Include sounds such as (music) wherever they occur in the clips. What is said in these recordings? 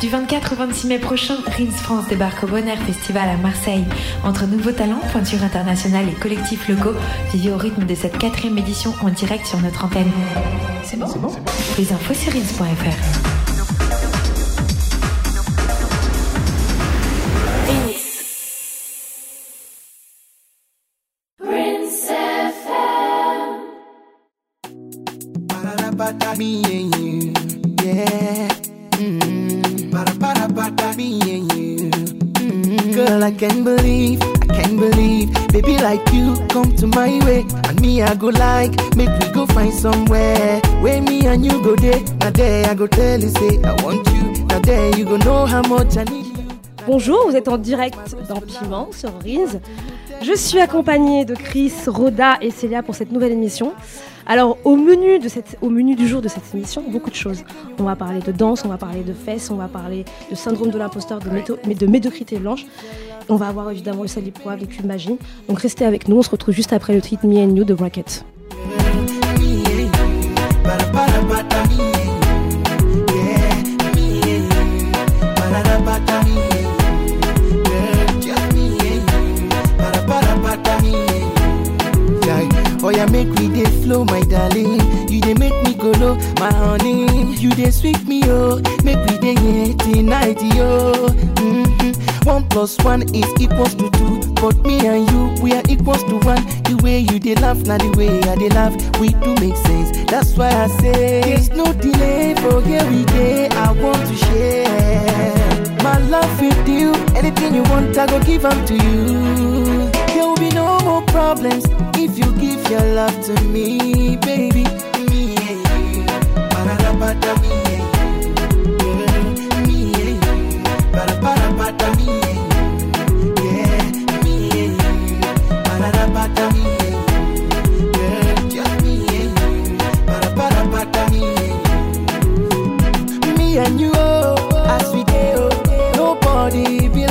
Du 24 au 26 mai prochain, Rins France débarque au Bonheur Festival à Marseille. Entre nouveaux talents, pointures internationales et collectifs locaux, vivez au rythme de cette quatrième édition en direct sur notre antenne. C'est bon, bon Les infos sur rins.fr. me Believe, I believe, baby like you come to my way, and me I go like, make go find somewhere where me and you go there. I go tell you say I want you. You go know how much. Bonjour, vous êtes en direct dans Piment sur Riz. Je suis accompagnée de Chris, Rhoda et Célia pour cette nouvelle émission. Alors, au menu, de cette, au menu du jour de cette émission, beaucoup de choses. On va parler de danse, on va parler de fesses, on va parler de syndrome de l'imposteur, de, de médiocrité blanche. On va avoir évidemment le salipo avec une magie. Donc, restez avec nous, on se retrouve juste après le tweet Me and You de Bracket. Oh yeah, make me dey flow, my darling. You dey make me go low, my honey. You dey sweet me, oh. Make we dey here tonight, yo. Mm-hmm. One plus one is equals to two. But me and you, we are equals to one. The way you dey laugh, now the way I dey laugh, we do make sense. That's why I say there's no delay for we day. I want to share my love with you. Anything you want, I go give 'em to you. There will be no more problems if you give your love to me, baby. Me. Ba-da-da-ba-da, yeah.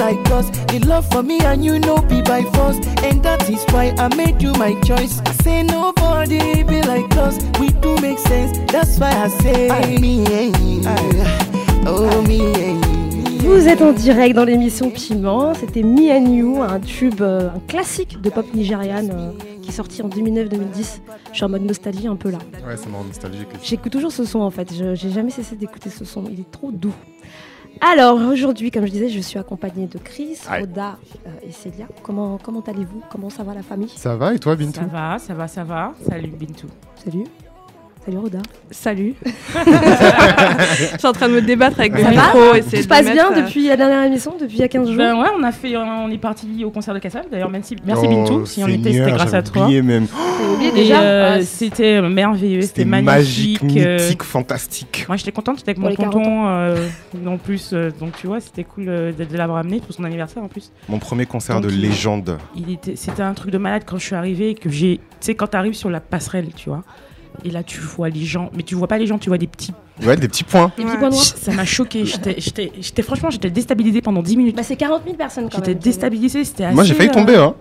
Nobody be like us. The love for me and you know be by force, and that is why I made you my choice. I say nobody be like us. We do make sense. That's why I say me and you. Oh me and you. Vous êtes en direct dans l'émission Piment. C'était Me and You, un tube, euh, un classique de pop nigériane euh, qui est sorti en 2009-2010. Je suis en mode nostalgie un peu là. Ouais, c'est nostalgique. J'écoute toujours ce son en fait. Je j'ai jamais cessé d'écouter ce son. Il est trop doux. Alors aujourd'hui, comme je disais, je suis accompagnée de Chris, Aïe. Rhoda euh, et Célia. Comment, comment allez-vous? Comment ça va la famille? Ça va et toi, Bintou? Ça va, ça va, ça va. Salut Bintou. Salut. Salut Rhoda. Salut. (laughs) je suis en train de me débattre avec le micro. essayer Tout se passe bien euh, depuis la dernière émission, depuis il y a 15 jours Ben ouais, on a fait, on est parti au concert de Kassab. D'ailleurs, merci, merci Oh, Bintou. Si on était, c'était grâce à toi. oublié même. Oublié Et déjà euh, Ah, c'était merveilleux, c'était C'était magique, magnifique. euh, mythique, fantastique. Moi, j'étais contente, j'étais avec Pour mon tonton euh, en plus. euh, donc, tu vois, c'était cool euh, de, l'avoir amené pour son anniversaire en plus. Mon premier concert Donc, de légende. Il était, c'était un truc de malade quand je suis arrivée et que j'ai. Tu sais, quand t'arrives sur la passerelle, tu vois. Et là, tu vois les gens, mais tu vois pas les gens, tu vois des petits. Ouais, des petits points. Des petits Ouais. points noirs Ça m'a choqué. J'étais, j'étais, j'étais- franchement, j'étais déstabilisée pendant 10 minutes. Bah, c'est 40 000 personnes quand J'étais même. déstabilisée, c'était assez. Moi, j'ai failli euh, tomber, hein.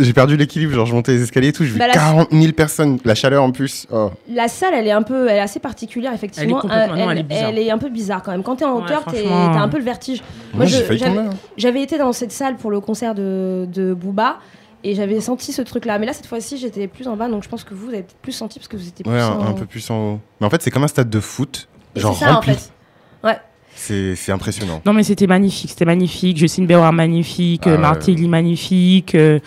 J'ai perdu l'équilibre, genre je montais les escaliers et tout, vis Bah, la- 40 000 personnes, la chaleur en plus. Oh. La salle, elle est un peu, elle est assez particulière effectivement. Elle est complètement- Euh, non, elle est elle est un peu bizarre quand même. Quand t'es en Ouais, hauteur, t'es- franchement. t'as un peu le vertige. Moi, j'ai j'avais- tomber. hein. J'avais été dans cette salle pour le concert de, de Booba et j'avais senti ce truc-là. Mais là, cette fois-ci, j'étais plus en bas, donc je pense que vous, vous avez peut-être plus senti parce que vous étiez plus Ouais, un, en... un peu plus en haut. Mais en fait, c'est comme un stade de foot, Et genre c'est ça, rempli. en fait. Ouais. C'est c'est impressionnant. Non, mais c'était magnifique, c'était magnifique. Justine Béroir, magnifique. Ah euh, ouais. Martelly, magnifique. euh,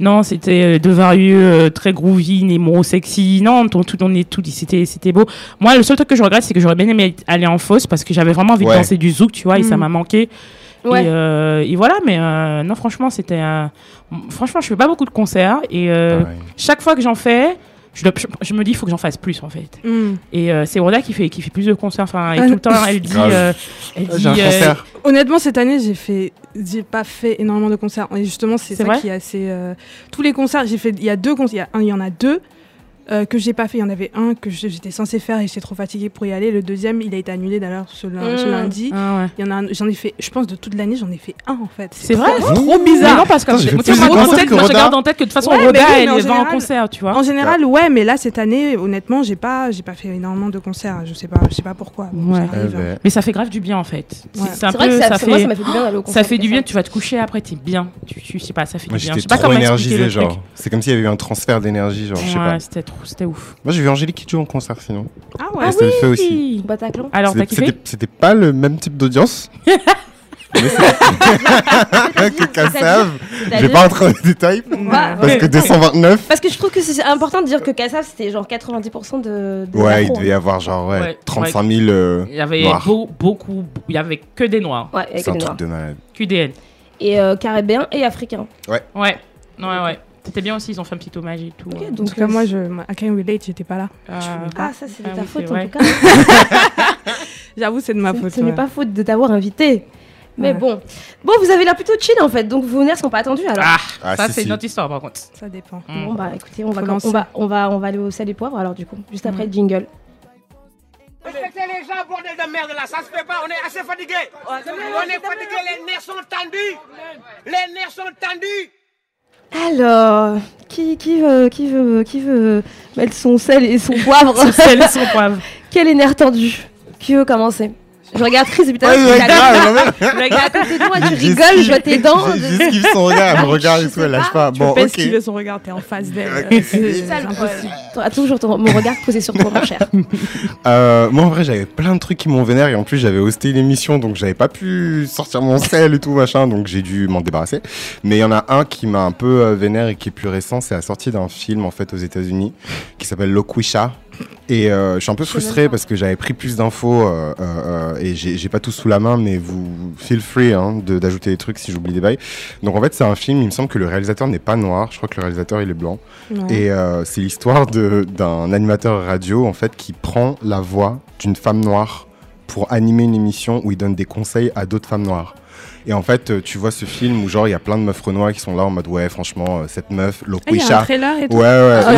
non, c'était euh, de varieux, euh, très groovy, Nemo, sexy. Non, on, tout, on est tout c'était c'était beau. Moi, le seul truc que je regrette, c'est que j'aurais bien aimé aller en fosse parce que j'avais vraiment envie Ouais. de danser du zouk, tu vois, et ça Mm. m'a manqué. Ouais. Et, euh, et voilà, mais euh, non, franchement, c'était. un- Franchement, je fais pas beaucoup de concerts et euh, chaque fois que j'en fais, je, dois- je, je me dis, il faut que j'en fasse plus en fait. hmm. Et euh, c'est Rhoda qui fait, qui fait plus de concerts. Enfin, et Ah, tout le temps, elle (laughs) dit. Euh, elle J'ai un dit, euh, concert. Honnêtement, cette année, j'ai fait, j'ai pas fait énormément de concerts. Et justement, c'est ça qui est assez. euh, Tous les concerts, j'ai fait. Il y a deux concerts. Y il y en a deux. Euh, que j'ai pas fait. Il y en avait un que j'étais censée faire et j'étais trop fatiguée pour y aller. Le deuxième, il a été annulé d'ailleurs ce, lun- ce lundi. Ah ouais. Il y en a un- j'en ai fait, je pense de toute l'année, j'en ai fait un en fait. C'est vrai trop, Mmh. trop Mais bizarre. non, parce que Attends, moi, en tête, moi, je garde en tête que de toute façon, Ouais, mais Roda, oui, mais elle en va en général- concert, tu vois. En général, ouais, mais là cette année, honnêtement, j'ai pas, j'ai pas fait énormément de concerts. Je sais pas, je sais pas pourquoi. Bon, Ouais. ça Eh ben, Mais ça fait grave du bien en fait. C'est c'est C'est vrai que ça fait, moi, ça m'a fait du bien d'aller au concert. ça fait du de bien. ça. Tu vas te coucher après, t'es bien. Tu, sais pas, ça fait du bien. Je sais pas comment énergisé, genre. C'est comme s'il y avait eu un transfert d'énergie, genre, je sais pas. Ouais, c'était ouf. Moi j'ai vu Angélique Kidjo en concert sinon. Ah ouais. Ah, c'était feu aussi. Bataclan. Alors, t'as C'était- kiffé c'était- pas le même type d'audience. (laughs) (laughs) Que Kassav, je vais pas rentrer dans les détails. Bah, Parce ouais. que 229, Parce que je trouve que c'est important de dire que Kassav c'était genre 90% de. des ouais, il devait y avoir genre ouais, Ouais, 35 000 euh, Il y avait noirs. beau- beaucoup, il y avait que des noirs. hein. Ouais, C'est un truc noirs. de malade. QDN. Et euh, caribéens et africains. Ouais, ouais, ouais. C'était bien aussi, ils ont fait un petit hommage et tout. Ok, euh. En donc tout cas, moi, je, I can relate, j'étais pas là. Ah, Ah, ça c'est de Ah ta faute en vrai. tout cas. (laughs) J'avoue, c'est de ma faute. Ce n'est ouais. pas faute de t'avoir invité. Mais Ouais. bon. Bon, vous avez l'air plutôt chill en fait, donc vos nerfs sont pas attendus alors. Ah, Ah, ça si, c'est si. une autre histoire par contre. Ça dépend. Mm. Bon bah écoutez, on va, on va, on va, on va aller au sel et poivre alors du coup, juste après le jingle. Respectez les gens, bordel de merde là, ça se fait pas, on est assez fatigué. On est fatigué, les nerfs sont tendus. Les nerfs sont tendus. Alors, qui, qui, veut, qui, veut, qui veut mettre son sel et son poivre? Son sel et son poivre. (laughs) Quel est nerf tendu Qui veut commencer? Je regarde Chris à Ouais, regardes- regarde à côté de moi, tu rigoles, je vois tes dents. J'esquive son regard, elle me regarde et tout, elle lâche pas. Tu Bon, peux pas ok. esquiver son regard, t'es en face d'elle. (laughs) C'est impossible. Tu auras toujours ton- mon regard posé sur toi, mon cher. (laughs) Euh, moi en vrai j'avais plein de trucs qui m'ont vénère et en plus j'avais hosté une émission donc j'avais pas pu sortir mon sel et tout machin donc j'ai dû m'en débarrasser. Mais il y en a un qui m'a un peu euh, vénère et qui est plus récent, c'est la sortie d'un film en fait aux États-Unis qui s'appelle Loquisha. Et euh, je suis un peu frustré parce que j'avais pris plus d'infos euh, euh, euh, et j'ai pas tout sous la main, mais vous feel free hein, de- d'ajouter des trucs si j'oublie des bails. Donc en fait c'est un film, il me semble que le réalisateur n'est pas noir, je crois que le réalisateur il est blanc. Ouais. Et euh, c'est l'histoire d'un animateur radio en fait qui prend la voix d'une femme noire pour animer une émission où il donne des conseils à d'autres femmes noires. Et en fait, euh, tu vois ce film où genre il y a plein de meufs renois qui sont là en mode ouais franchement euh, cette meuf Ah, Loquisha. tout. Ouais ouais. Ah.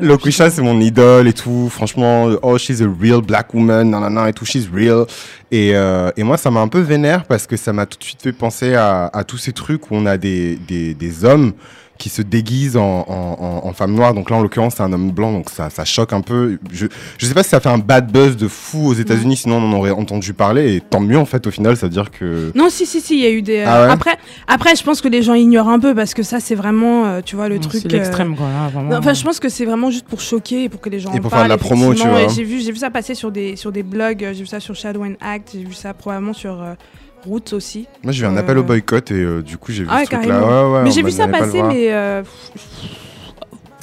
Loquisha. Ah, c'est mon idole et tout. Franchement, oh, she's a real black woman, nanana et tout, she's real. Et, euh, et moi, ça m'a un peu vénère parce que ça m'a tout de suite fait penser à, à tous ces trucs où on a des, des, des hommes qui se déguisent en, en, en, en femme noire. Donc là, en l'occurrence, c'est un homme blanc, donc ça, ça choque un peu. Je, je sais pas si ça fait un bad buzz de fou aux États-Unis, sinon on en aurait entendu parler. Et tant mieux, en fait, au final, ça veut dire que. Non, si, si, si, il y a eu des. euh, Ah ouais après, après, je pense que les gens ignorent un peu parce que ça, c'est vraiment, euh, tu vois, le truc. C'est euh, l'extrême quoi. là, vraiment. non, Enfin, je pense que c'est vraiment juste pour choquer et pour que les gens Et en pour faire de la promo, tu vois. J'ai vu, j'ai vu ça passer sur des, sur des blogs, euh, j'ai vu ça sur Shadow and Act, j'ai vu ça probablement sur euh, Roots aussi. Moi, j'ai eu un Euh, appel au boycott et euh, du coup, j'ai vu Ah ce truc-là. Ouais, ouais, mais j'ai vu ça passer, mais.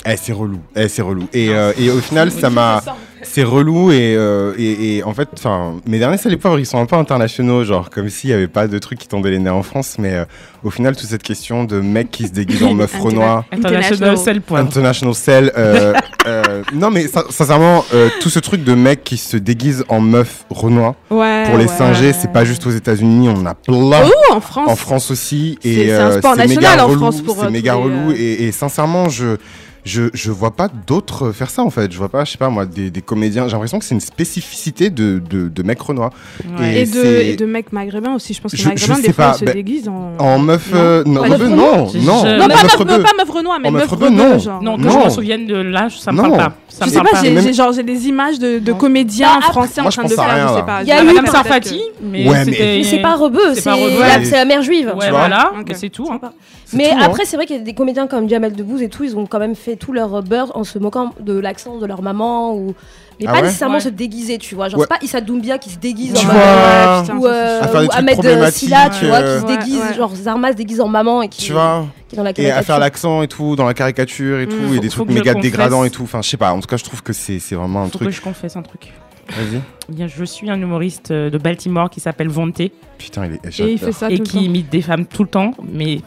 Eh, c'est relou. Eh, c'est relou. Et, euh, et au final, ça m'a. (laughs) C'est relou et, euh, et, et en fait, enfin, mes derniers salés poivres, ils sont un peu internationaux, genre comme s'il n'y avait pas de trucs qui tombaient les nerfs en France, mais euh, au final, toute cette question de mecs qui se déguisent en meuf (laughs) renois, International Poivre. international cell, euh, (laughs) euh, non mais sin- sincèrement, euh, tout ce truc de mecs qui se déguisent en meuf renois ouais. pour les ouais. singer, c'est pas juste aux États-Unis, on en a plein. Oh, en France. En France aussi, C'est- et c'est un sport national en relou, France pour, c'est méga relou euh, et, et sincèrement je je je vois pas d'autres faire ça en fait. Je vois pas, je sais pas moi, des, des comédiens. J'ai l'impression que c'est une spécificité de de, de mecs renois. Ouais. Et Et de, et de mecs maghrébins aussi. Je pense que Je- maghrébins, je des fois, pas, ils se bah, déguisent en. En meuf, Non. euh, non, Pas meuf, meuf non, renois. non, Je- Non, pas meuf meuf, rebeu. pas meuf renois, mais En meuf rebeu, non. genre. Non, que Non. je me souvienne de l'âge, ça me Non. parle pas. Ça Je me sais pas, j'ai genre j'ai des images de, comédiens français Moi, en train de faire, rien, je sais là. pas. Il y a Madame Sarfati, mais c'est pas rebeu, C'est la, mère juive. Ouais, Tu vois voilà, c'est tout. hein. Mais hein. après, c'est vrai qu'il y a des comédiens comme Jamel Debbouze et tout, ils ont quand même fait tout leur beurre en se moquant de l'accent de leur maman ou. Mais Ah pas ouais nécessairement Ouais. se déguiser, tu vois. Genre, Ouais. c'est pas Issa Doumbia qui se déguise Tu en vois, maman. Putain, Ou, euh, À faire des ou trucs Ahmed euh, problématiques, Silla, tu vois, qui euh, se déguise, ouais. genre Zarma se déguise en maman et qui, Tu vois qui est dans la et à caricature. faire l'accent et tout dans la caricature et tout Mm, et faut- des trucs méga dégradants et tout. Enfin, je sais pas. En tout cas, je trouve que c'est c'est vraiment un Faut truc. que je confesse un truc. Vas-y. Eh Bien, je suis un humoriste de Baltimore qui s'appelle Vonté Putain, il est. Et il fait ça et tout qui imite des femmes tout le temps, mais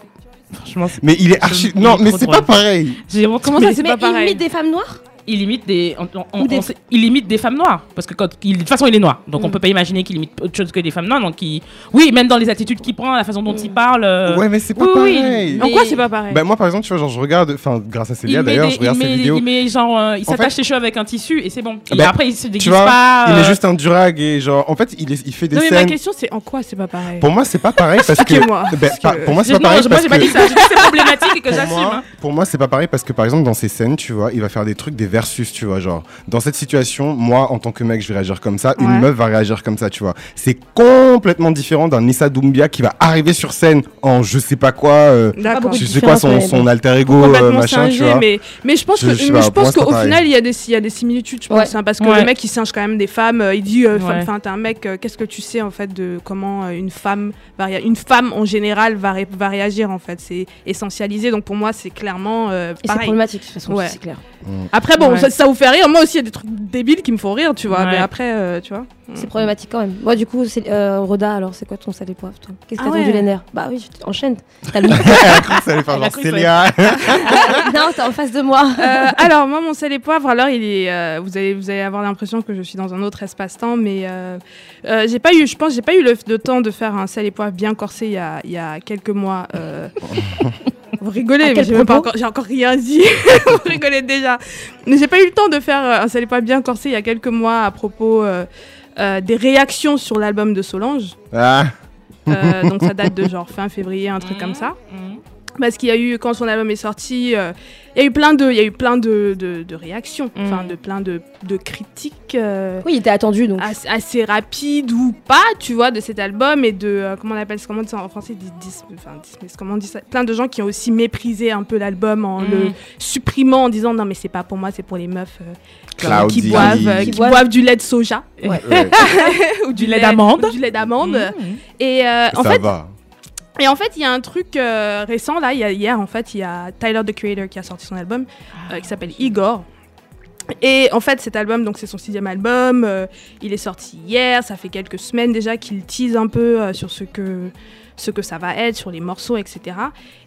franchement, c'est- Mais il est archi. Il Non, mais c'est pas pareil. Comment ça, c'est pas il pareil imite des femmes noires? Il imite des, on- on- on- on il imite des femmes noires parce que quand il, de toute façon il est noir, donc on Mm. peut pas imaginer qu'il imite autre chose que des femmes noires. Donc il, oui, même dans les attitudes qu'il prend, la façon dont il parle. euh, Ouais, mais c'est pas oui, oui, pareil. mais- En quoi c'est pas pareil? Bah, moi, par exemple, tu vois, genre, je regarde, enfin, grâce à Célia d'ailleurs, je regarde ses vidéos. il met genre, euh, il s'attache fait- les cheveux avec un tissu et c'est bon. Et Bah, après il se déguise vois, pas. il euh, est juste un durag et genre, en fait, il, est, il fait des Non, mais ma scènes. question c'est en quoi c'est pas pareil? Pour moi, c'est pas pareil parce que. Ben, parce pas- que- pour moi, c'est pas pareil non, moi parce j'ai pas que. dit ça, j'ai dit que c'est (laughs) problématique et que Pour j'assume. moi, pour moi, c'est pas pareil parce que par exemple dans ces scènes, tu vois, il va faire des trucs, des versus, tu vois, genre dans cette situation, moi en tant que mec, je vais réagir comme ça, Ouais. une meuf va réagir comme ça, tu vois. C'est complètement différent d'un Nissa Doumbia qui va arriver sur scène en je sais pas quoi, euh, je sais quoi son, alter ego euh, machin, singé, tu vois. mais, mais je pense qu'au final il y a des il y a des similitudes je pense Ouais. hein, parce que Ouais. le mec il singe quand même des femmes euh, il dit euh, Ouais. enfin t'es un mec euh, qu'est-ce que tu sais en fait de comment euh, une femme va une femme en général va, ré- va réagir en fait c'est essentialisé donc pour moi c'est clairement euh, Et c'est problématique, de toute façon, Ouais. c'est clair. après bon Ouais. ça, ça vous fait rire moi aussi il y a des trucs débiles qui me font rire tu vois Ouais. mais après euh, tu vois C'est problématique quand même. Moi, du coup, c'est euh, Roda, alors c'est quoi ton sel et poivre, toi? Qu'est-ce Ah a tendu ouais. les nerfs? Bah oui, je enchaîne. (laughs) T'as le- que que Célia. (laughs) (laughs) non, t'es en face de moi. Euh, alors moi mon sel et poivre alors il est euh, vous allez vous allez avoir l'impression que je suis dans un autre espace-temps mais euh, euh, j'ai pas eu je pense j'ai pas eu le, le temps de faire un sel et poivre bien corsé il y a, il y a quelques mois euh, vous rigolez mais j'ai pas encore encore rien dit. (laughs) Vous rigolez déjà. Mais j'ai pas eu le temps de faire euh, un et poivre bien corsé il y a quelques mois à propos euh, euh, des réactions sur l'album de Solange. Ah, Euh, donc ça date de genre fin février un truc comme ça. Mhm. parce qu'il y a eu quand son album est sorti euh, il y a eu plein de il y a eu plein de, de, de réactions enfin Mm. de plein de, de critiques euh, Oui, il était attendu, donc. assez, assez rapides ou pas tu vois de cet album et de euh, comment on appelle ça comment on dit ça en français dis, dis- enfin, dismiss, comment on dit ça plein de gens qui ont aussi méprisé un peu l'album en le Mhm. supprimant en disant non mais c'est pas pour moi c'est pour les meufs euh, qui boivent euh, Qui qui boivent. boivent du lait de soja Ouais, (laughs) ou Du lait d'amande. du lait d'amande Mhm. et euh, en ça fait va. Et en fait, il y a un truc euh, récent, là, y a, hier, en fait, il y a Tyler, the Creator, qui a sorti son album, euh, qui s'appelle Igor. Et en fait, cet album, donc c'est son sixième album, euh, il est sorti hier, ça fait quelques semaines déjà qu'il tease un peu sur ce que, ce que ça va être, sur les morceaux, etc.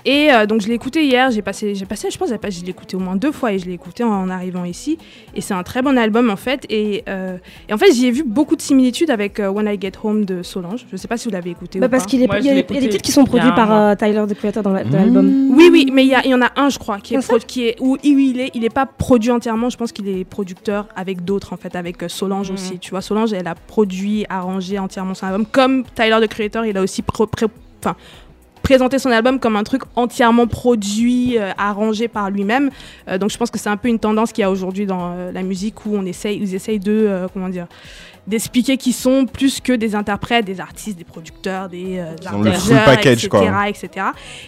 Et euh, donc je l'ai écouté hier, j'ai passé, j'ai passé, je pense, je l'ai écouté au moins deux fois et je l'ai écouté en, arrivant ici. Et c'est un très bon album en fait. Et, euh, et en fait, j'y ai vu beaucoup de similitudes avec euh, When I Get Home de Solange. Je sais pas si vous l'avez écouté Bah, ou parce pas. qu'il est, Moi, il y, a y des titres qui sont produits par euh, Tyler, the Creator, dans la- dans l'album. Oui, oui, mais il y, en a un, je crois, qui est, pro- qui est où, où il est, il est pas produit entièrement. Je pense qu'il est producteur avec d'autres, en fait, avec euh, Solange Mhm. aussi. Tu vois, Solange, elle a produit, arrangé entièrement son album. Comme Tyler, the Creator, il a aussi pro- pré- enfin, présenté son album comme un truc entièrement produit, euh, arrangé par lui-même. Euh, donc, je pense que c'est un peu une tendance qu'il y a aujourd'hui dans euh, la musique où on essaye, ils essayent de, comment dire, d'expliquer qu'ils sont plus que des interprètes, des artistes, des producteurs, des euh, ont le full arrangeurs, package, etc., quoi. etc.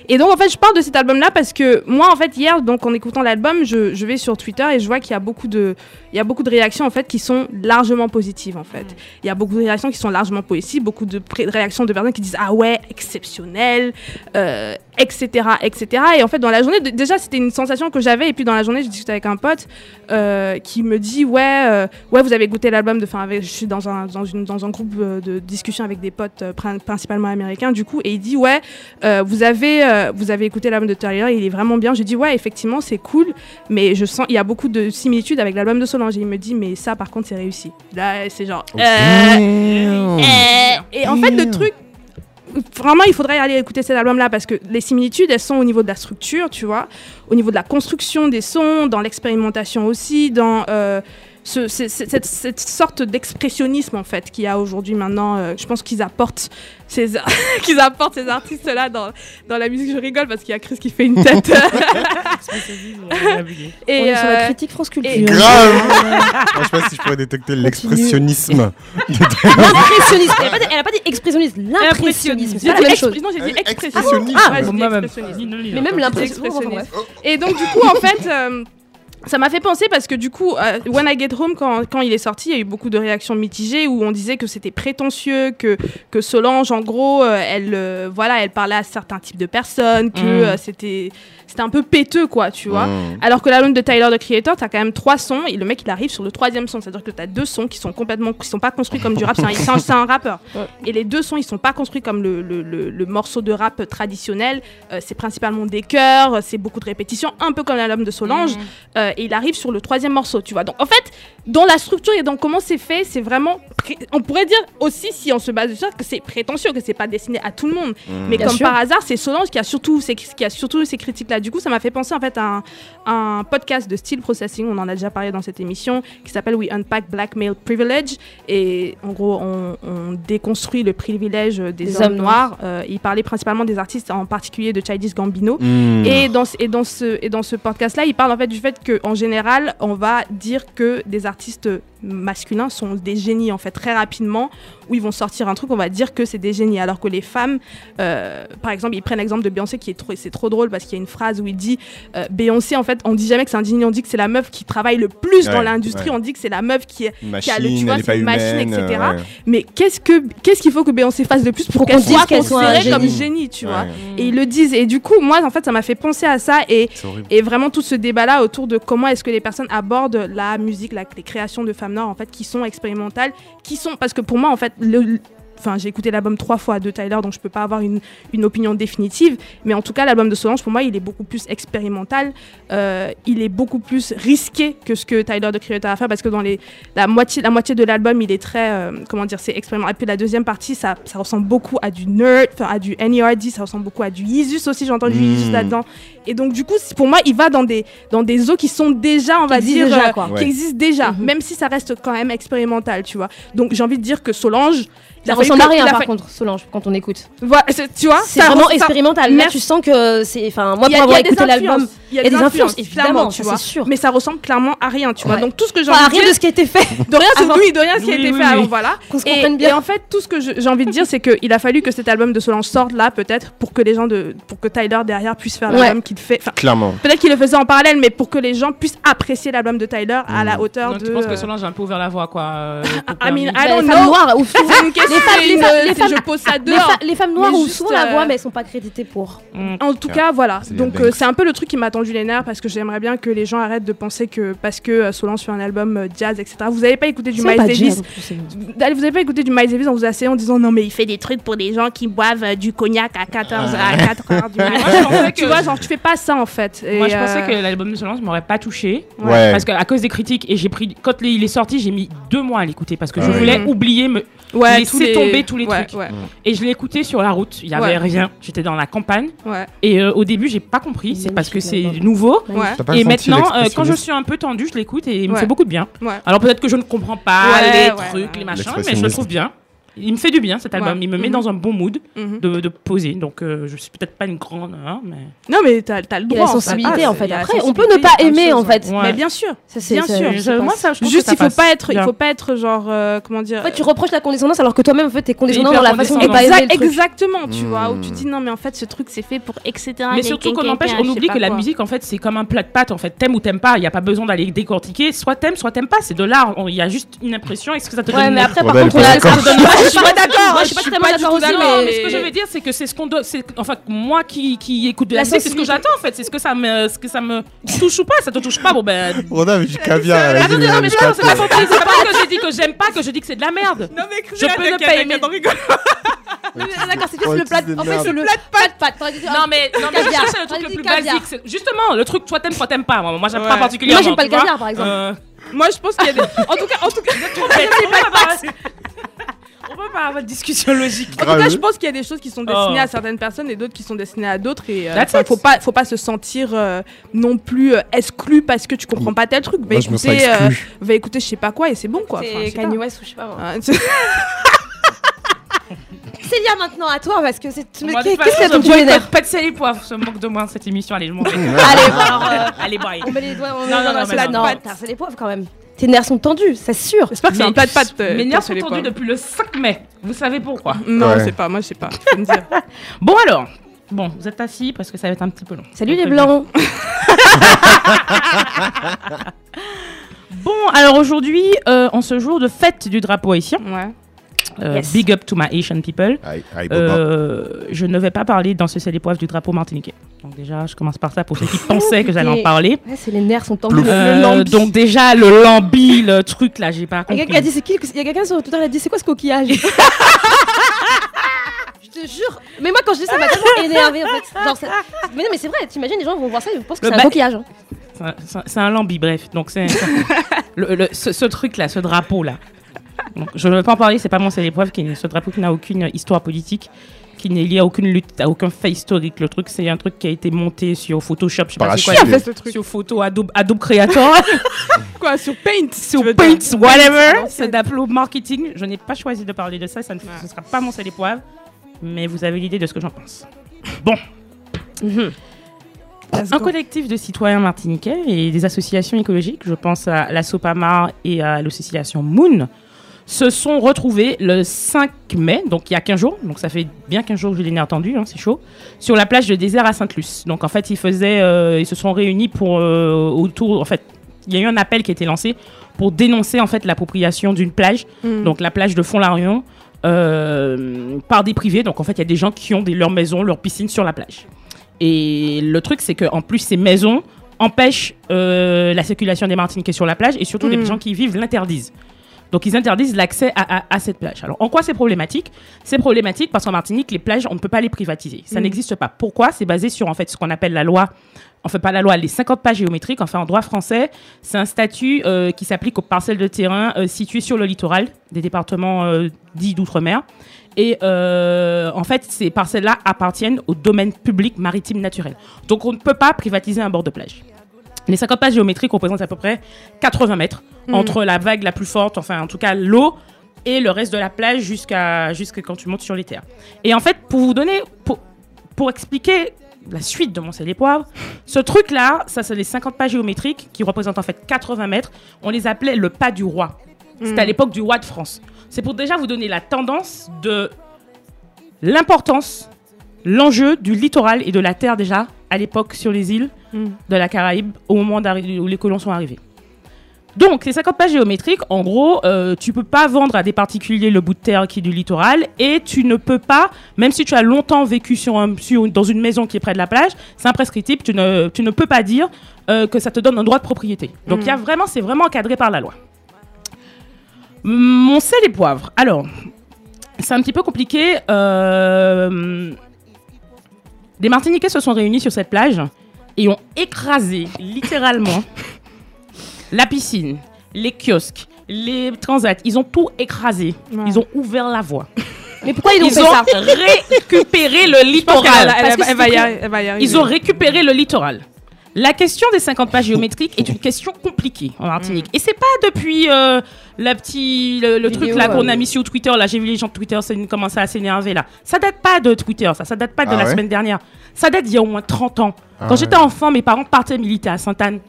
Et donc en fait je parle de cet album là parce que moi en fait hier donc en écoutant l'album je, je vais sur Twitter et je vois qu'il y a beaucoup de il y a beaucoup de réactions en fait qui sont largement positives en fait. Il y a beaucoup de réactions qui sont largement positives, beaucoup de réactions de personnes qui disent ah ouais exceptionnel, euh, etc etc. Et en fait dans la journée déjà c'était une sensation que j'avais et puis dans la journée je discutais avec un pote euh, qui me dit ouais euh, ouais vous avez goûté l'album de enfin avec je suis dans un dans une dans un groupe euh, de discussion avec des potes euh, prin- principalement américains du coup et il dit ouais euh, vous avez euh, vous avez écouté l'album de Tyler il est vraiment bien. Je dis ouais effectivement c'est cool mais je sens il y a beaucoup de similitudes avec l'album de Solange. Et il me dit mais ça par contre c'est réussi. Là c'est genre euh, et en fait, le truc, vraiment, il faudrait aller écouter cet album-là parce que les similitudes, elles sont au niveau de la structure, tu vois, au niveau de la construction des sons, dans l'expérimentation aussi, dans euh, ce- ce- ce- cette, cette sorte d'expressionnisme en fait qu'il y a aujourd'hui maintenant. euh, je pense qu'ils apportent ces, (laughs) qu'ils apportent ces artistes-là dans, dans la musique. Je rigole parce qu'il y a Chris qui fait une tête. (laughs) On et est sur la euh, critique France Culture. et- Grave. Moi, (laughs) Je sais pas si je pourrais détecter l'expressionnisme. L'impressionnisme. Elle a pas dit- elle a pas dit expressionnisme, l'impressionnisme. C'est j'ai pas dit la même chose. non, j'ai dit Ah, expressionnisme. Ouais, dit Moi, même. expressionnisme. Mais même l'impression. expressionniste. bref. Et donc, du coup, en fait, euh, ça m'a fait penser parce que du coup, euh, When I Get Home, quand, quand il est sorti, il y a eu beaucoup de réactions mitigées où on disait que c'était prétentieux, que, que Solange, en gros, euh, elle, euh, voilà, elle parlait à certains types de personnes, que Mm. euh, c'était c'était un peu péteux, quoi, tu vois. Mm. Alors que l'album de Tyler, the Creator, t'as quand même trois sons et le mec il arrive sur le troisième son. C'est-à-dire que t'as deux sons qui sont complètement, qui sont pas construits comme du rap. C'est un, rappeur. (laughs) Ouais. Et les deux sons ils sont pas construits comme le, le- le- le morceau de rap traditionnel. Euh, c'est principalement des chœurs, c'est beaucoup de répétitions, un peu comme l'album de Solange. Mhm. Euh, et il arrive sur le troisième morceau, tu vois. Donc en fait, dans la structure et dans comment c'est fait, c'est vraiment. On pourrait dire aussi, si on se base sur ça, que c'est prétentieux, que c'est pas destiné à tout le monde. Mais Bien comme sûr. par hasard, c'est Solange qui a surtout qui a surtout ces critiques-là. Du coup, ça m'a fait penser en fait à un, un podcast de style processing, on en a déjà parlé dans cette émission, qui s'appelle We Unpack Blackmail Privilege. Et en gros, on, on déconstruit le privilège des, Des hommes, hommes noirs. Euh, il parlait principalement des artistes, en particulier de Childish Gambino. Mm. Et dans, ce- et dans ce, et dans ce podcast-là, il parle en fait du fait qu'en général, on va dire que des artistes masculins sont des génies en fait très rapidement, où ils vont sortir un truc, on va dire que c'est des génies, alors que les femmes, euh, par exemple, ils prennent l'exemple de Beyoncé qui est trop, c'est trop drôle parce qu'il y a une phrase où il dit euh, Beyoncé en fait, on dit jamais que c'est un génie, on dit que c'est la meuf qui travaille le plus dans l'industrie, ouais. on dit que c'est la meuf qui a le- machine, tu vois, c'est une machine, humaine, etc. euh, ouais. mais qu'est-ce que qu'est-ce qu'il faut que Beyoncé fasse de plus pour, qu'on dise soit qu'elle soit un considérée comme génie. tu vois. Et ils le disent. Et du coup, moi, en fait, ça m'a fait penser à ça et et vraiment tout ce débat-là autour de comment est-ce que les personnes abordent la musique, la- les créations de femmes noires, en fait, qui sont expérimentales, qui sont... Parce que pour moi, en fait, le... Enfin, j'ai écouté l'album trois fois de Tyler, donc je peux pas avoir une, une opinion définitive. Mais en tout cas, l'album de Solange, pour moi, il est beaucoup plus expérimental. Euh, il est beaucoup plus risqué que ce que Tyler de Creator a fait, parce que dans les, la, moitié, la moitié de l'album, il est très, euh, comment dire, c'est expérimental. Et puis la deuxième partie, ça, ça ressemble beaucoup à du Nerd, à du NERD, ça ressemble beaucoup à du Yeezus aussi, j'ai entendu Mm. Yeezus là-dedans. Et donc, du coup, pour moi, il va dans des, dans des eaux qui sont déjà, on va dire, déjà, euh, quoi. qui Ouais. existent déjà, Mhm. même si ça reste quand même expérimental, tu vois. Donc, j'ai envie de dire que Solange, il Ça ressemble à rien par fa- contre, Solange, quand on écoute. Voilà, c'est- tu vois, C'est vraiment ça- expérimental. Là, tu sens que c'est. Enfin, moi, Il y pour a- avoir écouté l'album, influences. il y a des influences, évidemment, tu vois. c'est sûr. Mais ça ressemble clairement à rien, tu vois. Donc tout ce que j'ai Enfin, envie de rien de ce qui a été fait. de rien, c'est avant. oui, de rien ce qui a été fait avant, voilà. Qu'on se Et, comprenne et bien. en fait, tout ce que j'ai envie de dire, c'est qu'il a fallu que cet album de Solange sorte là, peut-être, pour que les gens de, pour que Tyler derrière puisse faire l'album qu'il fait. Enfin, Clairement. peut-être qu'il le faisait en parallèle, mais pour que les gens puissent apprécier l'album de Tyler à la Mm. hauteur Donc, de. tu penses que euh, Solange a un peu ouvert la voie, quoi. euh, (laughs) I mean, I don't les femmes know. noires, ou C'est une question, Les femmes- les femmes- les c'est- femmes- je pose ça les, dehors. fa- les femmes noires juste, souvent la euh, voix, mais elles sont pas créditées pour. Mm. En tout cas, voilà. Donc euh, c'est un peu le truc qui m'a tendu les nerfs parce que j'aimerais bien que les gens arrêtent de penser que parce que euh, Solange fait un album euh, jazz, etc. Vous n'avez pas écouté du Miles Davis en Vous n'avez pas écouté du Miles Davis, on vous a essayé en disant non mais il fait des trucs pour des gens qui boivent euh, du cognac à 14 à 4 heures du je matin. tu vois, genre tu fais pas ça en fait. Et, Moi, je pensais euh, que l'album de Solange m'aurait pas touché. Ouais. Parce qu'à cause des critiques, et j'ai pris. Quand il est sorti, j'ai mis deux mois à l'écouter parce que je Ah voulais Mhm. oublier, me, ouais, laisser les- tomber tous les ouais, trucs. Ouais, et je l'ai écouté sur la route. Il y avait Ouais. rien. J'étais dans la campagne. ouais, Et euh, au début, j'ai pas compris. C'est parce que c'est nouveau. Et maintenant, euh, quand je suis un peu tendue, je l'écoute et il me fait beaucoup de bien. ouais. Alors peut-être que je ne comprends pas Ouais, les ouais, trucs, ouais. les machins, mais je le trouve bien. Il me fait du bien cet album. Ouais. Il me met Mhm. dans un bon mood Mhm. de, de poser. Donc euh, je suis peut-être pas une grande, hein, mais Non mais t'as as le Il y a droit. la sensibilité, Ah, en fait. il Après, on peut ne il pas aimer, en fait. Ouais. Mais bien sûr. Ça, c'est- Bien sûr. je moi ça, je trouve Juste que il ça faut passe pas être, il faut pas être genre euh, comment dire. En fait, tu reproches la condescendance alors que toi-même, en fait, t'es condescendant dans la façon de pas aimer exactement, tu vois, où tu dis non mais en fait ce truc c'est fait pour etc. Mais surtout qu'on empêche, on oublie que la musique, en fait, c'est comme un plat de pâtes. En fait, t'aimes ou t'aimes pas. Il n'y a pas besoin d'aller décortiquer. Soit t'aimes, soit t'aimes pas. C'est de l'art. Il y a juste une impression. Est-ce que ça te Ouais, donne mais après, par contre, ça te donne- je suis pas d'accord. Moi, je suis pas Je suis très pas d'accord aussi, mais. mais ce que je veux dire, c'est que c'est ce qu'on doit. c'est- Enfin, moi qui, qui écoute de la, La musique, c'est ce que j'attends en fait. C'est ce que ça me, ce que ça me touche ou pas. Ça te touche pas, bon ben. On a du caviar. Attendez, non, mais c'est pas c'est pas parce que j'ai dit que j'aime pas que je dis que c'est de la merde. Non mais Je peux ne pas aimer. (laughs) D'accord, c'est juste le plat. En fait, c'est le plat de dit- Non mais, non, mais je cherchais le truc le plus basique. Justement, le truc soit t'aimes, soit t'aimes pas. Moi, moi j'aime pas particulièrement. Moi, j'aime pas le caviar, par exemple. Euh, moi je pense qu'il y a des en tout cas en tout cas (laughs) peut pas avoir de discussion logique. en tout cas je pense qu'il y a des choses qui sont destinées Oh. à certaines personnes et d'autres qui sont destinées à d'autres et euh, faut pas faut pas se sentir euh, non plus euh, exclu parce que tu comprends pas tel truc. Va Moi, écouter euh, va écouter je sais pas quoi et c'est bon quoi. C'est Kanye pas. West ou je sais pas. moi. Ah, c'est- Célia, maintenant à toi, parce que c'est. Qu'est-ce que Pas de sel et poivre, se moque de moi cette émission. Allez, je m'en vais. Allez, bon, alors. euh, Allez, bye. On met les doigts. on met Non, les non, doigts non, non. Putain, C'est les poivres quand même. Tes nerfs sont tendus, c'est sûr. J'espère que c'est un plat de pâtes. euh, Mes nerfs pour sont les tendus depuis le 5 mai. Vous savez pourquoi Non, Ouais. je sais pas, moi je sais pas. Faut me dire. (laughs) Bon alors. Bon, vous êtes assis parce que ça va être un petit peu long. Salut les bien. blancs. (laughs) Bon, alors aujourd'hui, euh, en ce jour de fête du drapeau haïtien, Ouais. Euh, Yes. big up to my Asian people, euh, je ne vais pas parler dans ce ciel et poivre du drapeau martiniquais. Donc déjà, je commence par ça pour ceux qui (laughs) pensaient que j'allais en parler. Ouais, c'est les nerfs sont tendus. Euh, donc déjà, le lambi, le truc là, j'ai pas Il y a compris. quelqu'un qui a dit c'est qui Il y a quelqu'un sur Twitter qui a dit c'est quoi ce coquillage? (laughs) Je te jure. Mais moi quand je dis ça m'a tellement énervé en fait. Genre, ça- Mais non mais c'est vrai. T'imagines les gens vont voir ça ils pensent que c'est un coquillage. hein. C'est un- lambi, bref. Donc, c'est (laughs) le- le- ce, ce truc-là, ce drapeau-là. Donc, je ne veux pas en parler, c'est pas mon seul épreuve. Qui, ce drapeau qui n'a aucune histoire politique, qui n'est lié à aucune lutte, à aucun fait historique. Le truc, c'est un truc qui a été monté sur Photoshop. Je sais pas c'est quoi, Parachute. Qui a fait ce truc sur photo Adobe, Adobe Creator, (laughs) Quoi, sur Paint sur Paint, dire whatever. C'est d'Apple marketing. Je n'ai pas choisi de parler de ça, ça ne ce sera pas mon seul épreuve. Mais vous avez l'idée de ce que j'en pense. Bon. Let's Un collectif de citoyens martiniquais et des associations écologiques, je pense à la Sopamar et à l'association Moon, se sont retrouvés le 5 mai, donc il y a 15 jours, donc ça fait bien 15 jours que je l'ai entendu, hein, c'est chaud, sur la plage de désert à Sainte-Luce. Donc en fait, ils, faisaient, euh, ils se sont réunis pour euh, autour, en fait, il y a eu un appel qui a été lancé pour dénoncer en fait l'appropriation d'une plage, Mm. donc la plage de Font-Larion, euh, par des privés. Donc en fait, il y a des gens qui ont des, leur maison, leur piscine sur la plage. Et le truc, c'est qu'en plus, ces maisons empêchent la circulation des Martiniquais sur la plage et surtout les Mm. gens qui y vivent l'interdisent. Donc ils interdisent l'accès à, à- à cette plage. Alors en quoi c'est problématique? C'est problématique parce qu'en Martinique, les plages, on ne peut pas les privatiser. Ça Mm. n'existe pas. Pourquoi? C'est basé sur en fait ce qu'on appelle la loi. Enfin, pas la loi, les 50 pas géométriques. Enfin, en droit français, c'est un statut euh, qui s'applique aux parcelles de terrain euh, situées sur le littoral des départements euh, dits d'outre-mer. Et en fait, ces parcelles-là appartiennent au domaine public maritime naturel. Donc, on ne peut pas privatiser un bord de plage. Les 50 pas géométriques représentent à peu près 80 mètres entre la vague la plus forte, enfin en tout cas l'eau, et le reste de la plage jusqu'à quand tu montes sur les terres. Et en fait, pour vous donner, pour, pour expliquer la suite de mon sel et poivre, ce truc-là, ça c'est les 50 pas géométriques qui représentent en fait 80 mètres, on les appelait le pas du roi. C'était à l'époque du roi de France. C'est pour déjà vous donner la tendance de l'importance, l'enjeu du littoral et de la terre déjà à l'époque sur les îles Mm. de la Caraïbe au moment où les colons sont arrivés. Donc, ces 50 pages géométriques, en gros, euh, tu peux pas vendre à des particuliers le bout de terre qui est du littoral et tu ne peux pas, même si tu as longtemps vécu sur un, sur- dans une maison qui est près de la plage, c'est imprescriptible, tu ne, tu ne peux pas dire euh, que ça te donne un droit de propriété. Donc, il y a vraiment, c'est vraiment encadré par la loi. Mon sel et poivre. Alors, c'est un petit peu compliqué. Euh, des Martiniquais se sont réunis sur cette plage et ont écrasé littéralement (laughs) la piscine, les kiosques, les transats. Ils ont tout écrasé. Ouais. Ils ont ouvert la voie. Mais pourquoi ils ont Ils fait ont ça récupéré le littoral. elle- elle va y va y. Ils ont récupéré le littoral. La question des 50 pages géométriques est une question compliquée en Martinique. Et c'est pas depuis euh, la petit, le, le truc là qu'on euh, a mis sur Twitter. Là, j'ai vu les gens de Twitter commencer à s'énerver là. Ça date pas de Twitter, ça. Ça date pas de Ah la ouais semaine dernière. Ça date d'il y a au moins 30 ans. Ah Quand j'étais enfant, mes parents partaient militer à Sainte-Anne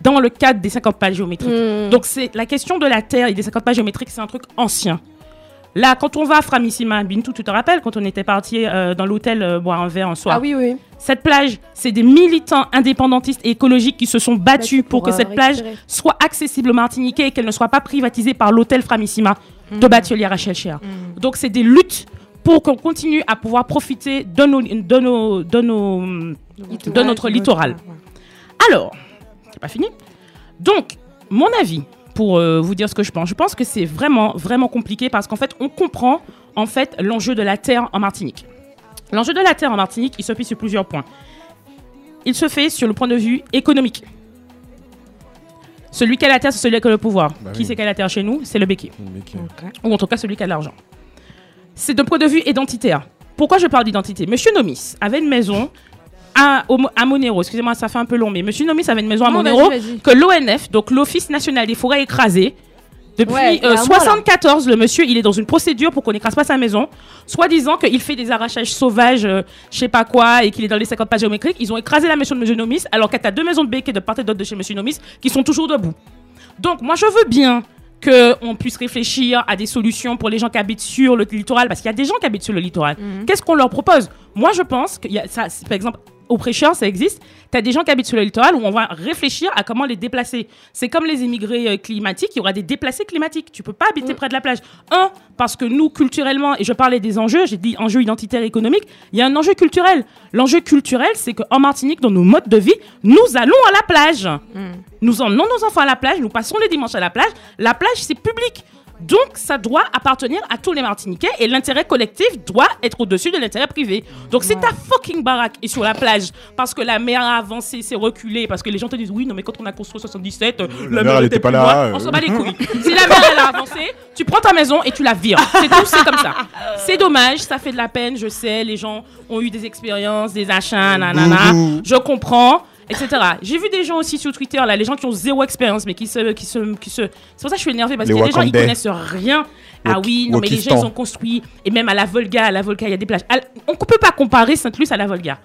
dans le cadre des 50 pages géométriques. Mm. Donc c'est la question de la terre et des 50 pages géométriques, c'est un truc ancien. Là, quand on va à Framissima, Bintou, tu te rappelles quand on était parti euh, dans l'hôtel euh, boire un verre un soir Ah oui, oui. Cette plage, c'est des militants indépendantistes et écologiques qui se sont battus pour, que euh, cette plage soit accessible aux Martiniquais et qu'elle ne soit pas privatisée par l'hôtel Framissima de Batioli à Rachel Cher. Donc c'est des luttes pour qu'on continue à pouvoir profiter de, nos, de, nos, de, nos, de notre littoral. Alors, c'est pas fini. Donc, mon avis, pour euh, vous dire ce que je pense, je pense que c'est vraiment, vraiment compliqué parce qu'en fait, on comprend en fait l'enjeu de la terre en Martinique. L'enjeu de la terre en Martinique, il se fait sur plusieurs points. Il se fait sur le point de vue économique. Celui qui a la terre, c'est celui qui a le pouvoir. Bah qui oui. c'est qui a la terre chez nous? C'est le euh, Ou en tout cas celui qui a de l'argent. C'est d'un point de vue identitaire. Pourquoi je parle d'identité? Monsieur Nomis avait une maison à, à Monero. Excusez-moi, ça fait un peu long, mais Monsieur Nomis avait une maison à Monero que l'ONF, donc l'Office national des forêts écrasées, depuis Ouais, euh, un mois, là. 74, le monsieur, il est dans une procédure pour qu'on n'écrase pas sa maison, soit disant qu'il fait des arrachages sauvages, euh, je sais pas quoi, et qu'il est dans les 50 pages géométriques. Ils ont écrasé la maison de Monsieur Nomis, alors qu'il y a deux maisons de béquets de part et d'autre de chez Monsieur Nomis qui sont toujours debout. Donc, moi, je veux bien qu'on puisse réfléchir à des solutions pour les gens qui habitent sur le littoral, parce qu'il y a des gens qui habitent sur le littoral. Qu'est-ce qu'on leur propose? Moi, je pense y a ça, par exemple, au prêcheur, ça existe. Tu as des gens qui habitent sur le littoral où on va réfléchir à comment les déplacer. C'est comme les immigrés euh, climatiques, il y aura des déplacés climatiques. Tu peux pas habiter près de la plage. Un, parce que nous, culturellement, et je parlais des enjeux, j'ai dit enjeux identitaires et économiques, il y a un enjeu culturel. L'enjeu culturel, c'est qu'en Martinique, dans nos modes de vie, nous allons à la plage. Nous emmenons nos enfants à la plage, nous passons les dimanches à la plage. La plage, c'est public. Donc, ça doit appartenir à tous les Martiniquais et l'intérêt collectif doit être au-dessus de l'intérêt privé. Donc, si ta fucking baraque est sur la plage parce que la mer a avancé, s'est reculée, parce que les gens te disent oui, non, mais quand on a construit 77, euh, la, mer, elle était pas là, loin. euh. On s'en bat les couilles. si la mer, elle a avancé, tu prends ta maison et tu la vires. C'est tout, c'est comme ça. C'est dommage, ça fait de la peine, je sais, les gens ont eu des expériences, des achats, nanana. Je comprends. Etc. J'ai vu des gens aussi sur Twitter, là, les gens qui ont zéro expérience, mais qui se, qui se, qui se. C'est pour ça que je suis énervée parce Les qu'il y a des gens ils connaissent rien. Ah oui, non mais les gens ils ont construit et même à la Volga, à la Volga il y a des plages. On ne peut pas comparer Sainte-Luce à la Volga.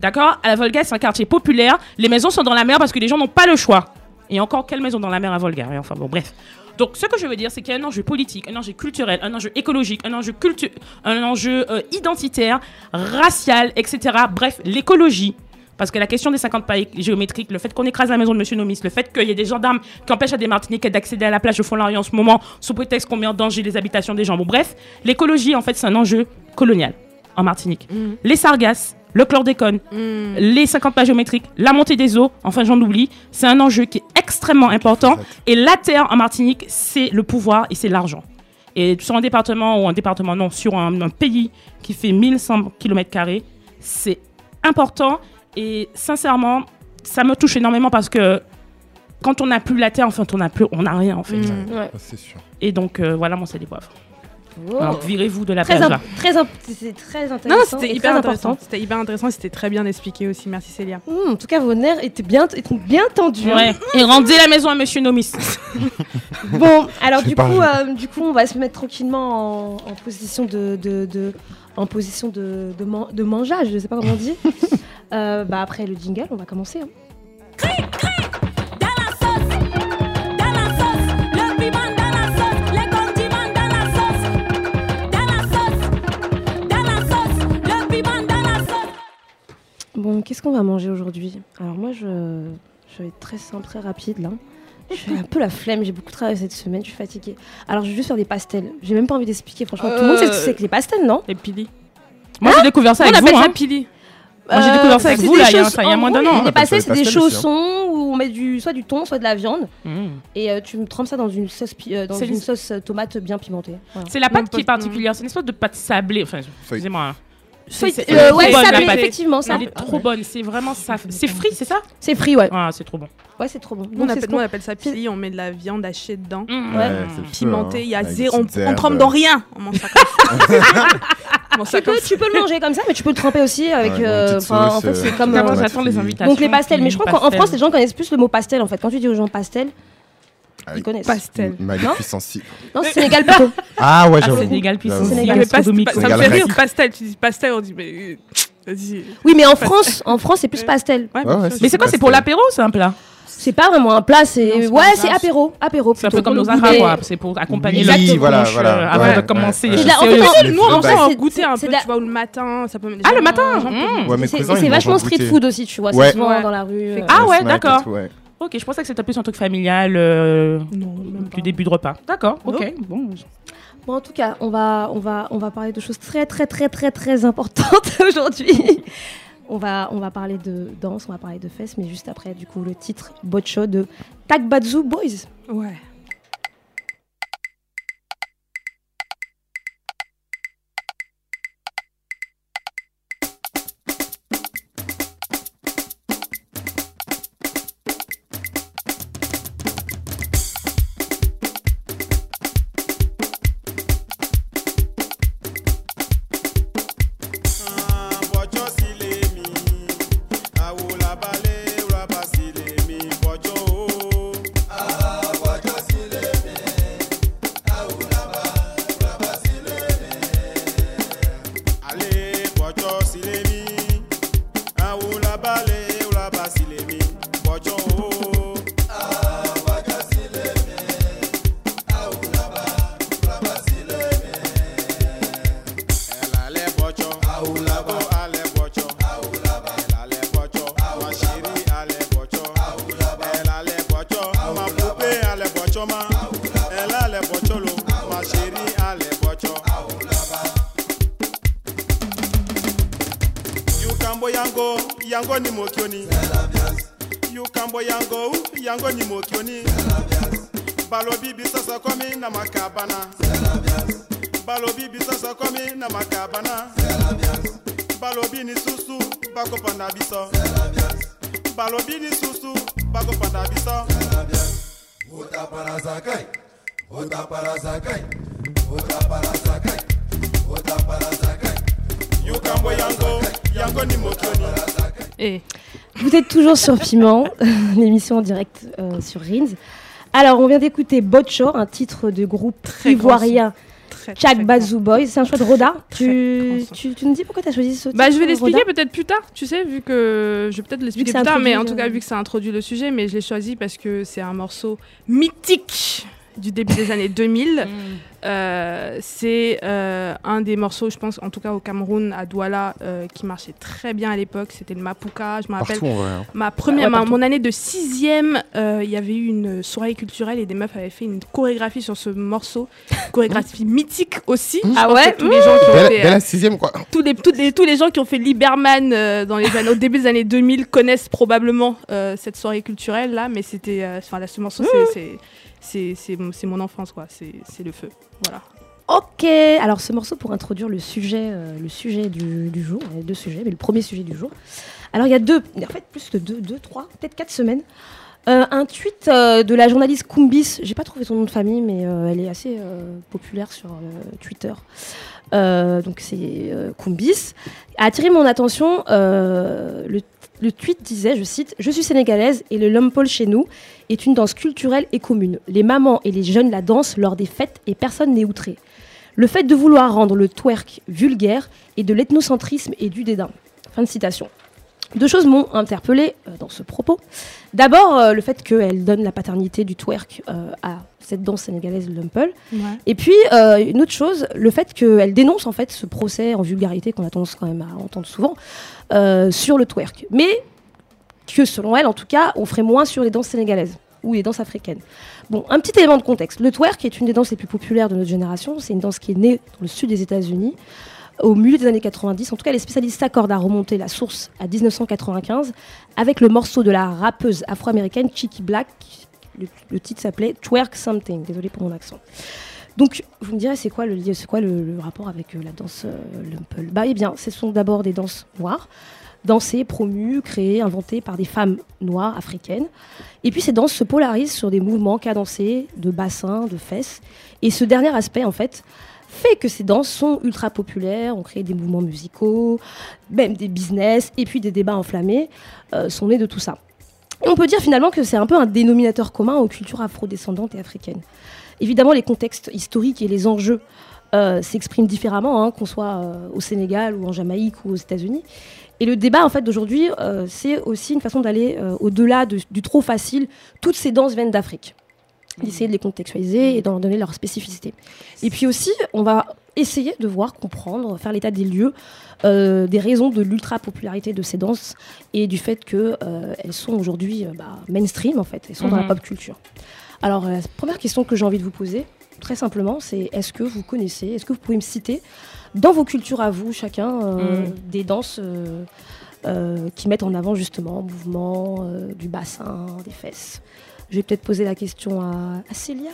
D'accord? À la Volga c'est un quartier populaire. Les maisons sont dans la mer parce que les gens n'ont pas le choix. Et encore quelle maison dans la mer à Volga? Et Enfin bon bref. Donc ce que je veux dire c'est qu'il y a un enjeu politique, un enjeu culturel, un enjeu écologique, un enjeu cultu un enjeu euh, identitaire, racial, etc. Bref, l'écologie. Parce que la question des 50 pas géométriques, le fait qu'on écrase la maison de Monsieur Nomis, le fait qu'il y ait des gendarmes qui empêchent à des Martiniquais d'accéder à la plage de Fond-Laurier en ce moment, sous prétexte qu'on met en danger les habitations des gens. Bon, bref, l'écologie, en fait, c'est un enjeu colonial en Martinique. Les sargasses, le chlordécone, les 50 pas géométriques, la montée des eaux, enfin j'en oublie, c'est un enjeu qui est extrêmement important. Et la terre en Martinique, c'est le pouvoir et c'est l'argent. Et sur un département ou un département, non, sur un, un pays qui fait 1100 km, c'est important. Et sincèrement, ça me touche énormément parce que quand on n'a plus la terre, enfin, on n'a plus, on n'a rien en fait. Ouais. Ça, C'est sûr. Et donc, euh, voilà mon sel des poivres. Oh. Alors, virez-vous de la Très, plage là. très, très Non, intéressant. c'était et hyper très intéressant. C'était hyper intéressant et c'était très bien expliqué aussi. Merci Célia. Hum, en tout cas, vos nerfs étaient bien, étaient bien tendus. hein. Ouais. Et rendez la maison à Monsieur Nomis. Bon, alors du coup, euh, du coup, on va se mettre tranquillement en, en position de, de, de- en position de, de, man- de mangeage, je sais pas comment on dit. (laughs) Euh, bah après le jingle, on va commencer. hein. Dans la sauce, dans la sauce, le piment dans la sauce, les condiments dans la sauce, dans la sauce, dans la sauce, le piment dans la sauce. Bon, qu'est-ce qu'on va manger aujourd'hui? Alors moi, je, je vais être très simple, très rapide là. J'ai un peu la flemme, j'ai beaucoup travaillé cette semaine, je suis fatiguée. Alors je vais juste faire des pastels. J'ai même pas envie d'expliquer, franchement. Tout le monde sait ce que c'est que les pastels, non Et Pili. Moi, j'ai découvert ça On avec appelle vous. ça hein. Pili. Moi, j'ai découvert ça avec c'est vous, des là, il y a- chaussons- y a moins d'un an. Les On appelle pastels, ça c'est des aussi, hein. chaussons où on met du, soit du thon, soit de la viande. Mmh. Et euh, tu me trempes ça dans une sauce, pi- euh, dans C'est une une- sauce euh, tomate bien pimentée. Voilà. C'est la pâte qui est particulière. C'est une espèce de pâte sablée. Enfin, excusez-moi. C'est- euh, ouais, sablé, effectivement. ça. Elle est trop bonne. C'est vraiment ça. C'est frit, c'est ça? C'est frit, ouais. Ah, c'est trop bon. Ouais, c'est trop bon. Nous, on appelle, on appelle ça Pili. On met de la viande hachée dedans. Mmh. Ouais. hein. il y a Avec zéro. On, on trempe dans rien. On mange ça comme ça. (laughs) Tu peux, tu peux le manger comme ça, mais tu peux le tremper aussi avec. Ouais, euh, enfin, en sauce, fait, c'est euh, comme. Euh, les invitations. donc les pastels. Mais je crois qu'en. France, les gens connaissent plus le mot pastel en fait. Quand tu dis aux gens pastel, ils Avec connaissent. Pastel. Mali Non puissance. Non, c'est Sénégal plutôt. (laughs) Ah ouais, Ah, j'avoue. Sénégal puissance. Sénégal. Ça me fait rire, pastel. Tu dis pastel, on dit, mais. euh, Vas-y. Oui, mais en France, en France, c'est plus pastel. Ouais, Ouais, bien ouais, sûr. Mais c'est quoi C'est pour l'apéro c'est un plat? C'est pas vraiment un plat, c'est ouais, c'est apéro, apéro. C'est un peu comme nos arabes, quoi. C'est pour accompagner Oui, la voilà, voilà, euh, avant ouais, de commencer. sérieuses. Nous, on sent en goûter un peu, tu vois, ou le matin. Ça peut Ah, le matin Mmh. C'est ils vachement street food aussi, tu vois. Ouais. C'est souvent Ouais. dans la rue. euh. Ah ouais, d'accord. Ok, je pensais que c'était plus un truc familial euh, Non, même pas. du début de repas. D'accord, ok. Bon. Bon, en tout cas, on va, on va, on va parler de choses très, très, très, très, très importantes (laughs) aujourd'hui. On va, on va parler de danse, on va parler de fesses, mais juste après, du coup, le titre Bocho de Takbadzu Boys. Ouais. Toujours sur Piment, (laughs) l'émission en direct euh, sur Rins. Alors, on vient d'écouter Botchor, un titre de groupe Très ivoirien Chak très Bazoo Boys. C'est un choix de Roda. Tu, tu, tu nous dis pourquoi tu as choisi ce titre Bah, je vais l'expliquer peut-être plus tard, tu sais, vu que je vais peut-être l'expliquer plus tard, mais en tout cas, euh, vu que ça introduit le sujet, mais je l'ai choisi parce que c'est un morceau mythique du début des années 2000. (laughs) Euh, c'est euh, un des morceaux, je pense, en tout cas au Cameroun, à Douala, euh, qui marchait très bien à l'époque. C'était le Mapuka, je me rappelle. Partout, hein. Ma première, Ouais, ma- partout. mon année de sixième, euh, il y avait eu une soirée culturelle et des meufs avaient fait une chorégraphie sur ce morceau, (laughs) chorégraphie mythique aussi. Ah ouais tous les gens qui ont fait, euh, la sixième, quoi. tous les, tous les, tous les gens qui ont fait Liberman euh, dans les années, au début des années 2000 connaissent probablement euh, cette soirée culturelle là, mais c'était, enfin là, ce morceau, c'est- c'est, mon- enfance quoi, c'est, le feu, voilà. Ok, alors ce morceau pour introduire le sujet, euh, le sujet du, jour, il y a deux sujets, mais le premier sujet du jour. Alors il y a deux, en fait plus de deux, deux trois, peut-être quatre semaines, euh, un tweet euh, de la journaliste Kumbis, j'ai pas trouvé son nom de famille, mais elle est assez populaire sur Twitter. Donc c'est Kumbis, a attiré mon attention. le, le tweet disait, je cite, Je suis sénégalaise et le lumpol chez nous est une danse culturelle et commune. Les mamans et les jeunes la dansent lors des fêtes et personne n'est outré. Le fait de vouloir rendre le twerk vulgaire est de l'ethnocentrisme et du dédain. Fin de citation. Deux choses m'ont interpellée euh, dans ce propos. D'abord, euh, le fait qu'elle donne la paternité du twerk euh, à cette danse sénégalaise, le lumpel. Et puis, une autre chose, le fait qu'elle dénonce en fait ce procès en vulgarité qu'on a tendance quand même à entendre souvent sur le twerk. Mais que selon elle, en tout cas, on ferait moins sur les danses sénégalaises ou les danses africaines. Bon, un petit élément de contexte. Le twerk est une des danses les plus populaires de notre génération. C'est une danse qui est née dans le sud des États-Unis au milieu des années 90. En tout cas, les spécialistes s'accordent à remonter la source à 1995 avec le morceau de la rappeuse afro-américaine Chicky Black. Le, titre s'appelait Twerk Something. Désolé pour mon accent. Donc, vous me direz, c'est quoi le, quoi le, rapport avec euh, la danse euh, lumpel Bah, eh bien, ce sont d'abord des danses noires, dansées, promues, créées, inventées par des femmes noires africaines. Et puis, ces danses se polarisent sur des mouvements cadencés de bassins, de fesses. Et ce dernier aspect, en fait, fait que ces danses sont ultra populaires, ont créé des mouvements musicaux, même des business, et puis des débats enflammés euh, sont nés de tout ça. On peut dire finalement que c'est un peu un dénominateur commun aux cultures afrodescendantes et africaines. Évidemment, les contextes historiques et les enjeux euh, s'expriment différemment, hein, qu'on soit euh, au Sénégal ou en Jamaïque ou aux États-Unis. Et le débat en fait d'aujourd'hui, c'est aussi une façon d'aller au-delà de- du trop facile. Toutes ces danses viennent d'Afrique. D'essayer de les contextualiser et d'en donner leur spécificité. Et puis aussi, on va essayer de voir, comprendre, faire l'état des lieux, euh, des raisons de l'ultra-popularité de ces danses et du fait qu'elles sont aujourd'hui euh, bah, mainstream, en fait, elles sont dans la Mhm. pop culture. Alors, la première question que j'ai envie de vous poser, très simplement, c'est est-ce que vous connaissez, est-ce que vous pouvez me citer, dans vos cultures à vous, chacun, euh, Mhm. des danses euh, euh, qui mettent en avant justement mouvement, euh, du bassin, des fesses? Je vais peut-être poser la question à, Célia.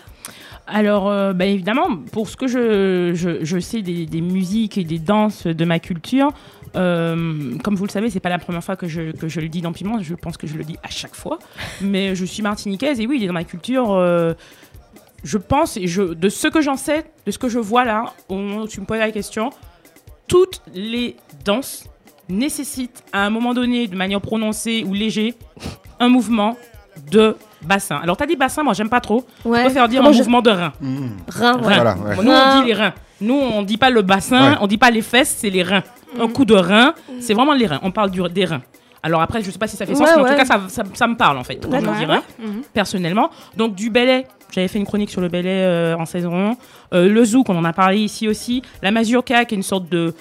Alors, euh, bah, évidemment, pour ce que je, je, sais des, musiques et des danses de ma culture, euh, comme vous le savez, c'est pas la première fois que je, que je le dis dans Piment, je pense que je le dis à chaque fois, mais je suis martiniquaise et oui, dans ma culture. euh, je pense, et je, de ce que j'en sais, de ce que je vois là, au moment où tu me poses la question, toutes les danses nécessitent à un moment donné, de manière prononcée ou léger, un mouvement de bassin. Alors, tu as dit bassin, moi j'aime pas trop. Ouais. Je préfère dire Comment un je- mouvement de rein. Rein, ouais. Voilà, ouais. Nous, on dit les reins. Nous, on dit pas le bassin, Ouais. on dit pas les fesses, c'est les reins. Un coup de rein, c'est vraiment les reins. On parle du, des reins. Alors après, je sais pas si ça fait sens, Ouais, mais en tout cas, ça, ça- ça me parle en fait. Quand on dit rein, personnellement. Donc du belay, j'avais fait une chronique sur le belay euh, en saison 1. Euh, le zouk, on en a parlé ici aussi. La mazurka, qui est une sorte de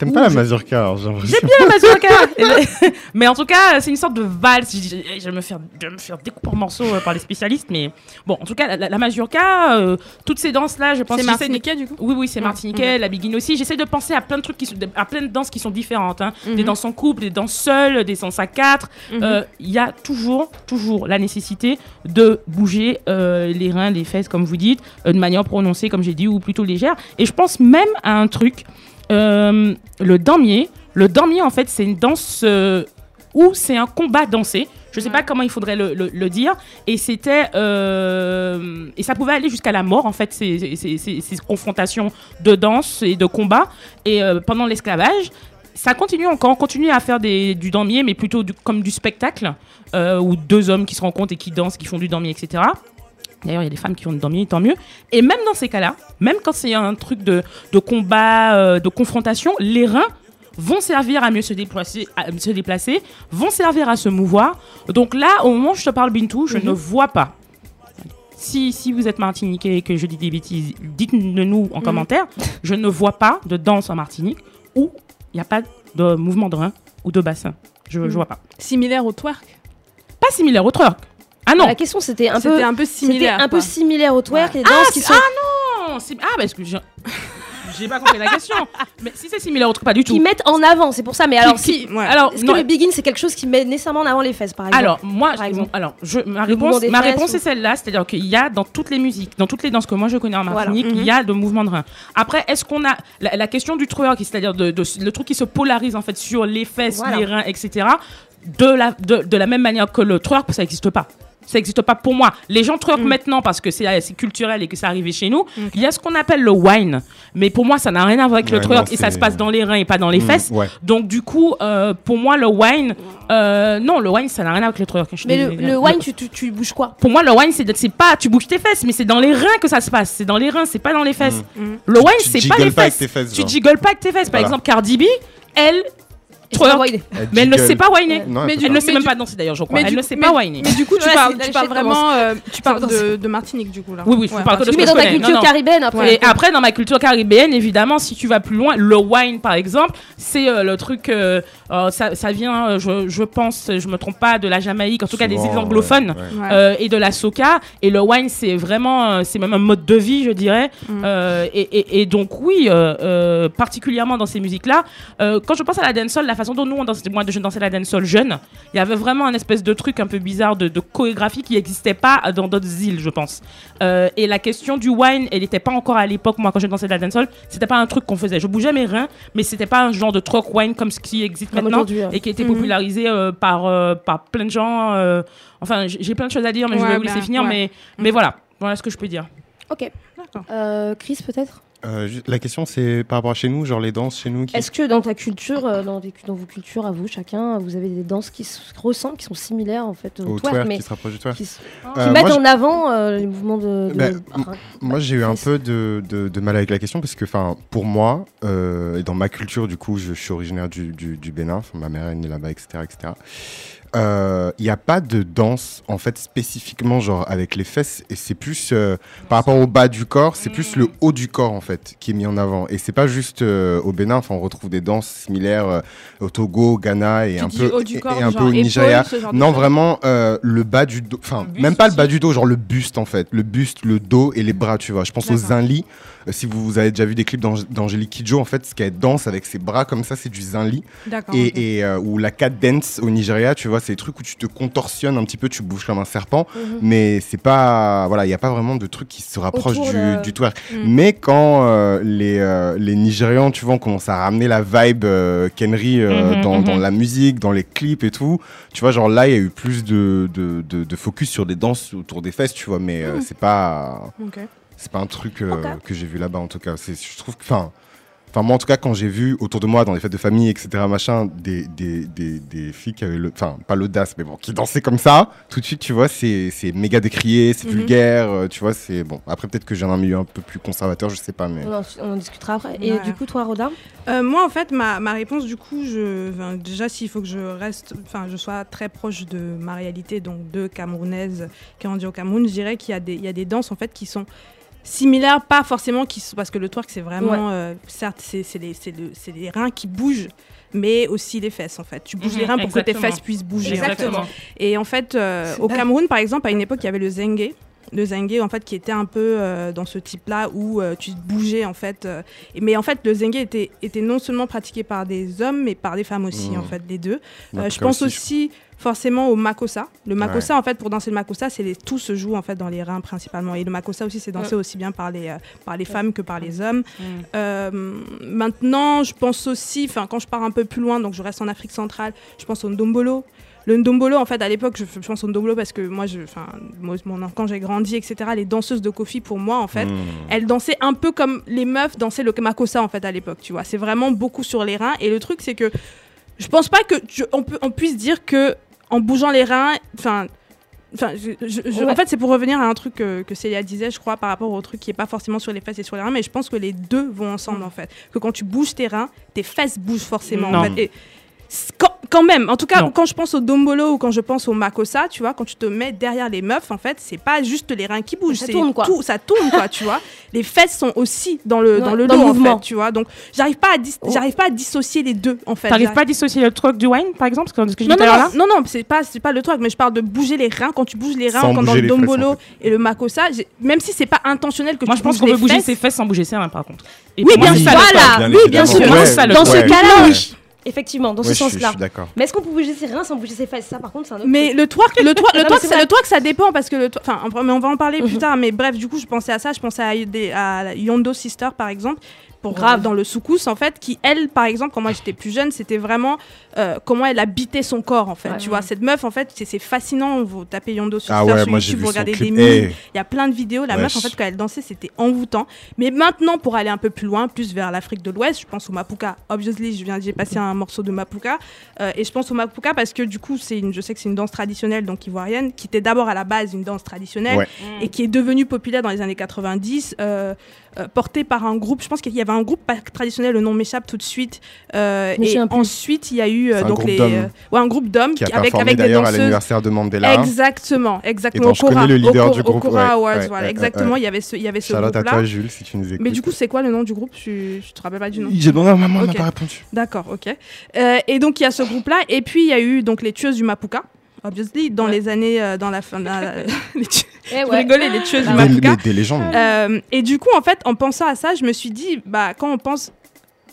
T'aimes pas la mazurka j'ai l'impression. J'aime bien la mazurka. (laughs) (laughs) mais en tout cas, c'est une sorte de valse. Je, je- je vais me faire, je vais me faire découper en morceaux euh, par les spécialistes. Mais bon, en tout cas, la, la mazurka, euh, toutes ces danses-là, je pense C'est martiniquais du coup Oui, oui, c'est martiniquais, la biguine aussi. J'essaie de penser à plein de trucs qui sont, à plein de danses qui sont différentes. hein. Des Mhm. danses en couple, des danses seules, des danses à quatre. Mhm. Euh, Il y a toujours, toujours la nécessité de bouger euh, les reins, les fesses, comme vous dites, euh, de manière prononcée, comme j'ai dit, ou plutôt légère. Et je pense même à un truc, euh, le damier. Le damier, en fait, c'est une danse euh, où c'est un combat dansé. Je sais pas comment il faudrait le, le- le dire. Et c'était. euh, et ça pouvait aller jusqu'à la mort, en fait, ces, ces- ces- ces confrontations de danse et de combat. Et euh, pendant l'esclavage, ça continue encore. On continue à faire des, du damier, mais plutôt du- comme du spectacle, euh, où deux hommes qui se rencontrent et qui dansent, qui font du damier, etc. D'ailleurs, il y a des femmes qui font du damier, tant mieux. Et même dans ces cas-là, même quand c'est un truc de, de combat, euh, de confrontation, les reins vont servir à mieux se déplacer, à se déplacer, vont servir à se mouvoir. Donc là, au moment où je te parle, Bintou, je ne vois pas. Si, si vous êtes martiniquais et que je dis des bêtises, dites-le nous en commentaire. Je ne vois pas de danse en Martinique où il n'y a pas de mouvement de rein ou de bassin. Je ne Mhm. vois pas. Similaire au twerk? Pas similaire au twerk. Ah non La question c'était un peu C'était un peu similaire. C'était un peu similaire au twerk, les Ah, danses qui c'est- sont. Non, c'est- Ah, parce que j'ai (laughs) j'ai pas compris la question. Mais si c'est similaire au twerk, pas du tout. qui mettent en avant, c'est pour ça. Mais alors, Si, ouais. Alors, est-ce non, que le begin c'est quelque chose qui met nécessairement en avant les fesses, par exemple Alors, moi, par je- exemple. alors je, ma Le mouvement réponse, ma réponse ou- est celle-là, c'est-à-dire qu'il y a dans toutes les musiques, dans toutes les danses que moi je connais en Voilà. Martinique, Mhm. il y a de mouvements de rein. Après, est-ce qu'on a la, la question du twerk, c'est-à-dire de, de- le truc qui se polarise en fait sur les fesses, Voilà. les reins, etc. De la, de, de la même manière que le twerk, ça n'existe pas. Ça n'existe pas pour moi. Les gens twerk Mm. maintenant parce que c'est euh, culturel et que c'est arrivé chez nous. Il y a ce qu'on appelle le wine. Mais pour moi, ça n'a rien à voir avec le Ouais, non, et ça se passe dans les reins et pas dans les Mm, fesses. ouais. Donc, du coup, euh, pour moi, le wine, euh, non, le wine, ça n'a rien à voir avec le suis Mais le, wine, tu, tu, tu bouges quoi? Pour moi, le wine, c'est pas tu bouges tes fesses, mais c'est dans les reins que ça se passe. C'est dans les reins, c'est pas dans les fesses. Le wine, c'est pas les fesses. tes fesses, Tu jiggles pas avec tes fesses. Par exemple, Cardi B, elle Mais elle ne sait pas whiner. Non, Mais elle ne sait même pas danser d'ailleurs, je crois. Mais Elle du ne coup- sait pas whiner. Mais du coup, tu parles, vraiment, euh, tu parles commence. de, Martinique du coup là. Oui, oui, je parle de Mais dans connais. culture caribéenne, après. Et après, dans ma culture caribéenne, évidemment, si tu vas plus loin, le wine, par exemple, c'est euh, le truc, euh, ça, ça vient, je, je pense, je me trompe pas, de la Jamaïque, en tout cas des îles anglophones. et de la soca et le wine c'est vraiment c'est même un mode de vie je dirais Mm. Et, donc oui particulièrement dans ces musiques là quand je pense à la dancehall la façon dont nous on dansait moi je dansais la dancehall jeune il y avait vraiment un espèce de truc un peu bizarre de, de chorégraphie qui n'existait pas dans d'autres îles je pense Euh, et la question du wine elle n'était pas encore à l'époque moi quand je dansais la dancehall c'était pas un truc qu'on faisait je bougeais mes reins mais c'était pas un genre de truc wine comme ce qui existe Comme maintenant hein. et qui a été Mhm. popularisé euh, par, euh, par plein de gens. euh, enfin, j'ai plein de choses à dire, mais je vais vous laisser bah, finir. ouais. Mais, mais voilà, voilà ce que je peux dire. Ok. Euh, Chris, peut-être? Euh, la question c'est par rapport à chez nous, genre les danses chez nous qui. Est-ce que dans ta culture, euh, dans, des- dans vos cultures à vous, chacun, vous avez des danses qui se ressemblent, qui sont similaires en fait au, Au twerk, twerk mais qui se rapproche du twerk. qui, s- Euh, qui mettent en avant les mouvements de. de- Bah, rein. Moi, j'ai eu un peu de, de- de mal avec la question parce que, enfin, pour moi, et dans ma culture, du coup, je, suis originaire du, du- du Bénin, ma mère est née là-bas, etc., etc. Euh, Il n'y a pas de danse, en fait, spécifiquement, genre, avec les fesses, et c'est plus, euh, par rapport au bas du corps, c'est plus le haut du corps, en fait, qui est mis en avant. Et c'est pas juste euh, au Bénin, enfin, on retrouve des danses similaires euh, au Togo, au Ghana, et Tu un peu, haut du et- corps, et un peu au Nigeria. Non, vraiment, euh, le bas du dos, enfin, même pas le bas du dos, genre le buste en fait. Le buste, le dos et les bras, tu vois. Je pense aux zinli. Euh, si vous, vous avez déjà vu des clips d'Ang- d'Angélique Kidjo, en fait, ce qu'elle danse avec ses bras comme ça, c'est du zinli. Et, et, euh, ou la cat dance au Nigeria, tu vois, c'est des trucs où tu te contorsionnes un petit peu, tu bouges comme un serpent. Mhm. Mais c'est pas. Voilà, il n'y a pas vraiment de truc qui se rapproche Autour du, de- du twerk. Mm. Mais quand euh, les, euh, les Nigérians, tu vois, on commence à ramener la vibe euh, Kenry Mhm, dans, mhm. dans la musique, dans les clips et tout, tu vois, genre là, il y a eu plus de, de, focus sur des danses autour des fesses, tu vois, mais Mm. c'est pas. C'est pas un truc que j'ai vu là-bas en tout cas. Je trouve que, enfin, enfin moi en tout cas quand j'ai vu autour de moi dans les fêtes de famille etc machin des, des, des, des filles qui avaient le, enfin pas l'audace mais bon qui dansaient comme ça, tout de suite tu vois c'est, c'est méga décrié, c'est Mhm. vulgaire, euh, tu vois c'est bon. Après peut-être que j'ai un milieu un peu plus conservateur, je sais pas mais. On en, on en discutera après. Et Ouais. du coup, toi, Roda Euh, moi, en fait, ma, ma réponse, du coup, je, enfin, déjà, s'il faut que je reste, enfin, je sois très proche de ma réalité, donc de camerounaise qui ont dit au Cameroun, je dirais qu'il y, a des- il y a des danses, en fait, qui sont similaires, pas forcément qui sont- parce que le twerk c'est vraiment, Ouais. euh, certes c'est c'est les, c'est le- c'est les reins qui bougent, mais aussi les fesses en fait. Tu bouges Mhm, les reins pour que tes fesses puissent bouger. en fait. Exactement. Et en fait, euh, au Cameroun par exemple, à une époque il y avait le zengue. Le zengue en fait qui était un peu euh, dans ce type-là où euh, tu bougeais en fait. euh, mais en fait le zengue était, était non seulement pratiqué par des hommes mais par des femmes aussi Mhm. en fait les deux. Euh, je pense aussi, aussi forcément au makossa. Le makossa, en fait, pour danser le makossa, c'est les, tout se joue en fait dans les reins principalement. Et le makossa aussi, c'est dansé aussi bien par les, euh, par les femmes que par les hommes. Mm. Euh, maintenant, je pense aussi, enfin, quand je pars un peu plus loin, donc je reste en Afrique centrale, je pense au ndombolo. Le ndombolo, en fait, à l'époque, je, je pense au ndombolo parce que moi, je, enfin, moi, mon- quand j'ai grandi, etc., les danseuses de Kofi, pour moi, en fait, Hmm. elles dansaient un peu comme les meufs dansaient le makossa en fait à l'époque, tu vois. C'est vraiment beaucoup sur les reins. Et le truc, c'est que je pense pas que tu- on, peut, on puisse dire que en bougeant les reins, enfin. Enfin, je- je- je- Ouais. en fait, c'est pour revenir à un truc que, que Célia disait, je crois, par rapport au truc qui est pas forcément sur les fesses et sur les reins, mais je pense que les deux vont ensemble, en fait. Que quand tu bouges tes reins, tes fesses bougent forcément, en fait. Et quand, quand même, en tout cas, Non. quand je pense au dombolo ou quand je pense au makossa, tu vois, quand tu te mets derrière les meufs, en fait, c'est pas juste les reins qui bougent, Ça tourne, quoi. tout, ça tourne, quoi, tu vois. (laughs) Les fesses sont aussi dans le, Ouais, dans le dans dos, le en mouvement. fait, tu vois. Donc, j'arrive pas, à dis- Oh. j'arrive pas à dissocier les deux, en fait. T'arrives J'arrive- pas à dissocier le truc du wine, par exemple, parce que ce que je non, non, tout à l'heure non, non, non, c'est pas, c'est pas le truc, mais je parle de bouger les reins. Quand tu bouges les reins, Sans quand dans le fesses, dombolo et le makossa, j'ai- même si c'est pas intentionnel que Moi, tu je pense qu'on les peut bouger fesses, ses fesses sans bouger ses reins, par contre. Et Oui, bien sûr. Voilà, oui, bien sûr. Dans ce cas-là, oui. Effectivement, dans Ouais, ce sens-là. Je suis d'accord. Mais est-ce qu'on peut bouger ses reins sans bouger ses fesses? Ça, par contre, c'est un autre Mais truc. le twerk, le twerk, le (laughs) twerk, ça, le twerk, ça dépend parce que le, twerk- enfin, mais on va en parler plus Mhm. tard. Mais bref, du coup, je pensais à ça. Je pensais à, des, à Yondo Sister, par exemple, pour Grave. dans le soukous, en fait, qui elle, par exemple, quand moi j'étais plus jeune, c'était vraiment euh, comment elle habitait son corps, en fait. Ouais. Tu vois, cette meuf, en fait, c'est c'est fascinant. Vous tapez Yondo Sister Ah ouais, sur YouTube, vous regardez des. Eh, Il y a plein de vidéos. La meuf, en fait, quand elle dansait, c'était envoûtant. Mais maintenant, pour aller un peu plus loin, plus vers l'Afrique de l'Ouest, je pense au Mapuka. Obviously, je viens, j'ai passé un morceau de Mapuka. Euh, et je pense au Mapuka parce que, du coup, c'est une, je sais que c'est une danse traditionnelle, donc ivoirienne, qui était d'abord à la base une danse traditionnelle Ouais. et qui est devenue populaire dans les années 90, euh, euh, portée par un groupe. Je pense qu'il y avait un groupe traditionnel, le nom m'échappe tout de suite. Euh, et ensuite, il y a eu euh, un donc groupe les, d'hommes. euh, ouais, un groupe d'hommes qui a avec, avec des d'ailleurs à danseuses. l'anniversaire de Mandela. Exactement, exactement. Et dont je connais le leader du groupe, Okora ouais, Awards, ouais, voilà, ouais, exactement. ouais. Il y avait ce, il y avait ce Charlotte à groupe-là. toi, Jules, si tu nous écoutes. Mais du coup, c'est quoi le nom du groupe? Je, je te rappelle pas du nom? j'ai demandé à maman, elle m'a pas répondu. D'accord, ok. Euh, et donc il y a ce groupe-là, et puis il y a eu donc les tueuses du Mapuka. Obviously, dans Ouais. les années, euh, dans la fin, la- (laughs) les tu- Eh vous ouais. rigolez, les tueuses du Bah Des, des- des légendes. Euh, et du coup, en fait, en pensant à ça, je me suis dit, bah, quand on pense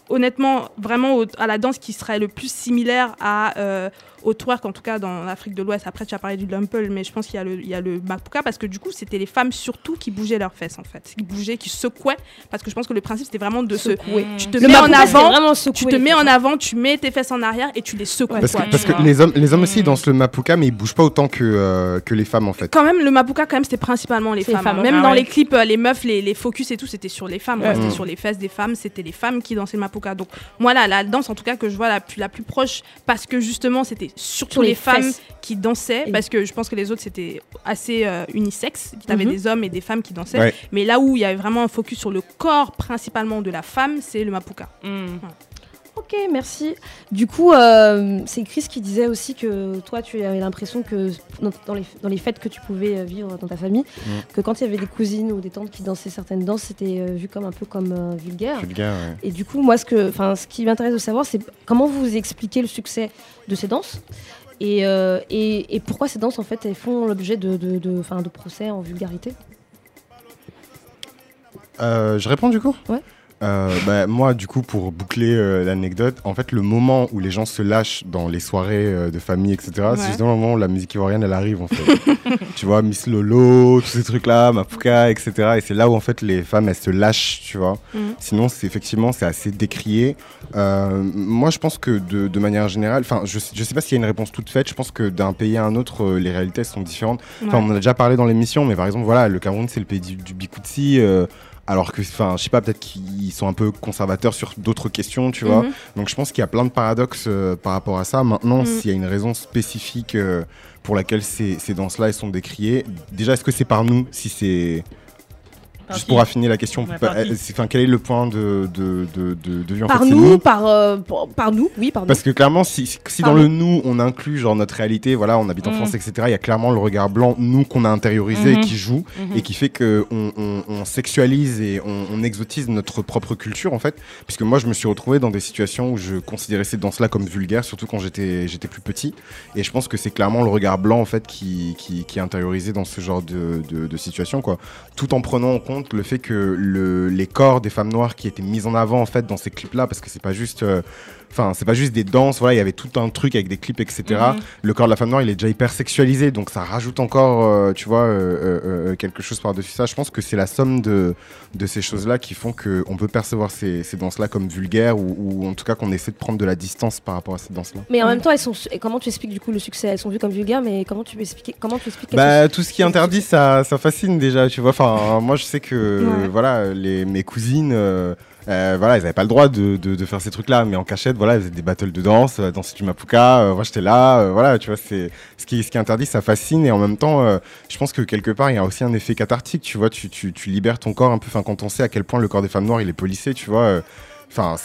honnêtement vraiment au- à la danse qui serait le plus similaire à, euh, au twerk, en tout cas dans l'Afrique de l'Ouest. Après, tu as parlé du lumple, mais je pense qu'il y a le, il y a le mapuka parce que du coup, c'était les femmes surtout qui bougeaient leurs fesses en fait, qui bougeaient, qui secouaient. Parce que je pense que le principe c'était vraiment de se, Secouer. tu te Le mets en avant, tu te mets en avant, tu mets tes fesses en arrière et tu les secoues. Parce que, parce les hommes, les hommes aussi Mm. dansent le mapuka, mais ils bougent pas autant que, euh, que les femmes en fait. Quand même, le mapuka, quand même, c'était principalement les femmes. hein. Même ah dans ouais. les clips, euh, les meufs, les, les focus et tout, c'était sur les femmes. Ouais. C'était Mm. sur les fesses des femmes. C'était les femmes qui dansaient le mapuka. Donc, moi, là, la danse, en tout cas, que je vois la plus, la plus proche, parce que justement, c'était surtout Sur les, les femmes qui dansaient. Et- Parce que je pense que les autres, c'était assez euh, unisexe. Tu avais Mhm. des hommes et des femmes qui dansaient. Ouais. Mais là où il y avait vraiment un focus sur le corps, principalement de la femme, c'est le mapuka. Mm. Ok, merci. Du coup, euh, c'est Chris qui disait aussi que toi, tu avais l'impression que dans, les, dans les fêtes que tu pouvais euh, vivre dans ta famille, Mm. que quand il y avait des cousines ou des tantes qui dansaient certaines danses, c'était euh, vu comme un peu comme euh, vulgaire. Vulgaire, ouais. Et du coup, moi, ce, que, ce qui m'intéresse de savoir, c'est comment vous expliquez le succès de ces danses et, euh, et, et pourquoi ces danses, en fait, elles font l'objet de, de, de, procès en vulgarité? Je réponds du coup? Ouais. Euh, bah, moi, du coup, pour boucler euh, l'anecdote, en fait, le moment où les gens se lâchent dans les soirées euh, de famille, etc., Ouais. c'est justement le moment où la musique ivoirienne, elle arrive, en fait. (laughs) tu vois, Miss Lolo, tous ces trucs-là, Mapuka, etc. Et c'est là où, en fait, les femmes, elles se lâchent, tu vois. Mhm. Sinon, c'est effectivement, c'est assez décrié. Euh, moi, je pense que de, de manière générale, enfin, je, je sais pas s'il y a une réponse toute faite. Je pense que d'un pays à un autre, les réalités sont différentes. Enfin, Ouais. on en a déjà parlé dans l'émission, mais par exemple, voilà, le Cameroun, c'est le pays du, du Bikutsi. Alors que, enfin, je sais pas, peut-être qu'ils sont un peu conservateurs sur d'autres questions, tu vois. Mhm. Donc, je pense qu'il y a plein de paradoxes euh, par rapport à ça. Maintenant, Mhm. s'il y a une raison spécifique euh, pour laquelle ces, ces danses-là elles sont décriées, déjà, est-ce que c'est par nous Si c'est Juste pour affiner la question, Ouais, bah, enfin, quel est le point de, de, de, de, de vue en Par fait, nous, par, euh, par, nous, oui, par nous. Parce que clairement, si, si- dans le nous, on inclut genre notre réalité, voilà, on habite en Mhm. France, etc., il y a clairement le regard blanc, nous, qu'on a intériorisé et qui joue, Mhm. et qui fait que on, on- sexualise et on, on exotise notre propre culture, en fait. Puisque moi, je me suis retrouvé dans des situations où je considérais ces danses-là comme vulgaires, surtout quand j'étais j'étais plus petit. Et je pense que c'est clairement le regard blanc, en fait, qui, qui, qui est intériorisé dans ce genre de, de, de situation, quoi. Tout en prenant en compte le fait que le, les corps des femmes noires qui étaient mis en avant, en fait, dans ces clips-là, parce que c'est pas juste. euh, Enfin, c'est pas juste des danses, voilà, il y avait tout un truc avec des clips, etc. Mhm. Le corps de la femme noire, il est déjà hyper sexualisé, donc ça rajoute encore, euh, tu vois, euh, euh, quelque chose par-dessus ça. Je pense que c'est la somme de, de ces choses-là qui font qu'on peut percevoir ces, ces danses-là comme vulgaires ou, ou en tout cas qu'on essaie de prendre de la distance par rapport à ces danses-là. Mais en même temps, elles sont. et Comment tu expliques du coup le succès? Elles sont vues comme vulgaires, mais comment tu expliques Comment tu expliques Bah, tout ce qui est interdit, ça, ça fascine déjà, tu vois. Enfin, moi, je sais que, Ouais. voilà, les, mes cousines, euh, voilà, elles avaient pas le droit de, de, faire ces trucs-là, mais en cachette, voilà, elles faisaient des battles de danse, euh, danser du mapuka, euh, moi j'étais là, euh, voilà, tu vois, c'est ce qui, ce qui interdit, ça fascine, et en même temps, je pense que quelque part, il y a aussi un effet cathartique, tu vois, tu, tu, libères ton corps un peu, enfin, quand on sait à quel point le corps des femmes noires, il est policé, tu vois. Enfin,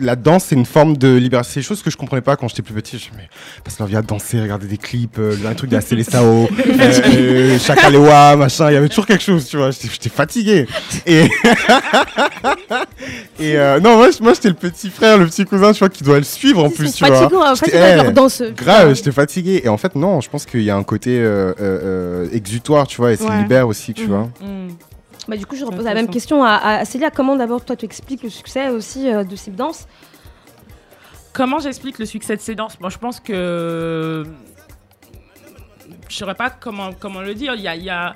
la danse, c'est une forme de libération. C'est des choses que je comprenais pas quand j'étais plus petit. Je me mais passe leur vie à danser, regarder des clips, euh, un truc de la Célestao, (laughs) euh, Chakalewa, machin. Il y avait toujours quelque chose, tu vois. J'étais fatigué. Et, (laughs) et euh, non, moi, j'étais le petit frère, le petit cousin, tu vois, qui doit le suivre en plus, tu vois. avec eh, leur danse. Grave, j'étais fatigué. Et en fait, non, je pense qu'il y a un côté euh, euh, exutoire, tu vois, et ça Ouais. libère aussi, tu Mhm. vois. Mhm. Bah, du coup, je repose la même question à, à Célia. Comment d'abord toi tu expliques le succès aussi euh, de ces danses Comment j'explique le succès de ces danses Moi, je pense que. Je saurais pas comment, comment le dire. Il y a. il y a...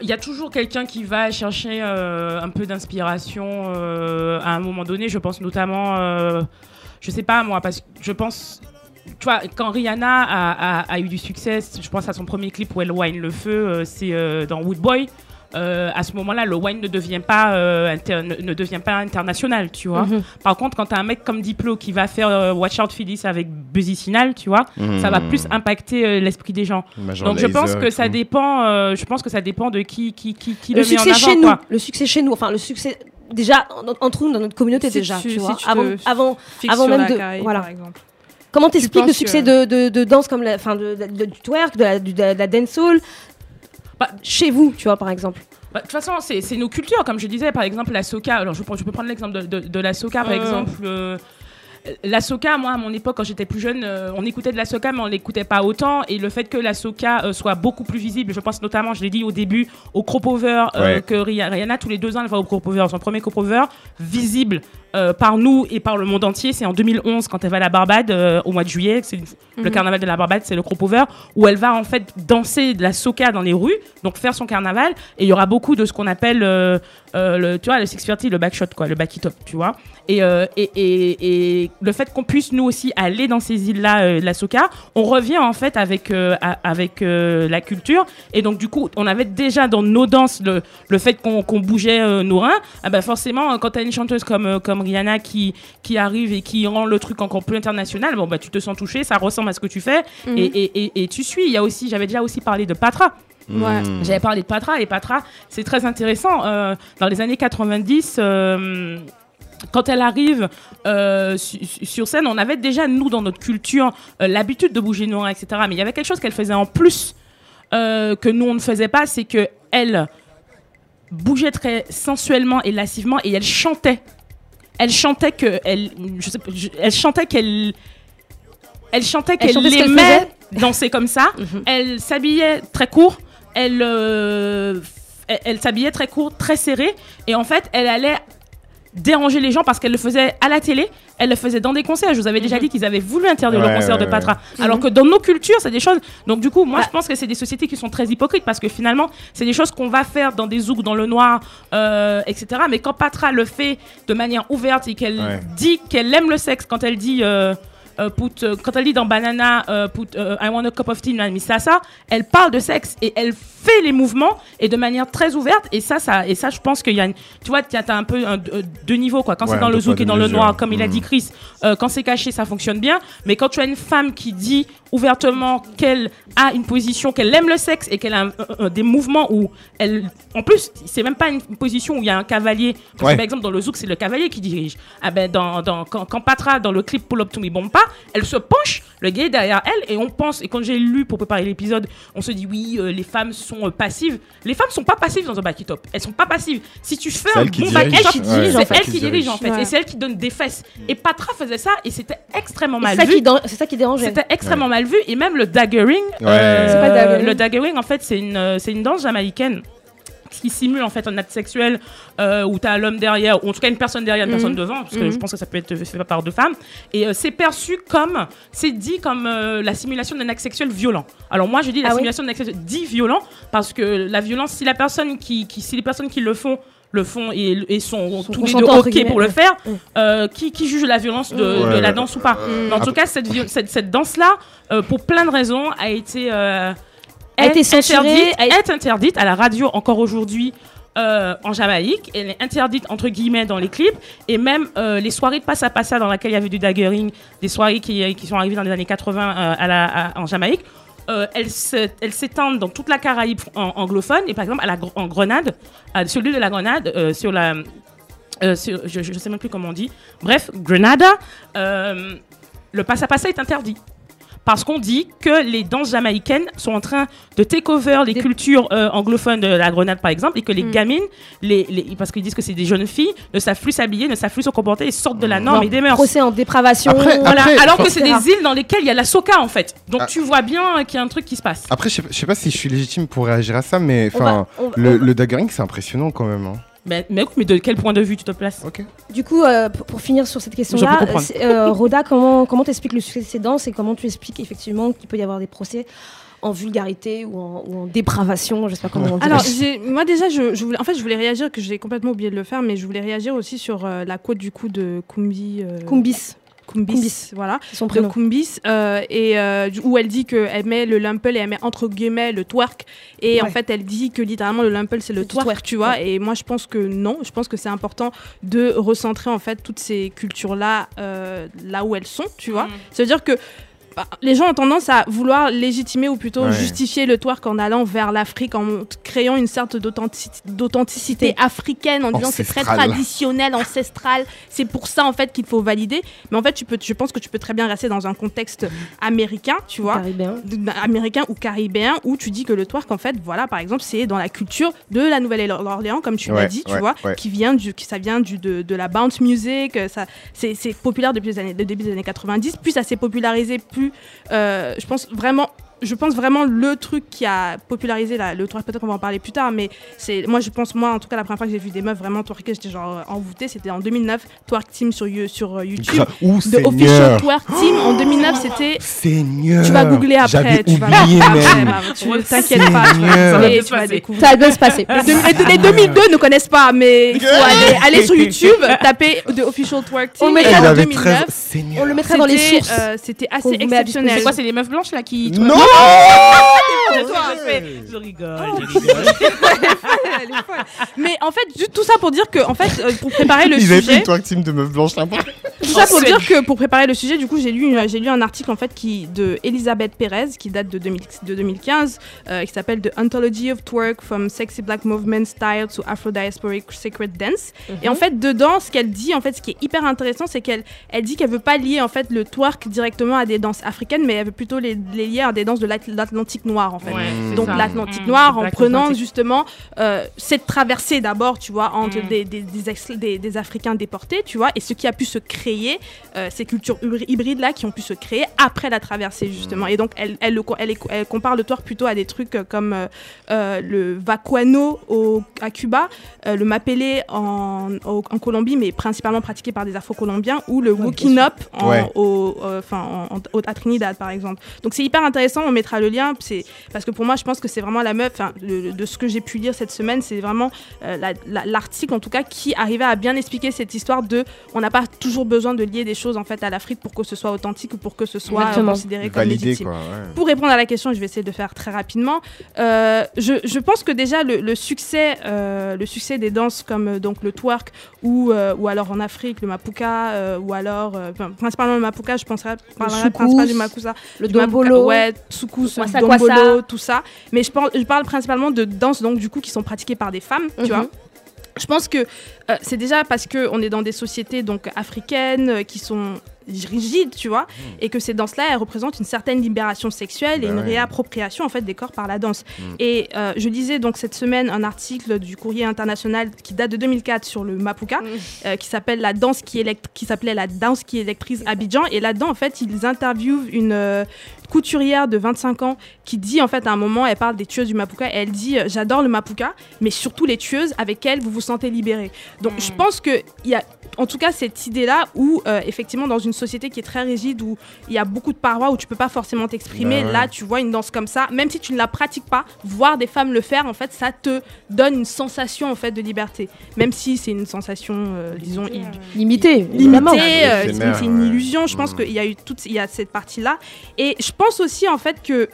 Il y toujours quelqu'un qui va chercher euh, un peu d'inspiration euh, à un moment donné. Je pense notamment, euh, je sais pas moi, parce que je pense, tu vois, quand Rihanna a, a- a eu du succès, je pense à son premier clip où elle wine le feu, c'est dans Woodboy. Euh, à ce moment-là, le wine ne devient pas euh, inter- ne, ne devient pas international, tu vois. Mhm. Par contre, quand tu as un mec comme Diplo qui va faire euh, Watch Out Phyllis avec Buzzy Signal, tu vois, ça va Mhm. plus impacter euh, l'esprit des gens. Major Donc je pense que ça dépend. euh, je pense que ça dépend de qui qui qui, qui Le le, met en succès avant. chez nous, le succès chez nous, enfin le succès déjà en- entre nous dans notre communauté Si déjà, tu- tu, si vois. tu avant, te avant, même de- voilà. par exemple. comment t'expliques le succès que- de, de, de danse comme la, enfin de, de- de- du twerk, de la, du- de la, de la dancehall Bah, chez vous, tu vois par exemple. Bah, De toute façon, c'est c'est nos cultures, comme je disais, par exemple la soca. Alors je, peux prendre l'exemple de, de, de la soca, par Euh. exemple. euh, la soca, moi, à mon époque, quand j'étais plus jeune, euh, on écoutait de la soca, mais on l'écoutait pas autant. Et le fait que la soca euh, soit beaucoup plus visible, je pense notamment, je l'ai dit au début, au cropover, euh, Ouais. que Rihanna, tous les deux ans, elle va au cropover. Son premier cropover, visible euh, par nous et par le monde entier, c'est en 2011, quand elle va à la Barbade, euh, au mois de juillet. C'est le Mhm. carnaval de la Barbade, c'est le cropover, où elle va en fait danser de la soca dans les rues, donc faire son carnaval. Et il y aura beaucoup de ce qu'on appelle, euh, le, tu vois, le 630, le backshot, quoi, le backy top, tu vois. Et, et, et, et le fait qu'on puisse nous aussi aller dans ces îles-là, euh, de la soca, on revient en fait avec, avec la culture. Et donc, du coup, on avait déjà dans nos danses le, le fait qu'on qu'on bougeait nos reins. Ah bah forcément, quand tu as une chanteuse comme, comme Rihanna qui, qui arrive et qui rend le truc encore plus international, bon, bah, tu te sens touché, ça ressemble à ce que tu fais Mhm. et, et, et, et tu suis. Il y a aussi, j'avais déjà aussi parlé de Patra. Ouais. J'avais parlé de Patra et Patra, c'est très intéressant. Euh, dans les années 90, euh, quand elle arrive euh, su- su- sur scène, on avait déjà, nous, dans notre culture, euh, l'habitude de bouger reins, etc. Mais il y avait quelque chose qu'elle faisait en plus que nous, on ne faisait pas, c'est que elle bougeait très sensuellement et lascivement et elle chantait. Elle chantait que elle, je sais pas, je- elle chantait qu'elle, elle chantait Elle qu'elle chantait ce qu'elle aimait danser comme ça. (laughs) Mhm. Elle s'habillait très court. Elle, euh, elle, elle s'habillait très court, très serré. Et en fait, elle allait déranger les gens parce qu'elle le faisait à la télé, elle le faisait dans des concerts. Je vous avais déjà dit qu'ils avaient voulu interdire Ouais, le concert ouais, de Patra. ouais. Alors que dans nos cultures, c'est des choses. Donc, du coup, moi, Bah. je pense que c'est des sociétés qui sont très hypocrites parce que finalement, c'est des choses qu'on va faire dans des zouks, dans le noir, euh, etc. Mais quand Patra le fait de manière ouverte et qu'elle dit qu'elle aime le sexe, quand elle dit. euh, euh, put, euh, quand elle dit dans Banana, euh, put, euh, I want a cup of tea, Miss Sasa, elle parle de sexe et elle fait les mouvements et de manière très ouverte. Et ça, ça, et ça je pense qu'il y a, une, tu vois, tu as un peu un- deux niveaux quoi. Quand Ouais, c'est dans le zouk et dans le noir, comme il a Mm. dit Chris, quand c'est caché, ça fonctionne bien. Mais quand tu as une femme qui dit ouvertement qu'elle a une position, qu'elle aime le sexe et qu'elle a des mouvements où elle, en plus, c'est même pas une position où il y a un cavalier. Parce que, Ouais. par exemple, dans le zouk, c'est le cavalier qui dirige. Ah ben, dans, dans, quand, quand Patra, dans le clip Pull Up To Me Bomba, elle se penche, le gars est derrière elle, et on pense, et quand j'ai lu pour préparer l'épisode, on se dit oui, euh, les femmes sont euh, passives. Les femmes sont pas passives dans un back top. Elles sont pas passives. Si tu fais un bon back top, Elle qui dirige, en c'est fait. elle Qui dirige en fait. Ouais. Et c'est elle qui donne des fesses. Et Patra faisait ça, et c'était extrêmement mal ça, vu. c'est ça qui dérangeait. C'était extrêmement mal vu et même le daggering. Ouais. euh, le daggering Le daggering, en fait, c'est une, c'est une danse jamaïcaine qui simule en fait un acte sexuel euh, où tu as l'homme derrière, ou en tout cas une personne derrière, une Mhm. personne devant, parce que Mhm. je pense que ça peut être fait par deux femmes. Et euh, c'est perçu comme, c'est dit comme euh, la simulation d'un acte sexuel violent. Alors moi je dis la Ah oui simulation d'un acte sexuel dit violent parce que la violence, si la personne qui, qui si les personnes qui le font le font et, et sont, Sont tous les deux ok pour le faire, euh, qui, qui juge la violence de, Ouais, de ouais. la danse ou pas Mm. Mais en tout cas, cette, cette, cette danse-là, euh, pour plein de raisons, a été, euh, A été censurée, interdite, a est interdite à la radio encore aujourd'hui. euh, en Jamaïque, elle est interdite entre guillemets dans les clips et même euh, les soirées de passe à passe dans lesquelles il y avait du daggering, des soirées qui, qui sont arrivées dans les années 80 euh, à la, à- en Jamaïque, euh, elles s'étendent dans toute la Caraïbe en- anglophone et par exemple à la, en Grenade, sur l'île de la Grenade, euh, sur la euh, sur- je ne sais même plus comment on dit. Bref, Grenada, euh, le passe à passe est interdit. Parce qu'on dit que les danses jamaïcaines sont en train de take over les Des- cultures euh, anglophones de la Grenade, par exemple, et que les Mm. gamines, les, les- parce qu'ils disent que c'est des jeunes filles, ne savent plus s'habiller, ne savent plus se comporter et sortent de la norme Genre, et des mœurs. Procès en dépravation. Après- Voilà, après- alors que c'est des îles dans lesquelles il y a la soca en fait. Donc Ah. tu vois bien qu'il y a un truc qui se passe. Après, je sais, pas si je suis légitime pour réagir à ça, mais enfin, on- le, on- le daggering, c'est impressionnant quand même. hein. Mais, mais, mais de quel point de vue tu te places. Du coup, euh, pour, pour finir sur cette question-là, euh, Rhoda, comment comment t'expliques le succès de ces danses et comment tu expliques effectivement qu'il peut y avoir des procès en vulgarité ou en, ou en dépravation, je sais pas comment on dit. Alors, moi déjà, je, je voulais, en fait, je voulais réagir, que j'ai complètement oublié de le faire, mais je voulais réagir aussi sur euh, la quote du coup de Kumbi. euh, Kumbis, Kumbis, Kumbis. voilà. son de prénom. Kumbis euh, et euh, où elle dit qu'elle met le lumple et elle met entre guillemets le twerk et en fait elle dit que littéralement le lumple c'est le twerk, twerk, tu vois et moi je pense que non je pense que c'est important de recentrer en fait toutes ces cultures là là où elles sont tu vois Mm. ça veut dire que les gens ont tendance à vouloir légitimer ou plutôt Ouais. justifier le twerk en allant vers l'Afrique, en créant une sorte d'authenticité- africaine, en disant c'est très traditionnel, ancestral. C'est pour ça en fait qu'il faut valider. Mais en fait, tu peux, je pense que tu peux très bien rester dans un contexte américain, tu vois, Caribéen. d- américain ou caribéen, où tu dis que le twerk en fait, voilà, par exemple, c'est dans la culture de la Nouvelle-Orléans, comme tu l'as dit, tu ouais, vois, ouais. qui vient du, qui, ça vient du, de, de la bounce music, ça, c'est c'est populaire depuis les années, le début des années 90, puis ça s'est popularisé, plus, euh, je pense vraiment, je pense vraiment le truc qui a popularisé la, le twerk, peut-être qu'on va en parler plus tard, mais c'est, moi je pense, moi en tout cas la première fois que j'ai vu des meufs vraiment twerker, j'étais genre euh, envoûtée, c'était en 2009, Twerk Team sur, sur euh, YouTube. Ouh, The Official. Twerk Team en 2009, c'était Seigneur. tu vas googler après. Tu vas oublié même. bah, tu t'inquiète pas. tu vas Ça tu va vas bien se découvrir. Ça bien se passer. Les, deux- les 2002 ne connaissent pas, mais il faut aller, aller sur YouTube, (laughs) taper The Official Twerk Team. On le et mettra en dans J'avais 2009, 13. Seigneur. On le mettra dans les sources. euh, C'était assez met exceptionnel. C'est quoi, c'est les meufs blanches là qui. Non Je rigole, je rigole, je (laughs) rigole. Elle est folle. Mais en fait, juste tout ça pour dire que, en fait, euh, pour préparer le Ils avaient fait sujet, une twerk team de meufs blanches là-bas. tout ça pour dire que pour préparer le sujet, du coup, j'ai lu, j'ai lu un article en fait qui de Elisabeth Perez qui date de, 2000 de 2015, euh, qui s'appelle The Anthology of Twerk from Sexy Black Movement Style to Afro-Diasporic Sacred Dance. Et en fait, dedans, ce qu'elle dit, en fait, ce qui est hyper intéressant, c'est qu'elle elle dit qu'elle veut pas lier en fait le twerk directement à des danses africaines, mais elle veut plutôt les, les lier à des danses de l'At- l'Atlantique noir en fait. Ouais, Donc l'Atlantique Mm, noir en prenant justement euh, cette traversée d'abord, tu vois, entre Mm. des, des, Africains déportés, tu vois, et ce qui a pu se créer, euh, ces cultures hybri- hybrides là qui ont pu se créer après la traversée justement. Et donc elle, elle, elle, elle compare le twerk plutôt à des trucs euh, comme euh, le vacuano au, à Cuba, le mapele en, au- en Colombie, mais principalement pratiqué par des Afro-Colombiens, ou le Wokin Up en, Ouais. au, en- à Trinidad par exemple. Donc c'est hyper intéressant, on mettra le lien, c'est parce que pour moi je pense que c'est vraiment la meuf, enfin, de, de ce que j'ai pu lire cette semaine, c'est vraiment euh, la- la- l'article en tout cas qui arrivait à bien expliquer cette histoire de on n'a pas toujours besoin de lier des choses en fait à l'Afrique pour que ce soit authentique ou pour que ce soit euh, considéré comme Validé, légitime. quoi. ouais. Pour répondre à la question, je vais essayer de faire très rapidement. Euh, je, je pense que déjà le, le succès, euh, le succès des danses comme donc le twerk ou, euh, ou alors en Afrique le mapuka euh, ou alors euh, principalement le mapuka, je penserais principalement du makusa, Le dombolo. ouais, soukous, dombolo, tout ça. Mais je parle, je parle principalement de danses donc du coup qui sont pratiquées par des femmes, tu Mhm. vois. Je pense que euh, c'est déjà parce que on est dans des sociétés donc africaines euh, qui sont rigides, tu vois, et que ces danses-là, elles représentent une certaine libération sexuelle et Bah une ouais. réappropriation en fait des corps par la danse. Mm. Et euh, je lisais donc cette semaine un article du Courrier international qui date de 2004 sur le mapuka, euh, qui s'appelle la danse qui élect- qui s'appelait la danse qui électrise Abidjan. Et là-dedans, en fait, ils interviewent une euh, couturière de 25 ans qui dit en fait à un moment, elle parle des tueuses du mapuka et elle dit euh, j'adore le mapuka, mais surtout les tueuses avec elles vous vous sentez libéré. Donc je pense que il y a en tout cas cette idée là où euh, effectivement dans une société qui est très rigide où il y a beaucoup de parois où tu peux pas forcément t'exprimer, Bah ouais. là tu vois une danse comme ça, même si tu ne la pratiques pas, voir des femmes le faire en fait ça te donne une sensation en fait de liberté, même si c'est une sensation euh, disons il- Limité, limité, évidemment. euh, c'est une illusion. Je pense qu'il y a eu toute, il y a cette partie-là, et je pense aussi en fait que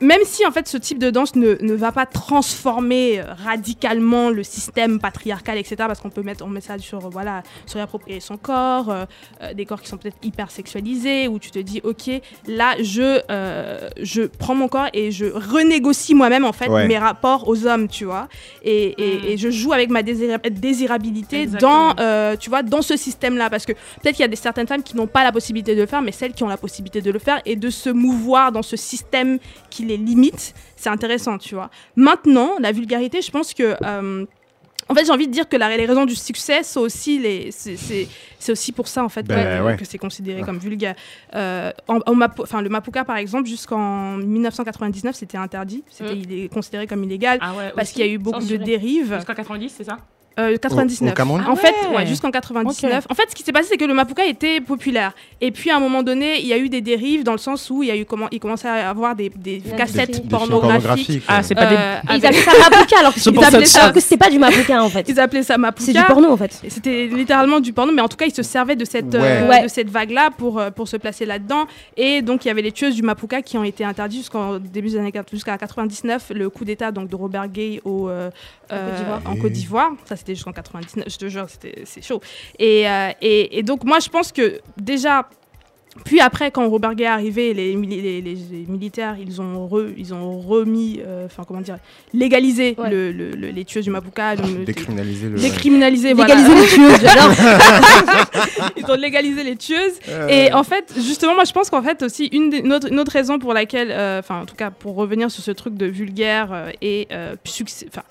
même si en fait ce type de danse ne, ne va pas transformer euh, radicalement le système patriarcal, etc., parce qu'on peut mettre, on met ça sur euh, voilà, se réapproprier son corps, euh, euh, des corps qui sont peut-être hyper sexualisés, où tu te dis ok, là je euh, je prends mon corps et je renégocie moi-même en fait Ouais. mes rapports aux hommes, tu vois, et, et- Mm. et je joue avec ma désira- désirabilité Exactement. dans euh, tu vois dans ce système-là, parce que peut-être qu'il y a des certaines femmes qui n'ont pas la possibilité de le faire, mais celles qui ont la possibilité de le faire et de se mouvoir dans ce système qui les limite, c'est intéressant, tu vois. Maintenant, la vulgarité, je pense que euh, en fait, j'ai envie de dire que la, les raisons du succès, c'est aussi les, c'est, c'est- c'est aussi pour ça en fait Ben, ouais, ouais. que c'est considéré comme vulgaire. Euh, en- en le mapuka, par exemple, jusqu'en 1999, c'était interdit, c'était Mm. il est considéré comme illégal Ah ouais, parce qu'il y a eu beaucoup Censuré. de dérives. Jusqu'en 90, c'est ça? Euh, 99. Au- au Cameroun en Ah fait, ouais. ouais, jusqu'en 99. En fait, ce qui s'est passé, c'est que le mapuka était populaire. Et puis, à un moment donné, il y a eu des dérives dans le sens où il y a eu comment, il commençait à avoir des, des Des cassettes films pornographiques. Ah, c'est pas des. euh, Ils avec- appelaient ça mapuka alors que (laughs) C'est ils appelaient ça que- alors que c'était pas du mapuka en fait. Ils appelaient ça mapuka. C'est du porno en fait. C'était littéralement du porno, mais en tout cas, ils se servaient de cette, euh, Ouais. De cette vague-là pour, euh, pour se placer là-dedans. Et donc, il y avait les tueuses du Mapuka qui ont été interdites jusqu'en début des années 80, jusqu'à 99, le coup d'État donc de Robert Gay au, euh, euh, Côte d'Ivoire. en Côte d'Ivoire. Ça, c'était jusqu'en 99, je te jure, c'était- c'est chaud. Et, euh, et, et donc, moi, je pense que déjà. Puis après, quand Robert Gay est arrivé, les, mili- les, les- les militaires, ils ont, re- ils ont remis, euh, enfin comment dire, légalisé Ouais. le- le- le- les tueuses du Mapuka, le- Décriminaliser le. décriminaliser, voilà. Légaliser les tueuses, j'adore. (laughs) Ils ont légalisé les tueuses. Euh, Et en fait, justement, moi, je pense qu'en fait, aussi, une, des- une autre, une autre raison pour laquelle, euh, enfin, en tout cas, pour revenir sur ce truc de vulgaire euh, et euh, succès, enfin,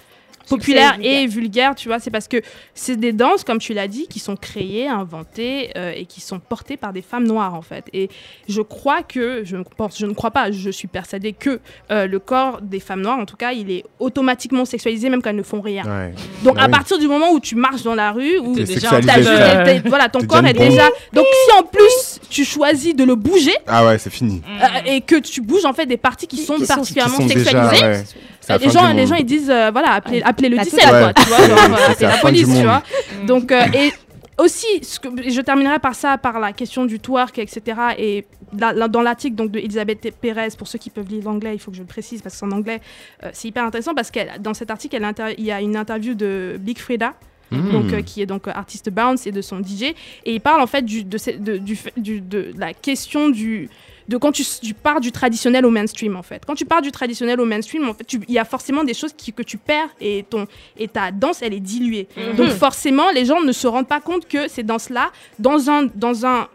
populaire vulgaire. et vulgaire, tu vois, c'est parce que c'est des danses, comme tu l'as dit, qui sont créées, inventées euh, et qui sont portées par des femmes noires, en fait. Et je crois que, je ne pense, je ne crois pas, je suis persuadée que euh, le corps des femmes noires, en tout cas, il est automatiquement sexualisé, même quand elles ne font rien. Ouais. Donc, Ah à oui. partir du moment où tu marches dans la rue, où déjà euh, t'as- voilà, ton corps déjà est déjà. Donc si en plus tu choisis de le bouger Ah ouais, c'est fini. euh, et que tu bouges en fait des parties qui, Qui- sont qui sont- particulièrement Qui sont déjà, sexualisées, ouais, euh, les gens, les gens ils disent euh, voilà appelez, appelez le La 17 totale. quoi, tu vois, Ouais, genre, c'est- (laughs) euh, c'est c'est la police, tu vois. Donc euh, et aussi, ce que, je terminerai par ça, par la question du twerk, etc. Et dans l'article donc de Elisabeth Pérez, pour ceux qui peuvent lire l'anglais, il faut que je le précise parce que c'est en anglais, euh, c'est hyper intéressant parce que dans cet article, elle inter- il y a une interview de Big Frida, Mmh. donc, euh, qui est donc euh, artiste bounce et de son DJ. Et il parle en fait du, de, de- du fait- du- de la question du de quand tu, tu pars du traditionnel au mainstream en fait. Quand tu pars du traditionnel au mainstream, en fait, tu- il y a forcément des choses qui- que tu perds et ton et ta danse elle est diluée. Donc forcément, les gens ne se rendent pas compte que ces danses là dans un dans un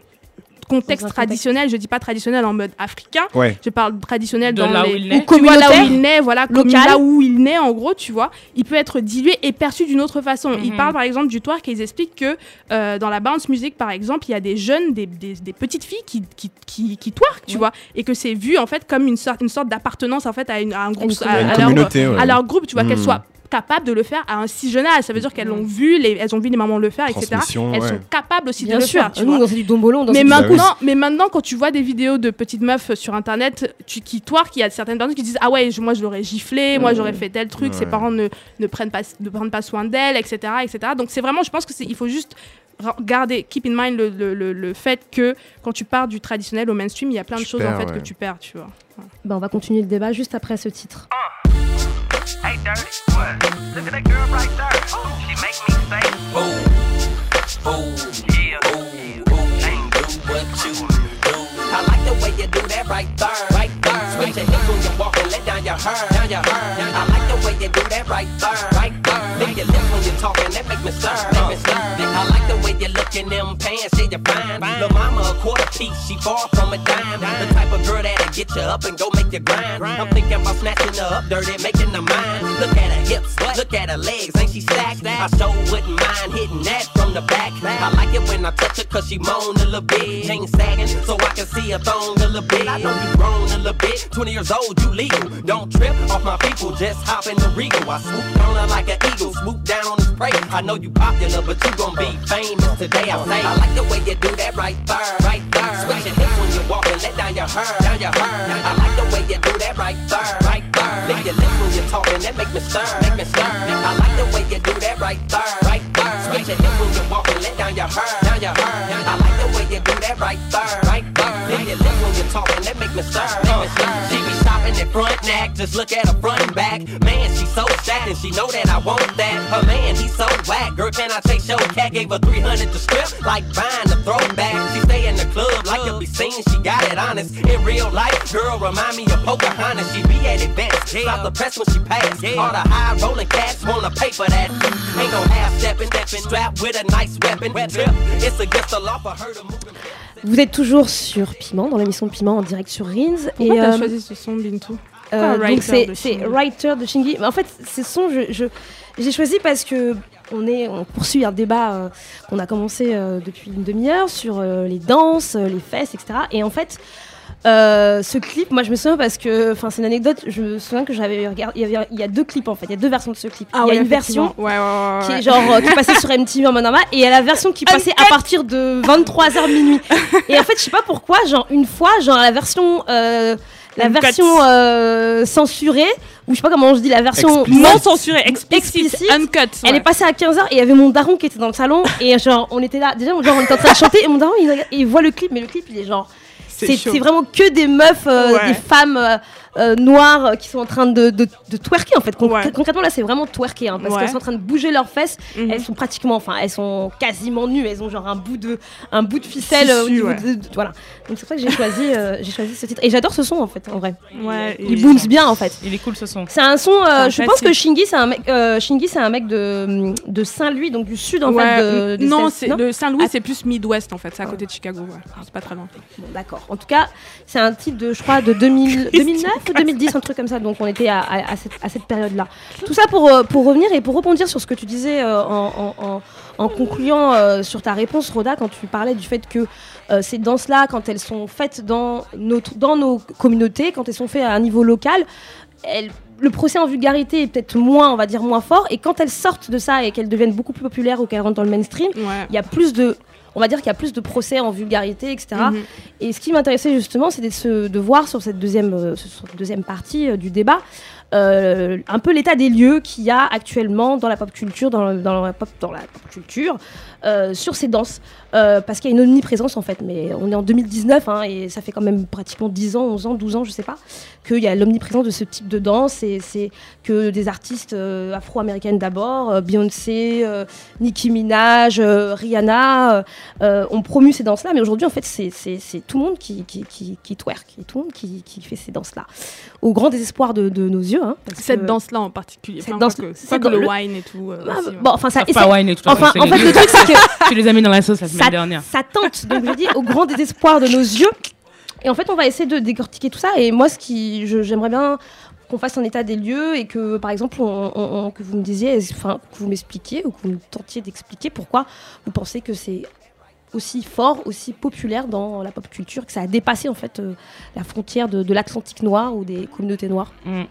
contexte traditionnel, je dis pas traditionnel en mode africain, Ouais. je parle traditionnel De dans là les où il naît. tu vois, là où il naît, voilà, comme là où il naît, en gros, tu vois, il peut être dilué et perçu d'une autre façon. Ils Mhm. parlent par exemple du twerk et ils expliquent que euh, dans la bounce music, par exemple, il y a des jeunes, des, des, des petites filles qui, qui, qui, qui twerk, tu vois, et que c'est vu en fait comme une sorte, une sorte d'appartenance en fait à, une- à un groupe, une leur, ouais. à leur groupe, tu vois, qu'elles Mhm. soient capables de le faire à un si jeune âge. Ça veut dire qu'elles l'ont vu, les, elles ont vu les mamans le faire, etc. Elles ouais. sont capables aussi Bien de le sûr. faire. Tu Nous, vois. du dombolo, on Mais ma- maintenant, mais maintenant, quand tu vois des vidéos de petites meufs sur internet tu, qui twerk, il y a certaines personnes qui disent Ah ouais, je- moi je l'aurais giflé, moi j'aurais fait tel truc, ses parents ne, ne, prennent pas, ne prennent pas soin d'elle, etc., etc. Donc c'est vraiment, je pense qu'il faut juste garder, keep in mind le, le- le- le fait que quand tu pars du traditionnel au mainstream, il y a plein de Tu choses en fait ouais. que tu perds, tu vois. Bah, on va continuer le débat juste après ce titre. Hey, dirty, what? Look at that girl right there. Oh, she make me say, ooh, ooh, yeah, ooh, ooh, you do. I like the way you do that right there, right there. Your hips when you walk let down your hair, down your hair. I like the way you do that right there, right there. Your lips when you're talking, that make me stir, make me stir. I like the way you look in them pants, yeah, you're fine. Lil' mama a quarter piece, she far from a dime. The type of girl that'll get you up and go make you grind. I'm thinking about snatching her up dirty, making her mine. Look at her hips, look at her legs, ain't she stacked? I sure wouldn't mind hitting that from the back. I like it when I touch her cause she moan a little bit. Chain sagging so I can see her thong a little bit. I know you grown a little bit, 20 years old, you legal. Don't trip off my people, just hop in the regal. I swoop on her like an eagle, swoop down on his prey. I know you popular, but you gon' be famous today. I say, I like the way you do that right there, right there. Switch your hips when you walk and let down your hair, down your hair. I like the way you do that right there, right there. Lick your lips when you're talking, that make me stir, make me stir. I like the way you do that right there, right there. Switch your hips when you walk and let down your hair, down your hair. I like the way you do that right there, right there. You're talking, that make me stir, stir. She be stopping at front neck, just look at her front and back. Man, she so sad and she know that I want that. Her man, he so whack. Girl, can I take your cat? Gave her 300 to strip, like buying a throwback. She stay in the club, like to be seen. She got it honest. In real life, girl, remind me of Pocahontas. She be at events, stop the press when she pass. All the high rolling cats wanna pay for that. Ain't no half stepping, strapped with a nice weapon. Tip, It's against the law for her to move. Vous êtes toujours sur Piment, dans l'émission Piment en direct sur Rins. Pourquoi t'as euh, choisi ce son, Bintou Euh, donc c'est Writer de Shingy. Mais en fait, ces sons, je, je- j'ai choisi parce que on est, on poursuit un débat euh, qu'on a commencé depuis une demi-heure sur les danses, les fesses, etc. Et en fait. Euh, ce clip, moi je me souviens parce que, enfin c'est une anecdote, je me souviens que j'avais regardé, il y, avait- il y a deux clips en fait, il y a deux versions de ce clip. Ah il y a ouais, une version. Ouais, ouais, ouais, qui est genre euh, qui passait sur (laughs) MTV en normal et il y a la version qui passait à partir de 23h minuit. Et en fait, je sais pas pourquoi, genre une fois, genre la version euh, la version euh, censurée ou je sais pas comment je dis la version. Non censuré, explicite, Explicite. uncut. elle est passée à 15h et il y avait mon daron qui était dans le salon et genre on était là déjà genre on était en train de chanter et mon daron il voit le clip mais le clip il est genre c'est vraiment que des meufs, euh, Ouais. des femmes euh, noires euh, qui sont en train de, de, de twerker en fait. Con- Ouais. Concrètement là c'est vraiment twerker hein, parce Ouais. qu'elles sont en train de bouger leurs fesses. Mhm. Elles sont pratiquement, enfin elles sont quasiment nues. Elles ont genre un bout de, un bout de ficelle euh, au Tissu, niveau ouais. de, de- voilà. Donc c'est pour ça que j'ai choisi, euh, j'ai choisi ce titre et j'adore ce son en fait en vrai. Ouais, Il et- booms bien en fait. Il est cool ce son. C'est un son. euh, je pense classique. que Shingy c'est un mec, euh, Shingy c'est un mec de, de Saint-Louis donc du sud en Ouais, fait de, des non, c'est le Saint-Louis, Ah. c'est plus Midwest en fait, c'est à côté de Chicago. C'est pas très loin. Bon, D'accord. En tout cas, c'est un titre de, je crois, de 2000 2009 ou 2010, un truc comme ça. Donc, on était à, à- à cette, à cette période-là. Tout ça pour, euh, pour revenir et pour rebondir sur ce que tu disais euh, en, en- en- en concluant euh, sur ta réponse, Rhoda, quand tu parlais du fait que euh, ces danses-là, quand elles sont faites dans, notre, dans nos communautés, quand elles sont faites à un niveau local, elles- le procès en vulgarité est peut-être moins, on va dire, moins fort. Et quand elles sortent de ça et qu'elles deviennent beaucoup plus populaires ou qu'elles rentrent dans le mainstream, Ouais. il y a plus de on va dire qu'il y a plus de procès en vulgarité etc Mhm. et ce qui m'intéressait justement c'était de, se- de voir sur cette deuxième euh, sur cette deuxième partie euh, du débat euh, un peu l'état des lieux qu'il y a actuellement dans la pop culture dans, la pop dans la pop culture sur ces danses Euh, parce qu'il y a une omniprésence en fait mais on est en 2019 hein, et ça fait quand même pratiquement 10 ans 11 ans 12 ans je sais pas qu'il y a l'omniprésence de ce type de danse et c'est que des artistes euh, afro-américaines d'abord euh, Beyoncé euh, Nicki Minaj euh, Rihanna ont promu ces danses là mais aujourd'hui en fait c'est tout le monde qui, qui, qui, qui twerk et tout le monde qui, qui fait ces danses là au grand désespoir de, de nos yeux hein, parce Cette danse-là en particulier. Cette Enfin, danse- que, pas que le le- wine et tout. euh, Ah, aussi, ouais. bon enfin ça, Ça pas ça- wine et tout. enfin en fait le truc c'est que (laughs) Tu les as mis dans la sauce la semaine (laughs) ça, dernière. ça tente. Donc je dis au grand désespoir de nos yeux. Et en fait, on va essayer de décortiquer tout ça. Et moi, ce qui, j'aimerais bien qu'on fasse un état des lieux et que, par exemple, on- on- on- que vous me disiez, enfin, que vous m'expliquiez ou que vous me tentiez d'expliquer pourquoi vous pensez que c'est aussi fort, aussi populaire dans la pop culture, que ça a dépassé en fait euh, la frontière de, de l'Atlantique noir ou des communautés noires. Mm.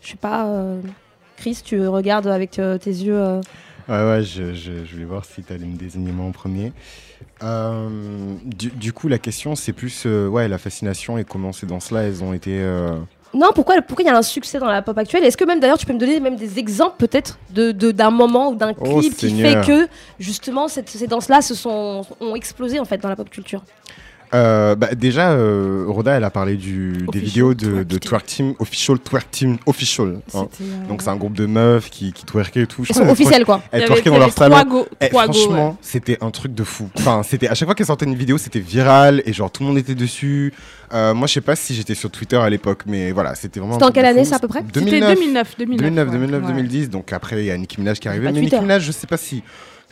Je sais pas, euh, Chris, tu regardes avec euh, tes yeux. Ouais, ouais, je, je, je voulais voir si tu allais me désigner moi en premier. Euh, du, du coup, la question, c'est plus euh, ouais, la fascination et comment ces danses-là, elles ont été euh, Non, pourquoi pourquoi il y a un succès dans la pop actuelle? Est-ce que même d'ailleurs tu peux me donner même des exemples peut-être de de- d'un moment ou d'un Oh, clip qui Seigneur. fait que justement cette- ces danses-là se sont ont explosé en fait dans la pop culture? Euh, bah, déjà, euh, Rhoda, elle a parlé du, des vidéos de, Twerk de Team. Twerk Team, Official Twerk Team, Official. hein. Euh, Donc c'est un groupe de meufs qui, qui twerkaient et tout. Je Elles crois sont qu'elles officielles quoi. il y Elles avait- twerkaient il y dans leur avait trois salon. go- Eh, trois go, franchement, ouais. c'était un truc de fou. Enfin, c'était à chaque fois qu'elle sortait une vidéo, c'était viral et genre tout le monde était dessus. Euh, moi, je sais pas si j'étais sur Twitter à l'époque, mais voilà, c'était vraiment. C'était en truc quelle de année, fou. ça, à peu près? C'était 2009. 2009, 2009. 2009, ouais. 2009, Ouais. 2010. Donc après, il y a Nicki Minaj qui est arrivée. pas Mais Nicki. Minaj, je sais pas si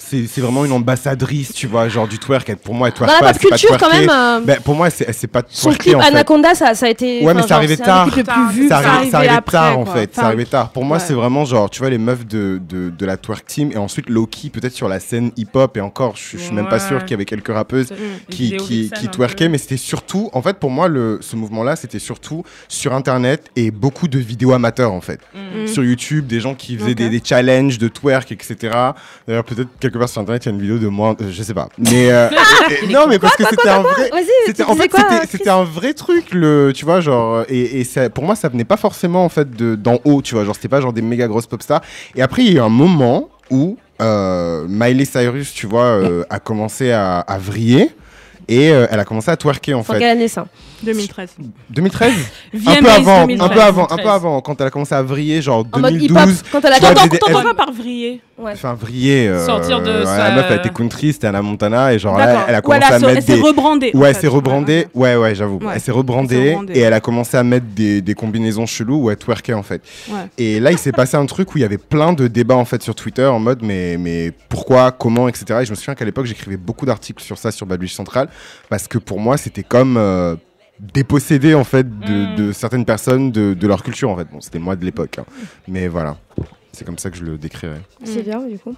c'est c'est vraiment une ambassadrice, tu vois, genre du twerk. Pour moi, elle twerk Dans la pas, pop pas culture quand même. euh, Ben, pour moi, elle sait- elle sait pas son twerker clip en fait. Anaconda, ça, ça a été. Ouais, mais ça arrivait c'est tard. ça arrivait, tard en fait, ça arrivait tard. Pour moi, ouais. c'est vraiment genre, tu vois, les meufs de, de, de la twerk team et ensuite Loki, peut-être sur la scène hip-hop et encore, je suis même pas sûr qu'il y avait quelques rappeuses qui, qui, qui twerkaient, mais c'était surtout, en fait, pour moi, le, ce mouvement-là, c'était surtout sur Internet et beaucoup de vidéos amateurs en fait. Mm. Sur YouTube, des gens qui faisaient des challenges de twerk, etc. D'ailleurs, peut-être quelque part sur Internet, il y a une vidéo de moi, euh, je sais pas. Mais euh, (laughs) et- non, mais parce que c'était un vrai. C'était en fait c'était un vrai truc le tu vois genre et, et ça, pour moi ça venait pas forcément en fait de d'en haut tu vois genre c'était pas genre des méga grosses pop stars et après il y a eu un moment où euh, Miley Cyrus tu vois euh, a commencé à, à vriller et euh, elle a commencé à twerker en En fait quelle année ça? 2013. 2013 un peu avant 2013. un peu avant un 2013. peu avant quand elle a commencé à vriller genre En mode 2012 hip-hop, quand elle a T'entends pas par vriller Ouais. Enfin, vriller. euh, Sortir de ouais, sa- La meuf, elle était country, c'était Anna Montana, et genre là, elle a commencé elle, a à mettre elle s'est des. rebrandée. Ouais, elle s'est rebrandée. Ouais, Ouais, ouais, j'avoue. Ouais. Elle s'est rebrandée et elle a commencé à mettre des, des combinaisons cheloues où elle twerkait en fait. Ouais. Et là, il s'est passé un truc où il y avait plein de débats en fait sur Twitter en mode mais, mais pourquoi, comment, etc. Et je me souviens qu'à l'époque, j'écrivais beaucoup d'articles sur ça sur Bad Beach Central parce que pour moi, c'était comme. euh, déposséder en fait de, Mm. de certaines personnes de, de leur culture en fait bon c'était moi de l'époque hein. mais voilà c'est comme ça que je le décrirais C'est bien du coup.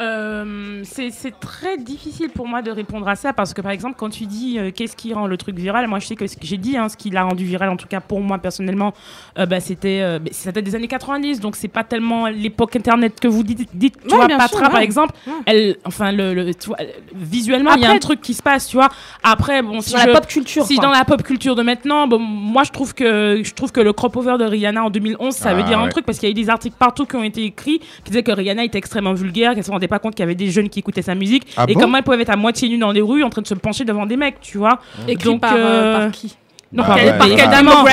Euh, c'est c'est très difficile pour moi de répondre à ça parce que par exemple quand tu dis euh, qu'est-ce qui rend le truc viral, moi je sais que ce que j'ai dit, hein, ce qui l'a rendu viral en tout cas pour moi personnellement, euh, bah, c'était euh, ça date des années 90 donc c'est pas tellement l'époque internet que vous dites, dites tu Ouais, vois Patra sûr, par ouais. exemple, Ouais. elle enfin le, le- tu vois, visuellement il y a un truc qui se passe tu vois. Après bon si Dans je la pop culture. si quoi. dans la pop culture de maintenant, bon, moi je trouve que je trouve que le crop over de Rihanna en 2011, ça veut Ah, dire un truc parce qu'il y a eu des articles partout qui ont été écrits qui disaient que Rihanna était extrêmement vulgaire, qu'elle se rendait pas compte qu'il y avait des jeunes qui écoutaient sa musique Ah et bon comment elle pouvait être à moitié nue dans les rues en train de se pencher devant des mecs, tu vois. Écrit Donc, par, euh, euh, par qui Non, par, ouais, par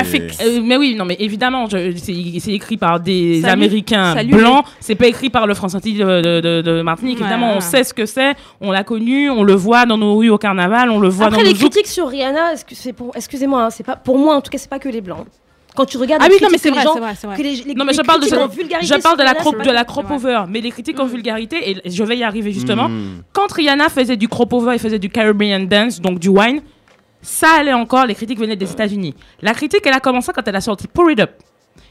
C'est- Euh, Mais oui, non, mais évidemment, c'est écrit par des Salut. Américains Salut. blancs. C'est pas écrit par le France Inti de, de, de- de Martinique. Ouais, Évidemment, on sait ce que c'est, on l'a connu, on le voit dans nos rues au carnaval, on le voit Après dans les nos critiques sur Rihanna, excusez-moi, hein, c'est pas pour moi en tout cas, c'est pas que les blancs. Quand tu regardes Ah les oui, non, mais critiques c'est vrai, gens c'est vrai, c'est vrai. que les, les- Non, mais je parle de, critiques ce- en vulgarité je parle sur de la crop, de la crop over, mais les critiques en Mm. vulgarité, et je vais y arriver justement. Mm. Quand Rihanna faisait du crop over et faisait du Caribbean dance, donc du wine, ça allait encore, les critiques venaient des États-Unis. La critique, elle a commencé quand elle a sorti Pour It Up.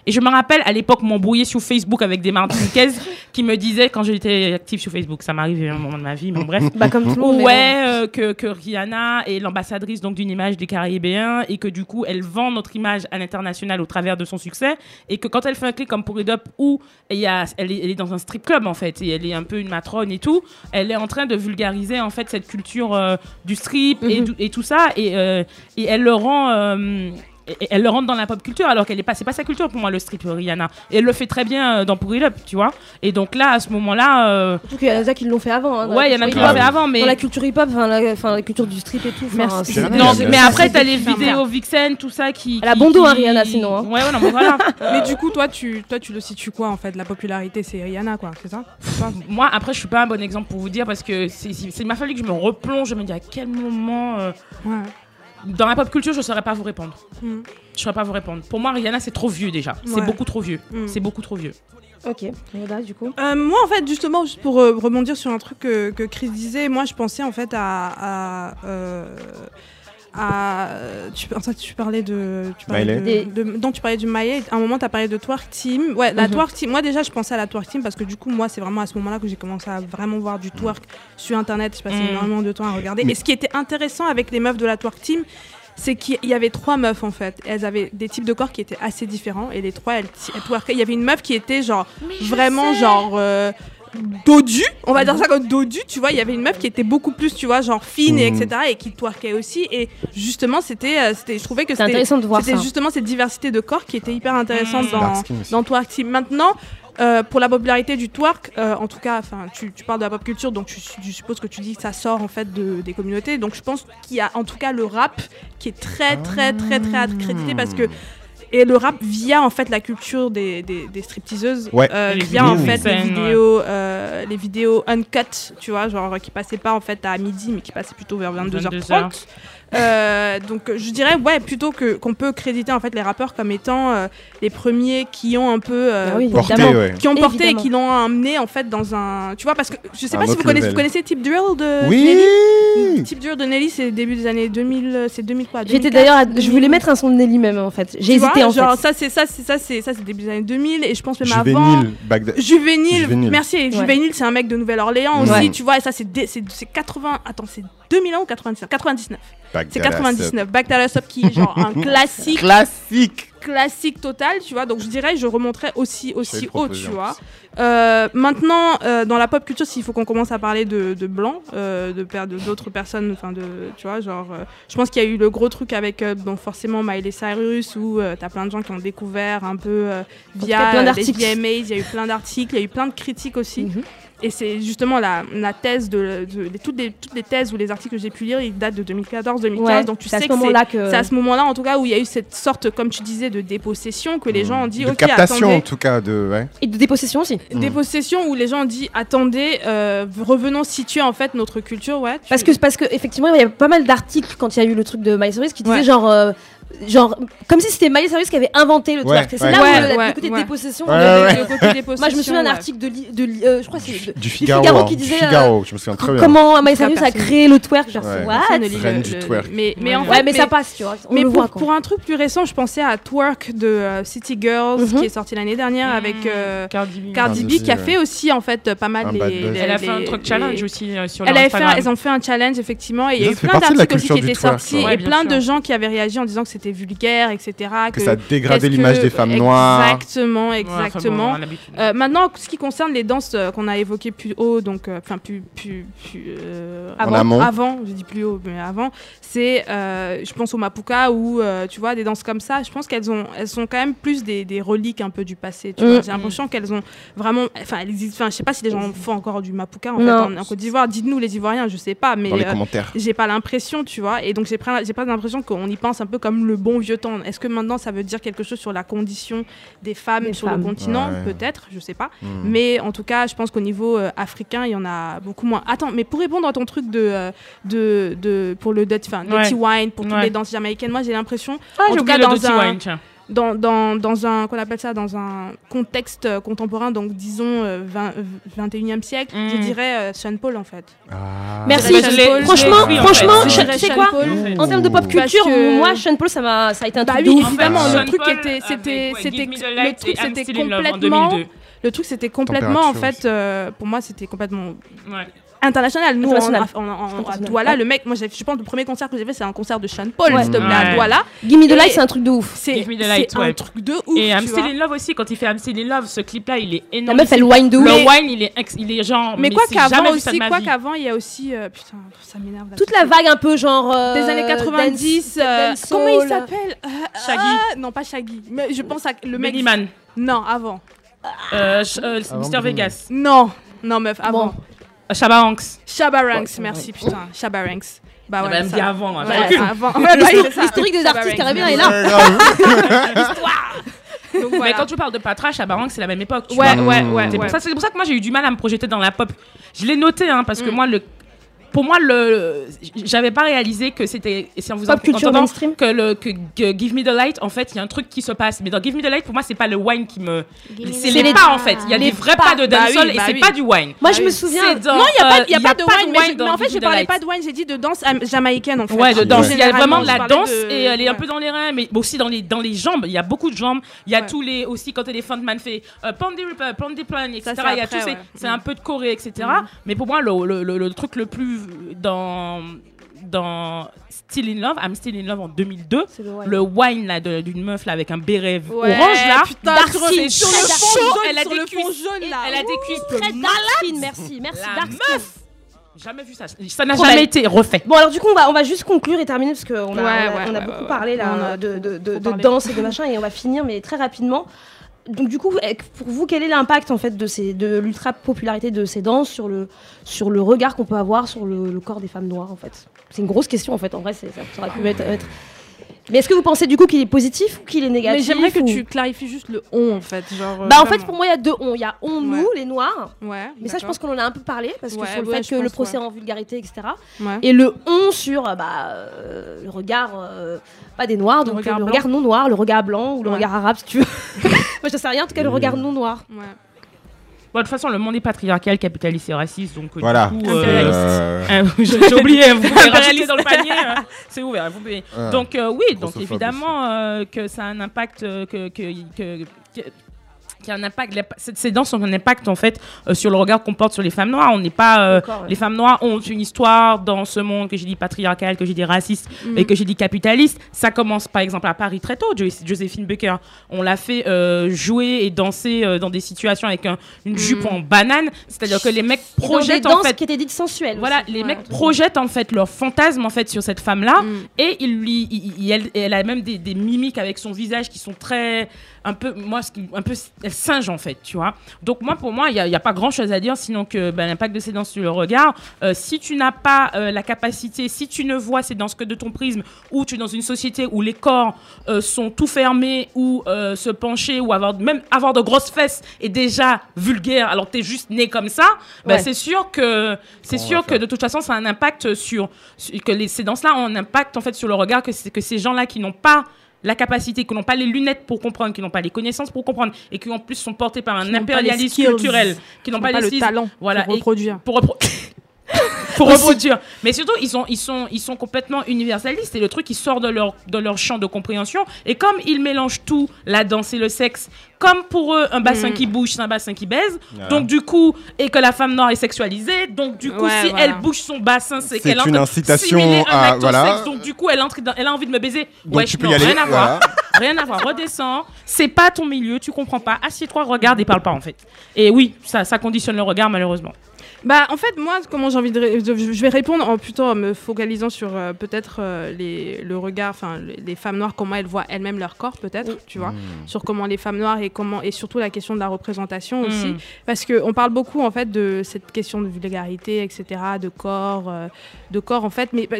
Et je me rappelle à l'époque m'embrouiller sur Facebook avec des Martiniquaises (laughs) qui me disaient, quand j'étais active sur Facebook, ça m'arrive à un moment de ma vie, mais bref. Bah comme tout le monde. mais Ouais, euh, que, que Rihanna est l'ambassadrice donc d'une image des Caribéens et que du coup elle vend notre image à l'international au travers de son succès et que quand elle fait un clip comme Pour It Up où il y a, elle, est, elle est dans un strip club en fait et elle est un peu une matrone et tout, elle est en train de vulgariser en fait cette culture euh, du strip et, Mhm. du- et tout ça et, euh, et elle le rend euh, et- elle le rentre dans la pop culture alors qu'elle est pas c'est pas sa culture pour moi le strip Rihanna et elle le fait très bien euh, dans Pour It Up tu vois et donc là à ce moment là euh, Surtout qu'il y en a qui l'ont fait avant. hein, ouais il y en a qui l'ont fait avant mais Dans la culture hip-hop, enfin la, enfin, la culture du strip et tout. Merci. Non, elle a- mais après, t'as les c'est vidéos Vixen, tout ça qui. Elle a qui- bon dos, hein, qui- Rihanna, sinon, hein. Ouais, ouais, non, mais voilà. (laughs) Mais du coup, toi tu, toi, tu le situes quoi en fait La popularité, c'est Rihanna, quoi, c'est ça? Moi, après, je suis pas un bon exemple pour vous dire parce que c'est, c'est- c'est- il m'a fallu que je me replonge. Je me dis à quel moment. euh, Ouais. Dans la pop culture, je saurais pas vous répondre. Mm. Je saurais pas vous répondre. Pour moi, Rihanna, c'est trop vieux déjà. C'est beaucoup trop vieux. Mm. C'est beaucoup trop vieux. Ok. Yoda, du coup. Euh, moi, en fait, justement, juste pour euh, rebondir sur un truc que, que Chris disait, moi, je pensais en fait à. à, euh, à- tu, en fait, tu parlais de. Tu parlais de, de- tu parlais du Miley. À un moment, tu as parlé de Twerk Team. Ouais, la Mhm. Twerk Team. Moi, déjà, je pensais à la Twerk Team parce que du coup, moi, c'est vraiment à ce moment-là que j'ai commencé à vraiment voir du twerk sur Internet. Je passais Mhm. énormément de temps à regarder. Mais- Et ce qui était intéressant avec les meufs de la Twerk Team, c'est qu'il y avait trois meufs en fait. Elles avaient des types de corps qui étaient assez différents et les trois elles, elles twerkaient. Il y avait une meuf qui était genre vraiment genre euh, dodu, on va dire ça comme dodu, tu vois, il y avait une meuf qui était beaucoup plus, tu vois, genre fine et Mhm. etc. et qui twerkait aussi et justement c'était, euh, c'était je trouvais que c'était intéressant de voir c'était justement cette diversité de corps qui était hyper intéressante Mhm. dans, dans Twerk Team. Maintenant, euh, pour la popularité du twerk, euh, en tout cas, enfin, tu, tu parles de la pop culture, donc tu- je suppose que tu dis que ça sort en fait de, des communautés. Donc je pense qu'il y a en tout cas le rap qui est très très très très accrédité parce que et le rap via en fait la culture des, des, des stripteaseuses, Ouais. euh, via en fait les vidéos, euh, les vidéos uncut, tu vois, genre qui passaient pas en fait à midi mais qui passaient plutôt vers 22h30. Euh, donc je dirais ouais plutôt que qu'on peut créditer en fait les rappeurs comme étant euh, les premiers qui ont un peu euh, Ah oui, Porté, ouais. qui ont porté Évidemment. et qui l'ont amené en fait dans un tu vois parce que je sais Un pas si vous connaissez vous connaissez Tip Drill de Oui Nelly? Tip Drill de Nelly c'est début des années 2000 c'est 2000 quoi J'étais 2004, d'ailleurs, je 2000. voulais mettre un son de Nelly même en fait. J'ai Tu vois, hésité en genre fait. ça c'est ça c'est ça c'est ça c'est début des années 2000 et je pense même avant Juvénile, Bagdad. Juvénile, Juvénile. merci. Ouais. Juvénile, c'est un mec de Nouvelle-Orléans Ouais. aussi, tu vois, et ça, c'est c'est c'est 80. Attends, c'est 2001 ou 99 99. C'est that ass 99. Back qui est genre un (laughs) classique. Classique. Classique total, tu vois. Donc je dirais, je remonterais aussi, aussi haut, tu vois. Euh, maintenant, euh, dans la pop culture, s'il faut qu'on commence à parler de, de blancs, euh, de d'autres personnes, enfin de, tu vois, genre, euh, je pense qu'il y a eu le gros truc avec, euh, bon, forcément Miley Cyrus, où euh, t'as plein de gens qui ont découvert un peu euh, via les d'articles. VMAs, il y a eu plein d'articles, il y a eu plein de critiques aussi. Mhm. Et c'est justement la, la thèse de, de- de- toutes, les, toutes les thèses ou les articles que j'ai pu lire, ils datent de 2014-2015. Ouais, donc tu c'est à sais ce que c'est moment-là que- c'est à ce moment-là, en tout cas, où il y a eu cette sorte, comme tu disais, de dépossession que les gens ont dit, De ok, captation, attendez, en tout cas. De, ouais. Et de dépossession aussi. des possessions où les gens ont dit attendez, euh, revenons situer en fait notre culture, ouais. tu- Parce que, parce que effectivement, il y a pas mal d'articles quand il y a eu le truc de Miley Cyrus qui disaient Ouais. genre. euh, Genre, comme si c'était Miley Cyrus qui avait inventé le Ouais, twerk. C'est ouais. là où Ouais, le, côté ouais. dépossession. Ouais, de- des Moi, je me souviens d'un article de, li- de li- euh, je crois que c'est de- Du Figaro. qui disait, Figaro, je me souviens très bien. comment Miley Cyrus a créé le twerk. Genre, Ouais. what le- du twerk. Mais, mais en Ouais, fait, mais ça passe, tu vois. On mais le pour, voit, quoi. pour un truc plus récent, je pensais à Twerk de euh, City Girls Mhm. qui est sorti l'année dernière avec euh, Cardi B. Cardi B Cardi qui a fait aussi en fait pas mal les, les- Elle a fait un truc les- challenge aussi euh, sur Elle leur avait fait, elles ont fait un challenge effectivement et il y a eu plein d'articles aussi qui étaient sortis et plein de gens qui avaient réagi en disant que c'était vulgaire, etc. Que ça dégradait l'image des femmes noires. Exactement, exactement. Euh, maintenant, ce qui concerne les danses euh, qu'on a évoquées plus haut, donc euh, enfin plus plus, plus euh, En avant, amont. avant, je dis plus haut, mais avant, c'est euh, je pense au mapuka ou euh, tu vois des danses comme ça. Je pense qu'elles ont elles sont quand même plus des, des reliques un peu du passé. Mm. J'ai l'impression qu'elles ont vraiment, enfin elles existent. Enfin, je sais pas si les gens font encore du mapuka en, fait, en, en Côte d'Ivoire. Dites-nous les Ivoiriens, je sais pas, mais euh, j'ai pas l'impression, tu vois. Et donc, j'ai pas, j'ai pas l'impression qu'on y pense un peu comme le bon vieux temps. Est-ce que maintenant, ça veut dire quelque chose sur la condition des femmes Des sur femmes. le continent? Ouais. Peut-être, je sais pas. Hmm. Mais en tout cas, je pense qu'au niveau euh, africain, il y en a beaucoup moins. Attends, mais pour répondre à ton truc de, euh, de, de pour le enfin, dirty wine, pour toutes Ouais. les danses jamaïcaines, moi, j'ai l'impression, Ah, en tout cas, le dans un- Wine, tiens. dans, dans, dans un qu'on appelle ça dans un contexte euh, contemporain, donc disons euh, 20, euh, 21e siècle, Mm. je dirais euh, Sean Paul en fait. Ah. Merci. Je l'ai Franchement, écrit, en franchement, fait. quoi Paul. En termes de pop culture, que- moi, Sean Paul, ça m'a, ça a été un Bah truc oui, de ouf. évidemment, fait. le Sean truc Paul était, c'était, c'était, le truc c'était en complètement, 2002. Le truc c'était complètement en fait, euh, pour moi c'était complètement Ouais. international. Nous, International. on, on- on- on-. Douala, Ouais. le mec, moi je pense le premier concert que j'ai fait c'est un concert de Sean Paul, Ouais. s'il te plaît, à Douala. Gimme the Light, c'est un truc de ouf. C'est, Give Me the Light, c'est un truc de ouf. Et I'm Still in Love aussi, quand il fait I'm Still in Love, ce clip-là, il est La énorme. meuf, elle wine de ouf. Le Mais- wine, il est, ex- il est genre. Mais quoi c'est jamais qu'avant aussi, quoi qu'avant, il y a aussi, euh, putain, ça m'énerve. là, Toute tout la vague un peu genre. euh, des années 90. dance- euh, dancehall. comment il s'appelle? Euh, Shaggy. Non, pas Shaggy. Mais je pense à le mec. Non, avant. Euh, ch- euh, Man. Vegas. Non, non meuf, avant. Bon. Euh, Shabba Ranks, merci putain, Shabba Ranks. Bah ouais. va me ça. dire avant. hein, Ouais, recule. avant. Ouais, bah, c'est ça. L'historique des Shabba artistes Ranks, caribéens est là. (laughs) Donc, Mais voilà. quand tu parles de Patra, Shabba Ranks, c'est la même époque. tu Ouais, vois. ouais, ouais. C'est ouais. pour, ça- c'est pour ça que moi j'ai eu du mal à me projeter dans la pop. Je l'ai noté hein, parce que Mm. moi le pour moi le j'avais pas réalisé que c'était et si on vous Pop en- culture mainstream. que le que, que Give Me the Light en fait il y a un truc qui se passe mais dans Give Me the Light pour moi c'est pas le wine qui me c'est les, les- pas en fait il y a Les des vrais pas. pas de Bah dancehall et bah c'est oui. pas du wine Moi, je me souviens. Dans, Non, il n'y a, euh, pas- y a pas de wine, mais, en fait, je Me the parlais pas de wine, j'ai dit de danse am- jamaïcaine en fait. Ouais, de danse. Il y a vraiment de la danse et elle est un peu dans les reins, mais aussi dans les, dans les jambes. Il y a beaucoup de jambes. Il y a tous les aussi quand Elephant Man fait euh, Pound the Ripper, Plan, etc. Il y a tous c'est Mm. un peu de choré, etc. Mm. Mais pour moi, le, le, le- le truc le plus dans dans Still in Love, I'm Still in Love en 2002, C'est le wine. là d'une meuf là avec un béret Ouais, orange là, putain, sur- le fond jaune, elle a des cuisses, jaune, là. elle a des cuisses Très malades. merci, merci. La dark meuf, jamais vu ça, ça n'a jamais été refait. Bon alors du coup on va, on va juste conclure et terminer parce qu'on a, Ouais, on a, ouais, on a beaucoup parlé là de, de, de, danse et de machin et on va finir mais très rapidement. Donc du coup eh, pour vous quel est l'impact en fait de, de l'ultra popularité de ces danses sur le, regard qu'on peut avoir sur le, corps des femmes noires en fait? C'est une grosse question en fait. En vrai ça, aurait pu être- Mais est-ce que vous pensez du coup qu'il est positif ou qu'il est négatif Mais j'aimerais que tu clarifies juste le on en fait. Genre, euh, Bah en fait pour moi il y a deux on. Il y a on nous Ouais. les noirs. Ouais. Mais ça je pense qu'on en a un peu parlé parce que Ouais, sur le ouais, fait que le procès ouais. en vulgarité etc. Ouais. Et le on sur euh, bah, euh, le regard, euh, pas des noirs, donc regard le blanc. regard non noir, le regard blanc ou le regard arabe si tu veux. (laughs) Moi je sais rien, en tout cas le regard non noir. Bon, de toute façon, le monde est patriarcal, capitaliste et raciste, donc euh, Voilà. du coup, euh, (laughs) J'ai oublié, vous pouvez rajouter dans le panier, euh, (laughs) c'est ouvert. Vous pouvez. Ouais. Donc euh, oui, donc évidemment euh, que ça a un impact, euh, que, que, que, que- qu'il y a un impact, ces- danses ont un impact en fait euh, sur le regard qu'on porte sur les femmes noires. On n'est pas, euh, ouais. les femmes noires ont une histoire dans ce monde que j'ai dit patriarcal, que j'ai dit raciste Mm. et que j'ai dit capitaliste. Ça commence par exemple à Paris très tôt. Jo- Joséphine Baker, on l'a fait euh, jouer et danser dans des situations avec un- une jupe Mm. en banane, c'est-à-dire que les mecs Et dans des projettent en fait qui étaient dites sensuelles. voilà, aussi. les Ouais, mecs projettent en fait leur fantasme en fait sur cette femme-là Mm. et il lui, il- il- elle, elle a même des, des mimiques avec son visage qui sont très, un peu, moi, qui- un peu, elle singe en fait, tu vois. Donc moi, pour moi, il n'y a, il y a pas grand-chose à dire sinon que ben, l'impact de ces danses sur le regard. euh, si tu n'as pas euh, la capacité, si tu ne vois ces danses que de ton prisme, ou tu es dans une société où les corps euh, sont tout fermés, ou euh, se pencher, ou avoir même avoir de grosses fesses est déjà vulgaire, alors tu es juste né comme ça, ben, Ouais. c'est sûr que c'est sûr que de toute façon ça a un impact sur, sur- que les, ces danses-là ont un impact en fait sur le regard que c'est que ces gens-là qui n'ont pas la capacité, qui n'ont pas les lunettes pour comprendre, qui n'ont pas les connaissances pour comprendre, et qui en plus sont portés par un impérialisme culturel, qui n'ont pas, les le talent voilà, pour reproduire. pour repro- (laughs) (laughs) pour reproduire. Mais surtout, ils sont, ils, sont, ils sont complètement universalistes. C'est le truc qui sort de leur, de leur champ de compréhension. Et comme ils mélangent tout, la danse et le sexe, comme pour eux, un bassin Mm. qui bouge, c'est un bassin qui baise. Donc, du coup, et que la femme noire est sexualisée. Donc, du coup, Ouais, si voilà. elle bouge son bassin, c'est qu'elle une incitation un à- voilà. sexe. Donc, du coup, elle, entre dans- elle a envie de me baiser. Donc, ouais, tu peux non, y aller, Rien à voir. (laughs) Rien à voir. Redescends. C'est pas ton milieu. Tu comprends pas. Assieds-toi, regarde et parle pas, en fait. Et oui, ça, ça conditionne le regard, malheureusement. Bah, en fait, moi, comment j'ai envie de, ré- Je vais répondre en plutôt en me focalisant sur euh, peut-être euh, les, le regard, enfin, les, femmes noires, comment elles voient elles-mêmes leur corps, peut-être, tu vois, sur comment les femmes noires et comment et surtout la question de la représentation aussi, Mm. parce que on parle beaucoup en fait de cette question de vulgarité, etc., de corps, euh, de corps en fait, mais bah,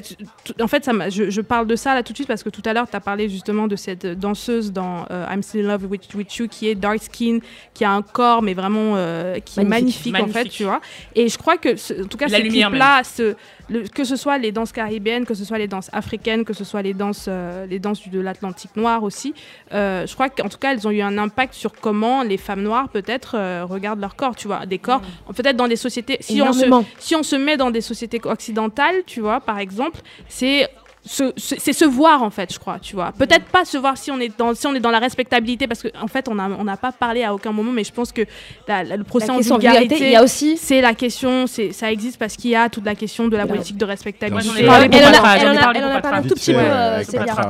en fait, ça m'a- je, je parle de ça là tout de suite parce que tout à l'heure, tu as parlé justement de cette danseuse dans euh, I'm Still in Love with, with You qui est dark skin, qui a un corps mais vraiment euh, qui est Magnifique. magnifique, en fait, tu vois. Et je crois que, ce- en tout cas, La ces lumière clips-là, ce- le- que ce soit les danses caribéennes, que ce soit les danses africaines, que ce soit les danses, euh, les danses de l'Atlantique noir aussi, euh, je crois qu'en tout cas, elles ont eu un impact sur comment les femmes noires, peut-être, euh, regardent leur corps, tu vois. Des corps, peut-être dans des sociétés. Si on, se, Énormément. si on se met dans des sociétés occidentales, tu vois, par exemple, c'est. Se- se- C'est se voir en fait, je crois, tu vois. Peut-être pas se voir si on est dans si on est dans la respectabilité, parce qu'en en fait on a on n'a pas parlé à aucun moment, mais je pense que la- la- le procès La en vulgarité, il y a aussi. c'est la question, c'est ça existe parce qu'il y a toute la question de la politique de respectabilité. Elle, en a- a- parlé a un tout petit peu, euh,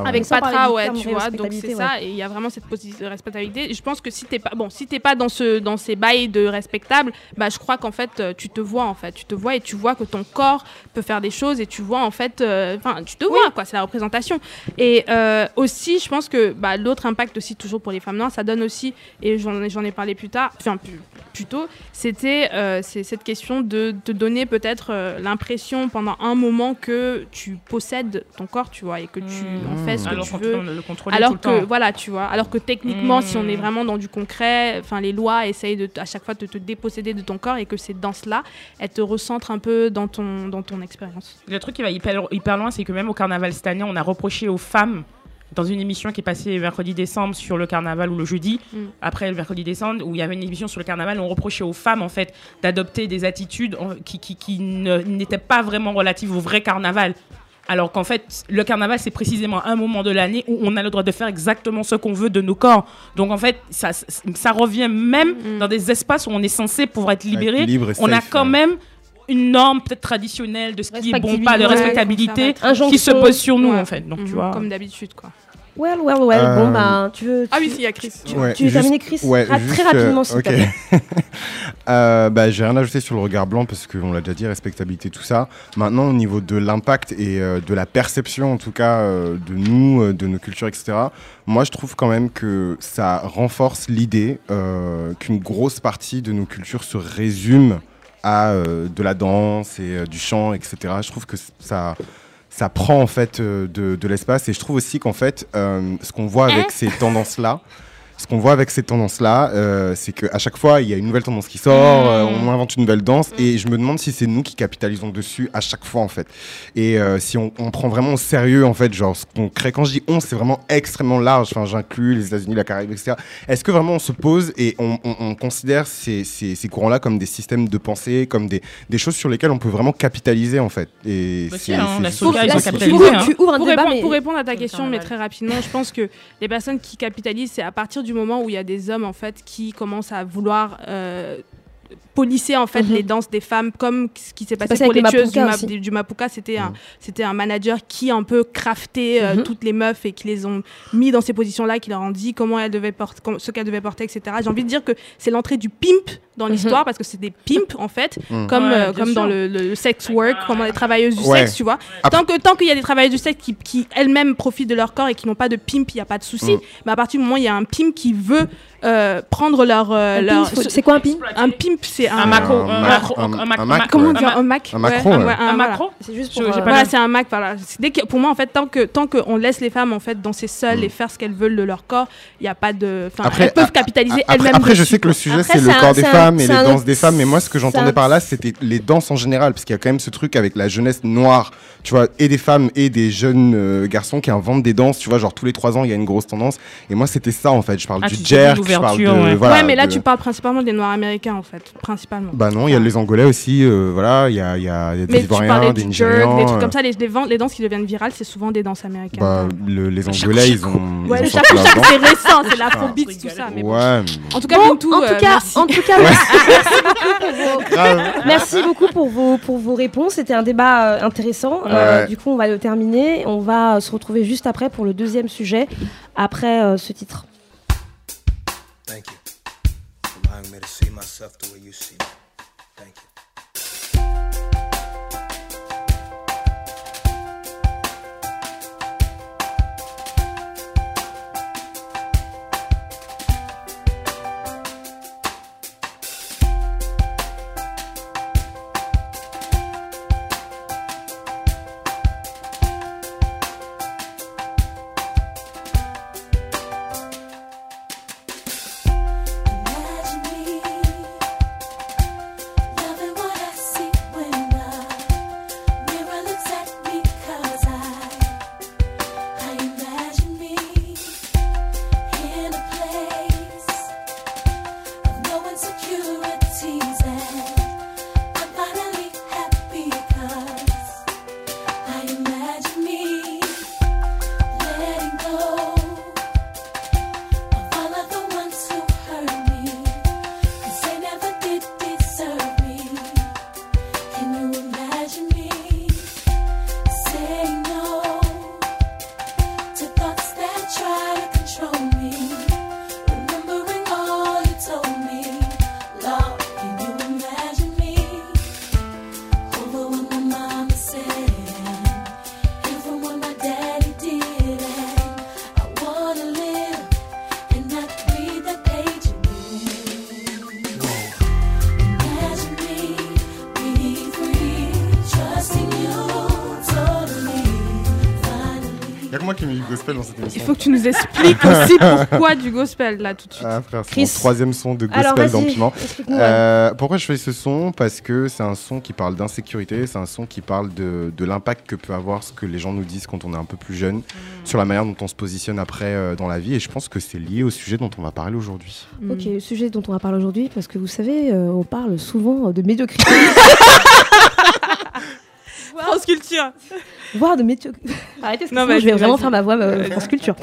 avec Célia. Patra, ouais. tu vois, donc c'est ça, et il y a vraiment cette position de respectabilité. Je pense que si t'es pas, bon, si t'es pas dans ce, dans ces bails de respectable, bah, je crois qu'en fait, euh, tu te vois en fait, tu te vois et tu vois que ton corps peut faire des choses et tu vois en fait, euh, enfin, tu te vois quoi, c'est la représentation. Et euh, aussi, je pense que bah, l'autre impact aussi toujours pour les femmes noires, ça donne aussi, et j'en ai- j'en ai parlé plus tard, enfin plus, plus tôt, c'était euh, c'est cette question de te donner peut-être euh, l'impression pendant un moment que tu possèdes ton corps, tu vois, et que tu en fais ce que Alors tu veux. peut le contrôler tout Alors le que temps. voilà, tu vois, alors que techniquement, si on est Mm. vraiment dans du concret, enfin les lois essayent de à chaque fois de te déposséder de ton corps et que ces danses-là, elles te recentrent un peu dans ton dans ton expérience. Le truc qui va hyper, hyper loin, c'est que même au carnaval cette année, on a reproché aux femmes, dans une émission qui est passée mercredi décembre sur le carnaval ou le jeudi, Mm. après le mercredi décembre, où il y avait une émission sur le carnaval, on reprochait aux femmes en fait d'adopter des attitudes en- qui, qui, qui n'étaient pas vraiment relatives au vrai carnaval. Alors qu'en fait, le carnaval, c'est précisément un moment de l'année où on a le droit de faire exactement ce qu'on veut de nos corps. Donc en fait, ça, ça revient même Mm. dans des espaces où on est censé pouvoir être libéré. libre on a quand même une norme peut-être traditionnelle de ce qui est bon, pas de Respectabilité. qui se pose sur nous Ouais. en fait. Donc tu Mhm, vois. Comme d'habitude, quoi. Well, well, well. Euh, Bon, bah, tu veux. Ah tu- oui, si, il y a Chris. Tu, Ouais, tu veux juste- terminer, Chris? ouais, Ra- juste, Très rapidement, euh, s'il te ok. plaît. (laughs) Euh, bah, j'ai rien ajouté sur le regard blanc parce qu'on l'a déjà dit, respectabilité, tout ça. Maintenant, au niveau de l'impact et euh, de la perception, en tout cas, euh, de nous, euh, de nos cultures, etc., moi, je trouve quand même que ça renforce l'idée euh, qu'une grosse partie de nos cultures se résume à euh, de la danse et euh, du chant, etc. Je trouve que ça ça prend en fait euh, de, de l'espace et je trouve aussi qu'en fait euh, ce qu'on voit avec ces tendances là ce qu'on voit avec ces tendances-là, euh, c'est qu'à chaque fois, il y a une nouvelle tendance qui sort, euh, on invente une nouvelle danse, et je me demande si c'est nous qui capitalisons dessus à chaque fois, en fait. Et euh, si on, on prend vraiment au sérieux, en fait, genre, ce qu'on crée, quand je dis on, c'est vraiment extrêmement large, enfin, j'inclus les États-Unis, la Caraïbe, etc. Est-ce que vraiment on se pose et on, on- on considère ces, ces- ces courants-là comme des systèmes de pensée, comme des, des choses sur lesquelles on peut vraiment capitaliser, en fait? Et Bah, c'est- si, hein, la Là, tu- hein. Tu ouvres un Pour, débat, répondre, mais. pour répondre à ta question, mais très rapidement, je pense que les personnes qui capitalisent, c'est à partir du moment où il y a des hommes en fait qui commencent à vouloir euh, polisser en fait Mhm. les danses des femmes, comme ce qui s'est passé, passé pour avec les tueuses du, Mapuka Ma- aussi. du- du Mapuka. C'était un, c'était un manager qui un peu crafté euh, Mhm. toutes les meufs et qui les ont mis dans ces positions-là, qui leur ont dit comment elles devaient porter, ce qu'elles devaient porter, etc. J'ai envie de dire que c'est l'entrée du pimp dans Mhm. l'histoire parce que c'est des pimps en fait, comme, Ouais, euh, comme dans le, le sex work, comme les travailleuses du Ouais. sexe, tu vois. Tant que tant qu'il y a des travailleuses du sexe qui, qui elles-mêmes profitent de leur corps et qui n'ont pas de pimp, il n'y a pas de souci. Mm. Mais à partir du moment où il y a un pimp qui veut euh, prendre leur, euh, leur pimp, C'est quoi un pimp? Un pimp, c'est un, Un macro, Un un ma- macro, un- un macro, un mac, comment dire un Mac Un macro, ouais, ouais. ouais, Un voilà. macro C'est juste Je- pour. j'ai euh, pas Voilà, le- c'est un Mac. Voilà. Dès que, pour moi, en fait, tant que tant qu'on laisse les femmes en fait danser seules Mm. et faire ce qu'elles veulent de leur corps, il n'y a pas de. Enfin, elles peuvent a- capitaliser elles-mêmes. après, je sais que le sujet c'est le corps des femmes et les danses des femmes, mais moi ce que j'entendais par là c'était les danses en général, parce qu'il y a quand même ce truc avec la jeunesse noire, tu vois, et des femmes et des jeunes euh, garçons qui inventent des danses, tu vois, genre tous les trois ans il y a une grosse tendance, et moi c'était ça en fait, je parle Ah, du jerk, je parle de. ouais. voilà, ouais, mais là, de- tu parles principalement des Noirs américains, en fait, principalement. Bah non, il y a les Angolais aussi, euh, voilà, il y a, il y a, y a des mais Ivoiriens, des jerk, Nigérians. des trucs euh, comme ça, les, les, ventes- les danses qui deviennent virales, c'est souvent des danses américaines. Bah, le- les Angolais, ils ont. ils ouais, ont le c'est récent, c'est Ah. l'afrobeat, tout ça. Mais bon. Ouais, mais- En tout cas, Bon, Bintou, en tout euh, cas, merci. en tout cas, merci, (laughs) merci beaucoup pour vos, pour vos, réponses. C'était un débat euh, intéressant. Euh, Ouais. du coup, on va le terminer. On va se retrouver juste après pour le deuxième sujet, après euh, ce titre. Allowing me to see myself the way you see me. Dans cette émission. Il faut que tu nous expliques (laughs) aussi pourquoi du gospel, là, tout de suite. Ah frère, c'est Chris. mon troisième son de Alors, gospel dans Piment. Euh, pourquoi je fais ce son? Parce que c'est un son qui parle d'insécurité, c'est un son qui parle de, de l'impact que peut avoir ce que les gens nous disent quand on est un peu plus jeune, sur la manière dont on se positionne après euh, dans la vie. Et je pense que c'est lié au sujet dont on va parler aujourd'hui. Mm. Ok, le sujet dont on va parler aujourd'hui, parce que vous savez, euh, on parle souvent de médiocrité. (laughs) (laughs) France Culture. Voire de médiocrité. (laughs) Arrêtez, parce que Non, sinon, vas-y, je vais vraiment faire ma voix euh, France Culture.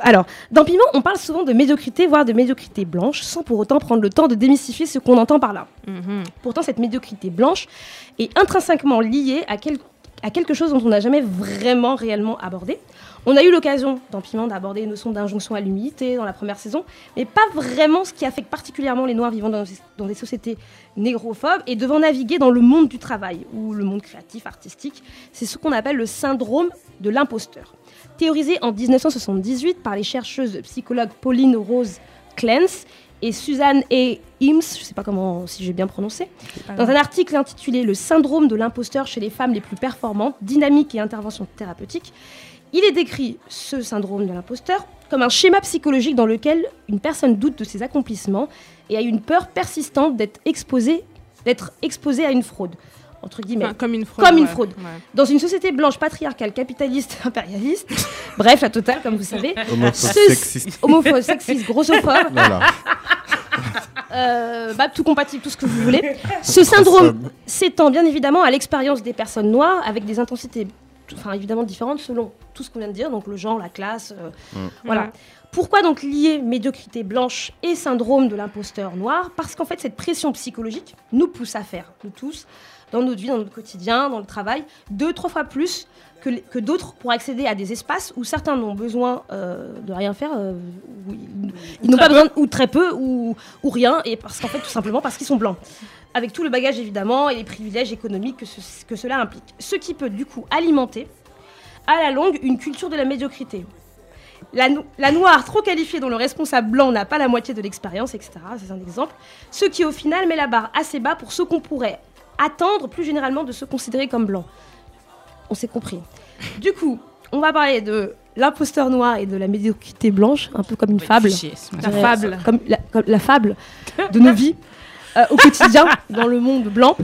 Alors, dans Piment, on parle souvent de médiocrité, voire de médiocrité blanche, sans pour autant prendre le temps de démystifier ce qu'on entend par là. Mhm. Pourtant, cette médiocrité blanche est intrinsèquement liée à, quel- à quelque chose dont on n'a jamais vraiment réellement abordé. On a eu l'occasion dans Piment d'aborder les notions d'injonction à l'humilité dans la première saison, mais pas vraiment ce qui affecte particulièrement les Noirs vivant dans, dans des sociétés négrophobes et devant naviguer dans le monde du travail ou le monde créatif, artistique. C'est ce qu'on appelle le syndrome de l'imposteur. Théorisé en 1978 par les chercheuses psychologues Pauline Rose Clance et Suzanne A. Ims, je ne sais pas comment si j'ai bien prononcé, dans un article intitulé Le syndrome de l'imposteur chez les femmes les plus performantes, dynamique et intervention thérapeutique, il est décrit ce syndrome de l'imposteur comme un schéma psychologique dans lequel une personne doute de ses accomplissements et a une peur persistante d'être exposée, d'être exposée à une fraude. Entre guillemets. Enfin, comme une fraude. Comme une ouais. fraude. Ouais. Dans une société blanche, patriarcale, capitaliste, (laughs) impérialiste, bref, la totale, comme vous savez. Homophobe, sexiste. Homophobe, sexiste, grossophobe. Voilà. Euh, bah, tout compatible, tout ce que vous voulez. Ce syndrome s'étend bien évidemment à l'expérience des personnes noires avec des intensités enfin, évidemment différentes selon tout ce qu'on vient de dire, donc le genre, la classe. euh, Mm. Voilà. Ouais. Pourquoi donc lier médiocrité blanche et syndrome de l'imposteur noir? Parce qu'en fait, cette pression psychologique nous pousse à faire, nous tous, dans notre vie, dans notre quotidien, dans le travail, deux, trois fois plus que, que d'autres pour accéder à des espaces où certains n'ont besoin euh, de rien faire, euh, où ils, ils n'ont pas besoin, ou très peu, ou, ou rien, et parce qu'en fait, tout simplement parce qu'ils sont blancs. Avec tout le bagage évidemment et les privilèges économiques que, ce- que cela implique. Ce qui peut du coup alimenter, à la longue, une culture de la médiocrité. La, no- la noire trop qualifiée dont le responsable blanc n'a pas la moitié de l'expérience, etc. C'est un exemple. Ce qui au final met la barre assez bas pour ce qu'on pourrait attendre plus généralement de se considérer comme blanc. On s'est compris. Du coup, on va parler de l'imposteur noir et de la médiocrité blanche, un peu comme une fable. La fable. Comme la, comme la fable de nos (laughs) vies euh, au quotidien (laughs) dans le monde blanc.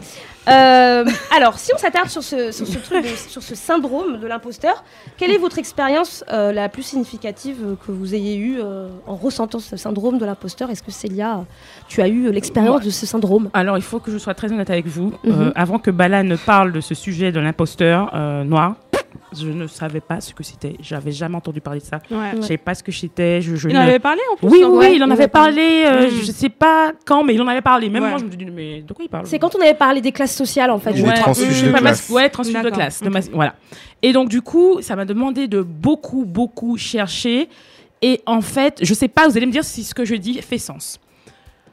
Euh, alors, si on s'attarde sur ce, sur ce truc, de- sur ce syndrome de l'imposteur, quelle est votre expérience euh, la plus significative que vous ayez eue euh, en ressentant ce syndrome de l'imposteur? Est-ce que Célia, tu as eu l'expérience de ce syndrome? Alors, il faut que je sois très honnête avec vous. Mhm. Avant que Bala ne parle de ce sujet de l'imposteur noir, je ne savais pas ce que c'était. J'avais jamais entendu parler de ça. Ouais. Je savais pas ce que c'était. Je, je Il ne- en avait parlé en plus Oui, oui, Ouais, il en avait parlé. parlé. euh. Je sais pas quand, mais il en avait parlé. Même Ouais. moi, je me dis, mais de quoi il parle? C'est quand on avait parlé des classes sociales, en fait. Il est Ouais, transfuge mm, de pas classe. Ouais, transfuge de classe. de Voilà. Et donc, du coup, ça m'a demandé de beaucoup, beaucoup chercher. Et en fait, je sais pas, vous allez me dire si ce que je dis fait sens.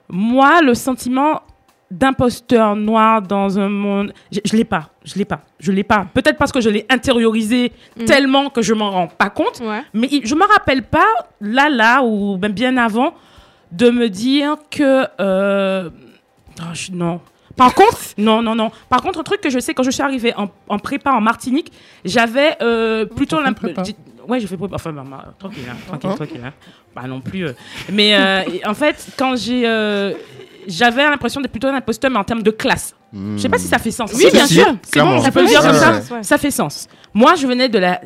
Moi, le sentiment d'imposteur noir dans un monde, je, je l'ai pas, je l'ai pas, je l'ai pas. Peut-être parce que je l'ai intériorisé Mhm. tellement que je m'en rends pas compte. Ouais. Mais il- je me rappelle pas, là, là, ou même bien avant, de me dire que. euh, ah, je- non. Par contre, (laughs) non, non, non. Par contre, un truc que je sais, quand je suis arrivée en, en prépa en Martinique, j'avais euh, plutôt l'impression. prépa Ouais, j'ai fait prépa. Enfin, bah, bah, tranquille, hein, tranquille, Hein tranquille. hein. Bah, non plus. euh. Mais euh, en fait, quand j'ai. J'avais l'impression d'être plutôt un imposteur, mais en termes de classe. Je sais pas si ça fait sens. Oui, bien sûr. C'est bon, Clairement. on peut dire comme ça. ouais. Ça fait sens. Moi, je venais de la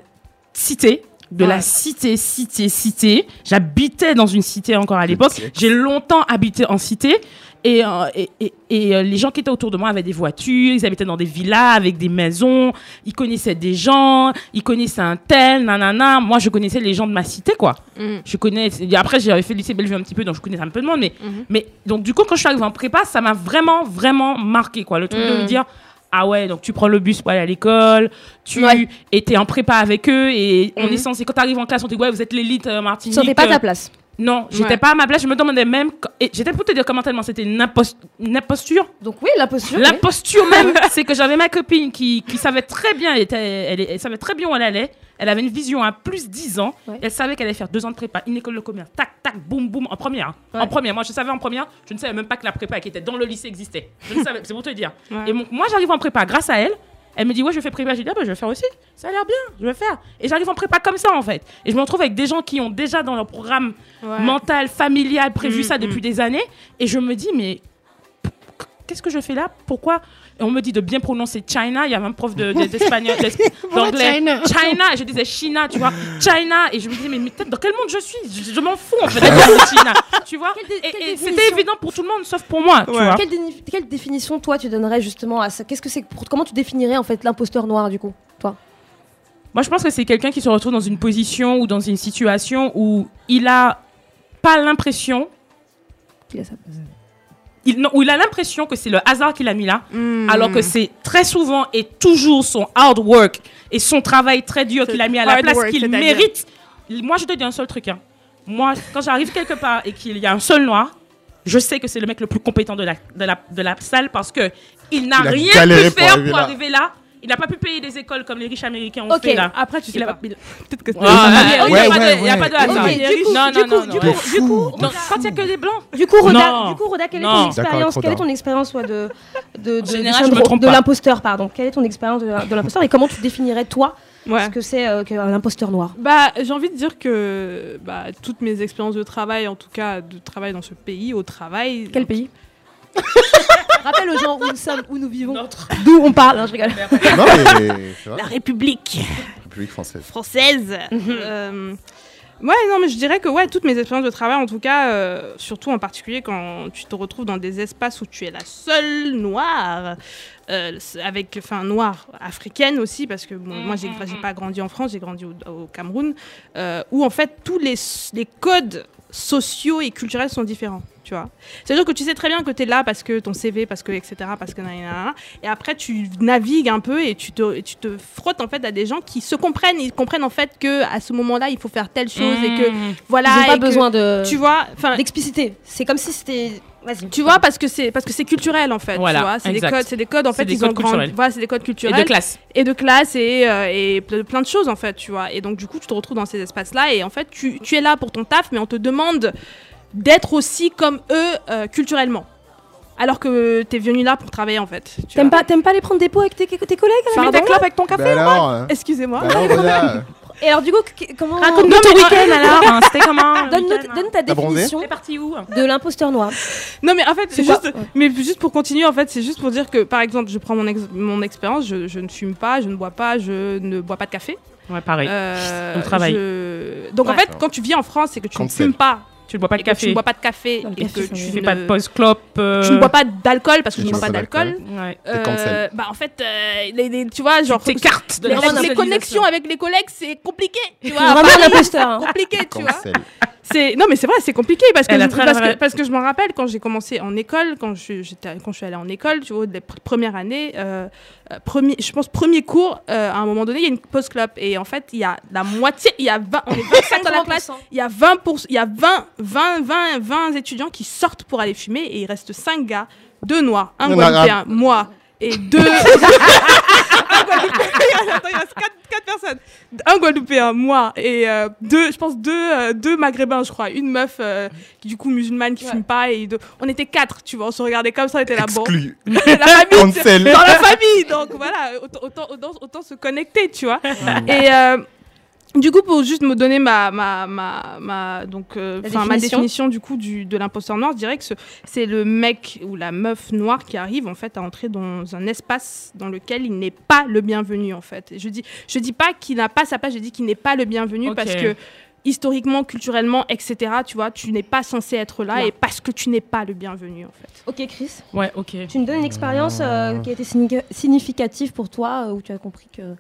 cité, de la cité, cité, cité. J'habitais dans une cité encore à l'époque. J'ai longtemps habité en cité. Et, euh, et, et- et, euh, les gens qui étaient autour de moi avaient des voitures, ils habitaient dans des villas avec des maisons, ils connaissaient des gens, ils connaissaient un tel, nanana. Moi, je connaissais les gens de ma cité, quoi. Mhm. Je connais. Après, j'avais fait le lycée Bellevue un petit peu, donc je connaissais un peu de monde. Mais, Mhm. mais donc, du coup, quand je suis arrivée en prépa, ça m'a vraiment, vraiment marqué, quoi. Le truc de me dire. Ah ouais, donc tu prends le bus pour aller à l'école, tu Ouais. étais en prépa avec eux et on Mhm. est censé, quand tu arrives en classe, on te dit ouais, vous êtes l'élite euh, Tu Martinique. sentais pas euh, ta place. Non, j'étais Ouais. pas à ma place, je me demandais même. j'étais pour te dire comment tellement c'était une, impos- une imposture. Donc oui, l'imposture. La oui. posture même, (laughs) c'est que j'avais ma copine qui, qui savait très bien, elle, était, elle, elle savait très bien où elle allait. Elle avait une vision à plus 10 ans. Ouais. Elle savait qu'elle allait faire deux ans de prépa, une école de commerce. Tac, tac, boum, boum, en première. Ouais. En première. Moi, je savais en première, je ne savais même pas que la prépa qui était dans le lycée existait. Je ne savais, c'est pour te dire. Et mon- moi, j'arrive en prépa grâce à elle. Elle me dit, ouais, je fais prépa. J'ai dit, ah, bah, je vais faire aussi. Ça a l'air bien, je vais faire. Et j'arrive en prépa comme ça, en fait. Et je me retrouve avec des gens qui ont déjà dans leur programme Ouais. mental, familial, prévu Mm, ça depuis des années. Et je me dis, mais qu'est-ce que je fais là? Pourquoi? Et on me dit de bien prononcer China. Il y a un prof de- de- d'espagnol, d'es- (laughs) Pourquoi d'anglais. China? China. Et je disais China, tu vois. (laughs) China. Et je me disais, mais, mais peut-être dans quel monde je suis? Je, je m'en fous, en fait, (laughs) de China. Tu vois? Et, et c'était évident pour tout le monde, sauf pour moi. Tu vois. Quelle, quelle définition toi tu donnerais justement à ça? Qu'est-ce que c'est comment tu définirais en fait l'imposteur noir du coup toi? Moi, je pense que c'est quelqu'un qui se retrouve dans une position ou dans une situation où il a pas l'impression. Il, non, où il a l'impression que c'est le hasard qui l'a mis là, Hmm. alors que c'est très souvent et toujours son hard work et son travail très dur qu'il a mis à la place qu'il mérite. Moi, je te dis un seul truc. hein. Moi, quand j'arrive quelque part et qu'il y a un seul noir, je sais que c'est le mec le plus compétent de la, de la, de la salle parce que il n'a rien pu pour faire pour arriver là. Il n'a pas pu payer des écoles comme les riches américains ont Ok, fait là. Après, tu sais Il a pas. Peut-être que Ah, c'est- il n'y a, pas de- il y a pas de ouais. hasard. Ok, du coup- non, non, non, du non. coup- du coup, Non, quand il n'y a que des blancs. Du coup, Roda, Non. du coup, Roda quelle est ton expérience? Quelle est ton expérience ouais, de de l'imposteur pardon Quelle est ton expérience de, de l'imposteur et comment tu définirais toi ce que c'est euh, qu'un imposteur noir? Bah, j'ai envie de dire que bah, toutes mes expériences de travail, en tout cas de travail dans ce pays, au travail. Quel pays? (laughs) Rappelle aux gens où nous sommes, où nous vivons, d'où on parle. Non, je rigole. Non, mais c'est vrai. (laughs) La République République française. française. Euh, Ouais, non, mais je dirais que ouais, toutes mes expériences de travail, en tout cas, euh, surtout en particulier quand tu te retrouves dans des espaces où tu es la seule noire, euh, avec, enfin, noire africaine aussi, parce que bon, moi, j'ai j'ai pas grandi en France, j'ai grandi au, au Cameroun, euh, où en fait tous les, les codes sociaux et culturels sont différents. Tu vois C'est-à-dire que tu sais très bien que tu es là parce que ton CV, parce que etc. Parce que et après tu navigues un peu et tu te, tu te frottes en fait à des gens qui se comprennent, ils comprennent en fait que à ce moment-là il faut faire telle chose et que Mmh. voilà. Ils ont pas que- besoin de tu vois, enfin d'expliciter. C'est comme si c'était. Tu vois parce que c'est parce que c'est culturel en fait. Voilà, c'est des codes, c'est des codes en fait des ils codes. Voilà, c'est des codes culturels Et de classe. et de classe et, euh, et ple- plein de choses en fait, tu vois. Et donc du coup tu te retrouves dans ces espaces-là et en fait tu, tu es là pour ton taf, mais on te demande d'être aussi comme eux euh, culturellement. Alors que t'es venu là pour travailler en fait. tu T'aimes vois. pas, t'aimes pas les prendre des pots avec tes, tes collègues Tu mets Pardon clopes avec ton café Bah hein. Excusez-moi. Bah Roda. (laughs) Et alors du coup, qu- comment Raconte-nous ton week-end alors. hein, C'était comment Donne, donne ta T'as bronzé définition parti où de l'imposteur noir. Non mais en fait, C'est juste, mais juste pour continuer, en fait, c'est juste pour dire que par exemple, je prends mon, ex- mon expérience, je, je ne fume pas, je ne bois pas, je ne bois pas de café. Ouais, pareil. Euh, On travaille. je- Donc en Ouais. fait, quand tu vis en France et que tu ne Cancel. fumes pas, Tu ne bois pas de que tu café. ne bois pas de café et café, que tu Tu fais ne, pas de post-clop. euh, tu ne bois pas d'alcool parce que Tu je ne bois pas d'alcool. Ouais. euh, bah en fait, euh, les, les- tu vois, genre t'écartes de les, la les connexions avec les collègues, c'est compliqué. Tu vois, Vraiment un imposteur. hein. compliqué, tu vois. C'est non mais c'est vrai, c'est compliqué parce que, je, parce, que, parce que je me rappelle quand j'ai commencé en école, quand je j'étais quand je suis allée en école, tu vois, les pr- premières années, euh, euh, premier, je pense premier cours, euh, à un moment donné, il y a une pause club et en fait il y a la moitié, il y a 20, on est 25 dans la classe, (laughs) il y a 20 pour, il y a 20, 20, 20, 20 étudiants qui sortent pour aller fumer et il reste 5 gars, deux noirs, un guadeloupéen, moi et deux. (laughs) Un Guadeloupéen, (laughs) Attends, il reste 4, personnes. Un Guadeloupéen, moi, et euh, deux, je pense deux, euh, deux Maghrébins, je crois. Une meuf euh, qui, du coup, musulmane, qui fume pas. Et deux- On était quatre, tu vois. On se regardait comme ça, on était là. Bon. (laughs) La famille, Cancel. dans la famille. Donc voilà, autant, autant, autant, autant se connecter, tu vois. Et. Du coup, pour juste me donner ma, ma, ma, ma, donc, euh, enfin, ma définition. définition du coup du, de l'imposteur noir, je dirais que ce- c'est le mec ou la meuf noire qui arrive en fait à entrer dans un espace dans lequel il n'est pas le bienvenu en fait. Et je dis, je dis pas qu'il n'a pas sa place, je dis qu'il n'est pas le bienvenu parce que historiquement, culturellement, etc. Tu vois, tu n'es pas censé être là Non. et parce que tu n'es pas le bienvenu en fait. Ok, Chris. Ouais, ok. Tu me donnes une expérience euh, qui a été signi- significative pour toi, euh, où tu as compris que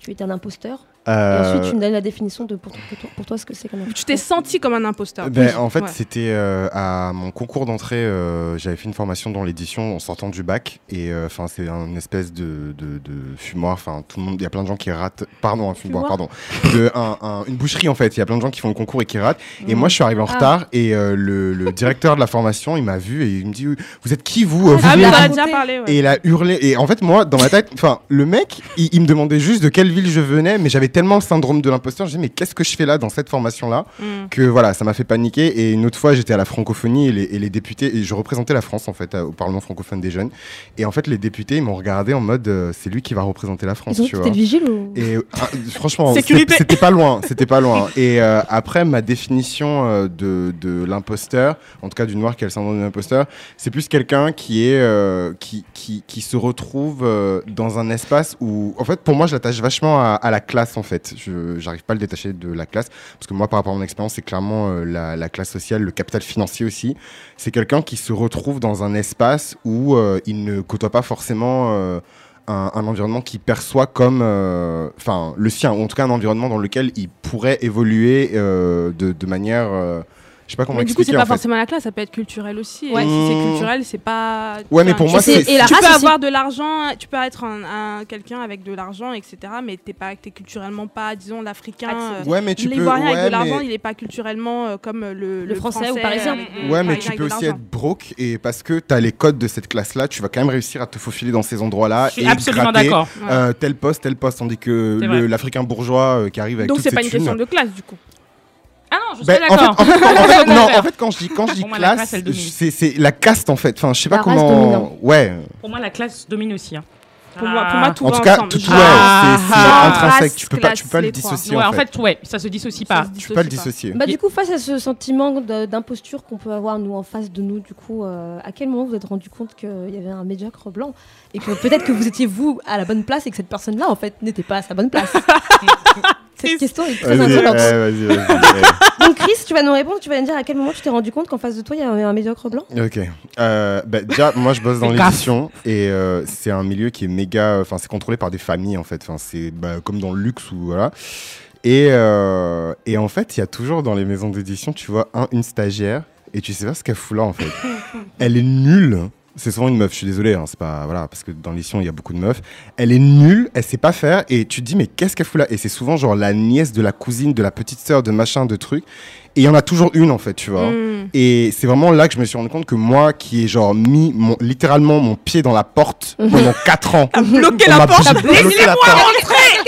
tu étais un imposteur? Et Euh, ensuite, tu me donnes la définition de pour, pour toi, pour toi ce que c'est comme Tu t'es senti comme un imposteur. Ben, Oui. en fait, Ouais. c'était euh, à mon concours d'entrée. euh, J'avais fait une formation dans l'édition en sortant du bac. Et euh, enfin, c'est un espèce de, de, de fumoir. Enfin, tout le monde. Il y a plein de gens qui ratent. Pardon, un fumoir, Fumoir pardon. De, un- un- une boucherie en fait. Il y a plein de gens qui font le concours et qui ratent. Et moi, je suis arrivé en Ah. retard. Et euh, le, le directeur de la formation, il m'a vu et il me dit Vous êtes qui vous euh, vous Ah déjà parlé. ouais. Et il a hurlé. Et en fait, moi, dans ma tête, enfin, le mec, il, il me demandait juste de quelle ville je venais, mais j'avais tellement le syndrome de l'imposteur, je me dis mais qu'est-ce que je fais là dans cette formation-là Mm. que voilà, ça m'a fait paniquer. Et une autre fois, j'étais à la francophonie et les, et les députés, et je représentais la France en fait à- au Parlement francophone des jeunes. Et en fait, les députés, ils m'ont regardé en mode euh, c'est lui qui va représenter la France, Ils ont tu vois. vigile ou Et euh, ah, franchement, (laughs) c'était pas loin, c'était pas loin. (laughs) Et euh, après, ma définition euh, de, de l'imposteur, en tout cas du noir qui a le syndrome de l'imposteur, c'est plus quelqu'un qui est euh, qui, qui, qui se retrouve euh, dans un espace où, en fait, pour moi, je l'attache vachement à, à la classe en fait. Je j'arrive pas à le détacher de la classe parce que moi, par rapport à mon expérience, c'est clairement euh, la, la classe sociale, le capital financier aussi. C'est quelqu'un qui se retrouve dans un espace où euh, il ne côtoie pas forcément. euh, un, environnement qui perçoit comme, enfin, le sien, ou en tout cas un environnement dans lequel il pourrait évoluer de, manière, je sais pas comment Mais du coup, expliquer. c'est pas en fait. forcément la classe, ça peut être culturel aussi. Ouais. Si c'est Mmh. culturel, c'est pas. Ouais, mais pour tu moi, c'est- et la Tu peux avoir de l'argent, tu peux être un, un- quelqu'un avec de l'argent, etc. Mais t'es pas, t'es culturellement pas, disons, l'africain. euh, Ouais, mais tu peux- L'ivoirien ouais, avec de l'argent, mais- il est pas culturellement euh, comme euh, le, Le français ou parisien. euh, Ouais, mais tu peux aussi être broke et parce que tu as les codes de cette classe-là, tu vas quand même réussir à te faufiler dans ces endroits-là Je suis et absolument gratter, d'accord. euh, tel poste, tel poste, tandis que C'est l'Africain bourgeois euh, qui arrive avec Donc c'est pas une question de classe, du coup. Ah non, je suis Ben, en fait, d'accord. en fait, en (laughs) fait, non, en fait, quand je dis, quand je dis classe, c'est c'est la caste en fait. Enfin, je sais pas La comment. dominante. Ouais. Pour moi, la classe domine aussi. hein. Pour moi- pour moi, tout En tout cas, ensemble. tout, ouais, Ah, c'est c'est ah, intrinsèque. Tu peux pas, tu peux pas le dissocier. Ouais, en fait. ouais, ça se dissocie pas. Tu peux pas le dissocier. Bah du coup, face à ce sentiment d'imposture qu'on peut avoir nous en face de nous, du coup, euh, à quel moment vous vous êtes rendu compte qu'il y avait un médiocre blanc? Et que peut-être que vous étiez vous à la bonne place et que cette personne-là en fait n'était pas à sa bonne place (laughs) Cette question est très insolente. ouais, vas-y, vas-y, ouais. (laughs) Donc Chris, tu vas nous répondre, tu vas nous dire à quel moment tu t'es rendu compte qu'en face de toi il y avait un médiocre blanc? Ok. Euh, bah, déjà, moi, je bosse dans l'édition et euh, c'est un milieu qui est méga. Enfin, c'est contrôlé par des familles en fait. Enfin, c'est bah, comme dans le luxe ou voilà. Et, euh, et en fait, il y a toujours dans les maisons d'édition, tu vois, un, une stagiaire et tu sais pas ce qu'elle fout là en fait. (laughs) Elle est nulle. C'est souvent une meuf, je suis désolé, hein, c'est pas voilà parce que dans l'édition il y a beaucoup de meufs. Elle est nulle, elle sait pas faire et tu te dis mais qu'est-ce qu'elle fout là? Et c'est souvent genre la nièce de la cousine, de la petite sœur, de machin, de trucs. Et il y en a toujours une en fait, tu vois. Mm. Et c'est vraiment là que je me suis rendu compte que moi qui ai genre mis mon, littéralement mon pied dans la porte (laughs) pendant 4 ans. bloqué on la porte. bloqué la porte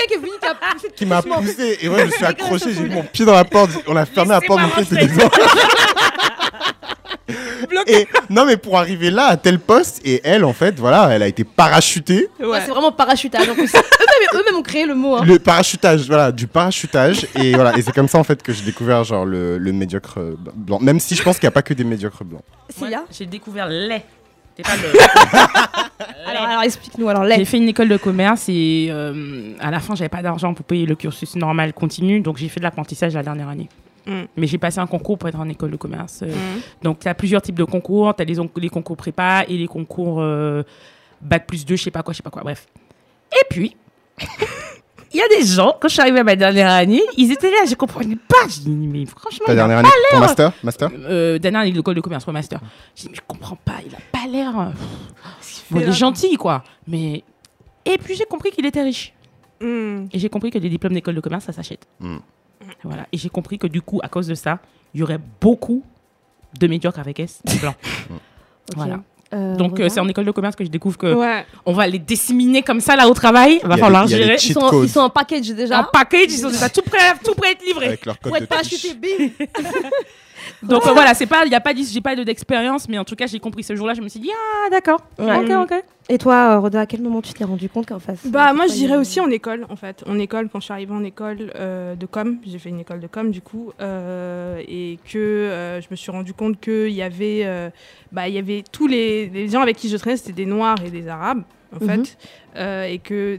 qui est venu t'a poussé qui m'a poussé et ouais je me suis (laughs) accroché j'ai mis mon pied dans la porte on a fermé la porte mon pied était (laughs) et non mais pour arriver là à tel poste et elle en fait voilà elle a été parachutée Ouais, C'est vraiment parachutage en plus. (laughs) Eux-mêmes ont créé le mot. Hein. le parachutage voilà du parachutage et voilà et c'est comme ça en fait que j'ai découvert genre le, le médiocre blanc même si je pense qu'il n'y a pas que des médiocres blancs Célia J'ai découvert lait. C'est pas le. (laughs) alors, alors explique-nous alors lait. J'ai fait une école de commerce et euh, à la fin, j'avais pas d'argent pour payer le cursus normal continu, donc j'ai fait de l'apprentissage la dernière année. Mm. Mais j'ai passé un concours pour être en école de commerce. euh, Mm. Donc, tu as plusieurs types de concours. Tu as les, on- les concours prépa et les concours euh, bac plus 2, je sais pas quoi, je sais pas quoi. Bref. Et puis, (laughs) il y a des gens, quand je suis arrivée à ma dernière année, ils étaient là, je comprenais pas. Je dis, mais franchement. ta il a dernière pas année ton l'air- master master euh, dernière année de l'école de commerce, ouais, master. J'ai dit, mais je comprends pas, il a pas l'air. Bon, il est gentil, quoi. Mais. Et puis j'ai compris qu'il était riche. Mm. Et j'ai compris que des diplômes d'école de commerce, ça s'achète. Mm. Voilà. Et j'ai compris que du coup, à cause de ça, il y aurait beaucoup de médiocres avec S blancs. (laughs) (laughs) Voilà. Euh, Donc euh, c'est en école de commerce que je découvre que Ouais. on va les disséminer comme ça là au travail. Il va falloir gérer. Ils sont, codes. ils sont en package déjà. En package, ils sont déjà tout prêts, tout prêt à être livrés. avec leur code Pour de être triche. parachuté, bim (laughs) Donc euh, voilà, c'est pas, il y a pas, j'ai pas de- d'expérience, mais en tout cas j'ai compris ce jour-là, je me suis dit ah d'accord, Ouais. ok ok. Et toi, euh, Roda, à quel moment tu t'es rendu compte qu'en face Bah de moi je dirais aussi en école en fait. En école quand je suis arrivée en école euh, de com, j'ai fait une école de com du coup euh, et que euh, je me suis rendu compte qu'il y avait euh, bah il y avait tous les, les gens avec qui je traînais c'était des noirs et des arabes en Mhm. fait Euh, et que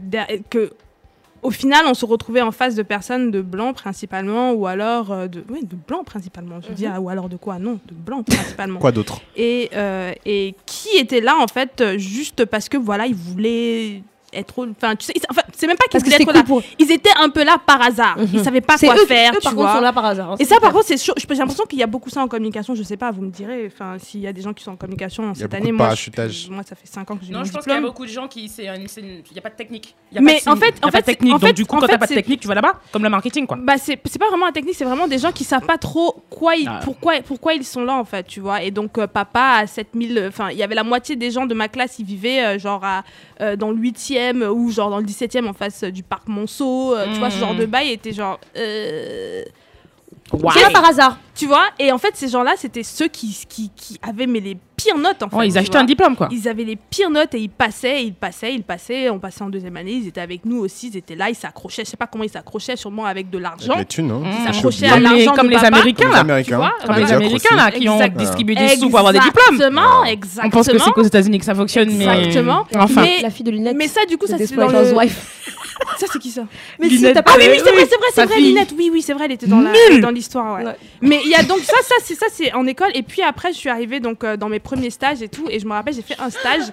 au final, on se retrouvait en face de personnes de blancs principalement, ou alors euh, de, oui, de blancs principalement. Je dis, ah, ou alors de quoi? Non, de blancs (laughs) principalement. quoi d'autre? Et, euh, et qui était là en fait juste parce que voilà ils voulaient être enfin tu sais ils- enfin c'est même pas qu'ils voulaient être cool là pour ils étaient un peu là par hasard ils Mhm. savaient pas quoi eux- faire eux, tu par contre, vois sont là par hasard, hein, et ça par contre c'est sûr j'ai l'impression qu'il y a beaucoup ça en communication je sais pas vous me direz enfin s'il y a des gens qui sont en communication cette année de moi, je- moi ça fait 5 ans que j'ai Non, je pense qu'il y a beaucoup de gens qui c'est il y a pas de technique. Il y a Mais pas de en fait- en pas de fait, technique. Donc du coup quand t'as pas de technique, tu vas là-bas comme le marketing quoi. bah c'est c'est pas vraiment la technique c'est vraiment des gens qui savent pas trop quoi ils, Ah. pourquoi pourquoi ils sont là en fait tu vois et donc euh, papa à 7000 enfin il y avait la moitié des gens de ma classe ils vivaient euh, genre à, euh, dans le 8e 17e ou genre dans le 17e en face du parc Monceau, euh, tu vois, ce genre de bail était genre. Euh... Why? C'est là par hasard. Tu vois, et en fait, ces gens-là, c'était ceux qui, qui, qui avaient mais les pires notes en fait. Ouais, ils achetaient vois. un diplôme, quoi. Ils avaient les pires notes et ils passaient, ils passaient, ils passaient. On passait en deuxième année, ils étaient avec nous aussi, ils étaient là, ils s'accrochaient. Je sais pas comment ils s'accrochaient, sûrement avec de l'argent. Avec les thunes, hein. Mmh. Ils C'est s'accrochaient à Comme les, l'argent comme les. Américains, Comme les là. Comme les. Américains, là, qui ont Exact. distribué des sous pour avoir des diplômes. Exactement, Ouais. exactement. On pense que c'est qu'aux États-Unis que ça fonctionne, mais. Exactement. Enfin. Mais- La fille de Linette. Mais ça, du coup, ça c'est dans le. (laughs) Ça, c'est qui ça Mais si, Linette, t'as pas Ah oui, oui, c'est vrai, c'est vrai, c'est vrai, fille. Linette. Oui, oui, c'est vrai, elle était dans la- Nulle. dans l'histoire, ouais. Ouais. Mais il y a donc ça, ça, c'est ça, c'est en école. Et puis après, je suis arrivée donc euh, dans mes premiers stages et tout. Et je me rappelle, j'ai fait un stage.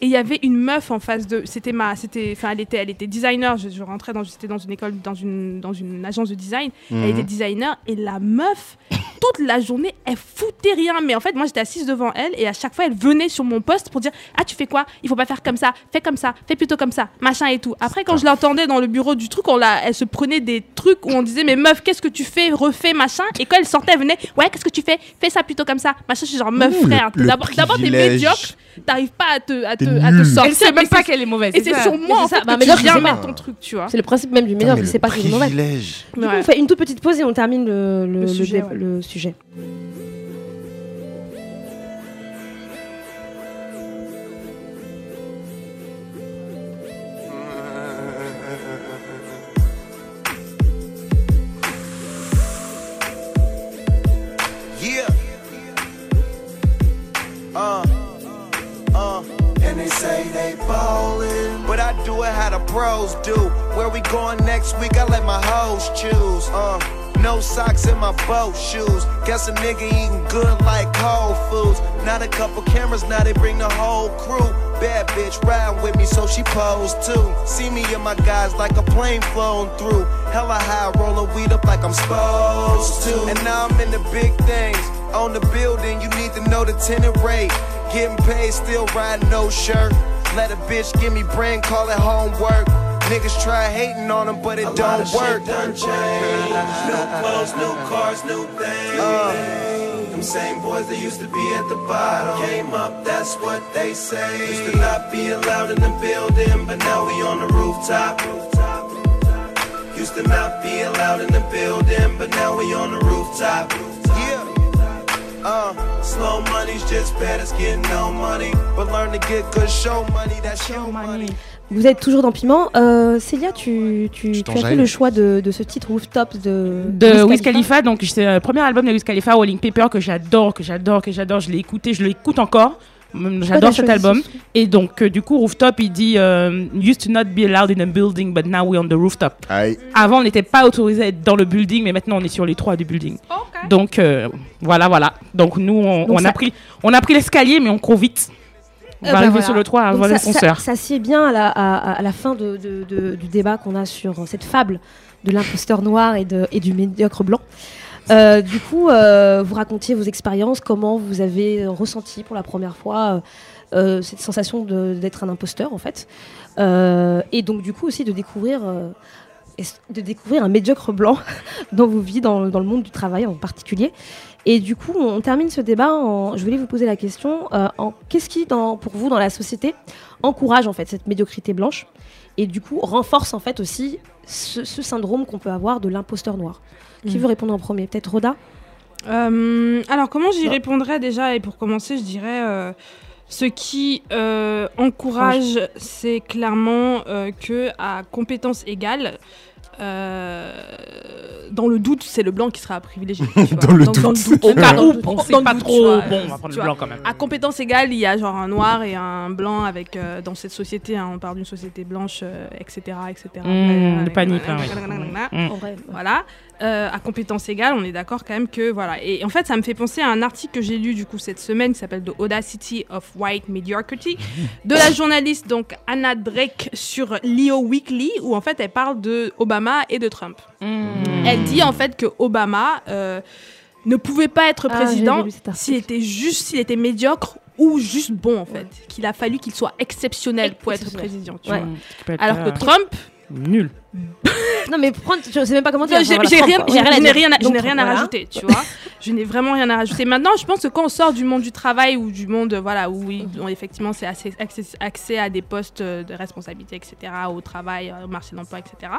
Et il y avait une meuf en face de. C'était ma. C'était. Enfin, elle était, elle était designer. Je, je rentrais dans. J'étais dans une école, dans une, dans une agence de design. Elle Mhm. était designer. Et la meuf, toute la journée, elle foutait rien. Mais en fait, moi, j'étais assise devant elle. Et à chaque fois, elle venait sur mon poste pour dire Ah, tu fais quoi? Il faut pas faire comme ça. Fais comme ça. Fais plutôt comme ça. Machin et tout. Après, quand je l'entendais dans le bureau du truc, on la, elle se prenait des trucs où on disait Mais meuf, qu'est-ce que tu fais? Refais, machin. Et quand elle sortait, elle venait Ouais, qu'est-ce que tu fais? Fais ça plutôt comme ça. Machin, je suis genre Meuf, frère. D'abord, d'abord, t'es médiocre. T'arrives pas à te, à te, À te sortir. Elle sait même pas c'est- qu'elle est mauvaise. Et c'est sur moi, en fait, que tu viens c'est mettre ton truc, tu vois. C'est le principe même du mais c'est le pas qu'il est mauvais. privilège. Du coup, on fait une toute petite pause et on termine le sujet, my hoes. Uh, no socks in my boat shoes. Guess a nigga eating good like Whole Foods. Not a couple cameras, now they bring the whole crew. Bad bitch riding with me, so she posed too. See me and my guys like a plane flown through. Hella high, rollin' weed up like I'm supposed to. And now I'm in the big things. On the building, you need to know the tenant rate. Getting paid, still riding no shirt. Let a bitch give me brain, call it homework. Niggas try hating on them, but it don't work. done changed. New clothes, new cars, new things. Uh. them same boys that used to be at the bottom came up. That's what they say. Used to not be allowed in the building, but now we on the rooftop. Used to not be allowed in the building, but now we on the rooftop. Uh, slow money's just bad as getting no money. But learn to get good show money, that's show money. Vous êtes toujours dans Piment. Euh, Célia, tu, tu, Je tu as fait le choix de, de ce titre Rooftop de, de Wiz Khalifa. Donc c'est le premier album de Wiz Khalifa, Walling Paper, que j'adore, que j'adore, que j'adore. Je l'ai écouté, je l'écoute encore. J'adore cet album. Et donc euh, du coup Rooftop, il dit euh, used to not be allowed in a building, but now we're on the rooftop. Avant, on n'était pas autorisé à être dans le building, mais maintenant on est sur les toits du building. Donc euh, voilà, voilà. Donc nous, on, Donc on ça- a pris, on a pris l'escalier, mais on court vite. On Euh, va bah arriver voilà. sur le toit Donc avant ça, l'ascenseur. Ça, ça sied bien à la, à, à la fin de, de- de- du débat qu'on a sur cette fable de l'imposteur noir et, de, et du médiocre blanc. Euh, du coup, euh, vous racontiez vos expériences, comment vous avez ressenti pour la première fois euh, cette sensation d'être un imposteur en fait, et donc du coup aussi de découvrir, un médiocre blanc (laughs) dans vos vies, dans, le monde du travail en particulier. Et du coup, on termine ce débat. En, je voulais vous poser la question qu'est-ce qui, pour vous, dans la société, encourage en fait cette médiocrité blanche? Et du coup renforce en fait aussi ce syndrome qu'on peut avoir de l'imposteur noir. Qui Mhm. veut répondre en premier? Peut-être Roda? Euh, alors, comment j'y répondrais déjà? Et pour commencer, je dirais euh, ce qui euh, encourage, c'est clairement euh, que à compétences égales. euh, dans le doute, c'est le blanc qui sera privilégié. tu vois. (laughs) Dans le doute. Au cas Dans où, le doute, on sait le pas doute, trop. vois. Bon, on va prendre le vois. blanc quand même. À compétences égales, il y a genre un noir et un blanc avec euh, dans cette société. hein, on parle d'une société blanche, euh, etc., etc. Mmh, de panique, ouais. Mmh. Voilà. Euh, à compétences égales, on est d'accord quand même que voilà. Et en fait, ça me fait penser à un article que j'ai lu du coup cette semaine qui s'appelle The Audacity of White Mediocrity de la journaliste donc Anna Drake sur Leo Weekly où en fait elle parle de Obama et de Trump. Mmh. Elle dit en fait que Obama euh, ne pouvait pas être Ah, président s'il était juste, s'il était médiocre ou juste bon en fait. Qu'il a fallu qu'il soit exceptionnel pour être président. tu Ouais. vois. Alors que Trump, Nul. (laughs) Non, mais prendre, je sais même pas comment dire. J'ai voilà, rien, quoi. rien à je n'ai rien, à- je Donc, n'ai rien à voilà. rajouter, tu vois. Je n'ai vraiment rien à rajouter. Maintenant, je pense que quand on sort du monde du travail ou du monde, voilà, où effectivement c'est assez accès, accès à des postes de responsabilité, etc., au travail, euh, au marché de l'emploi, etc.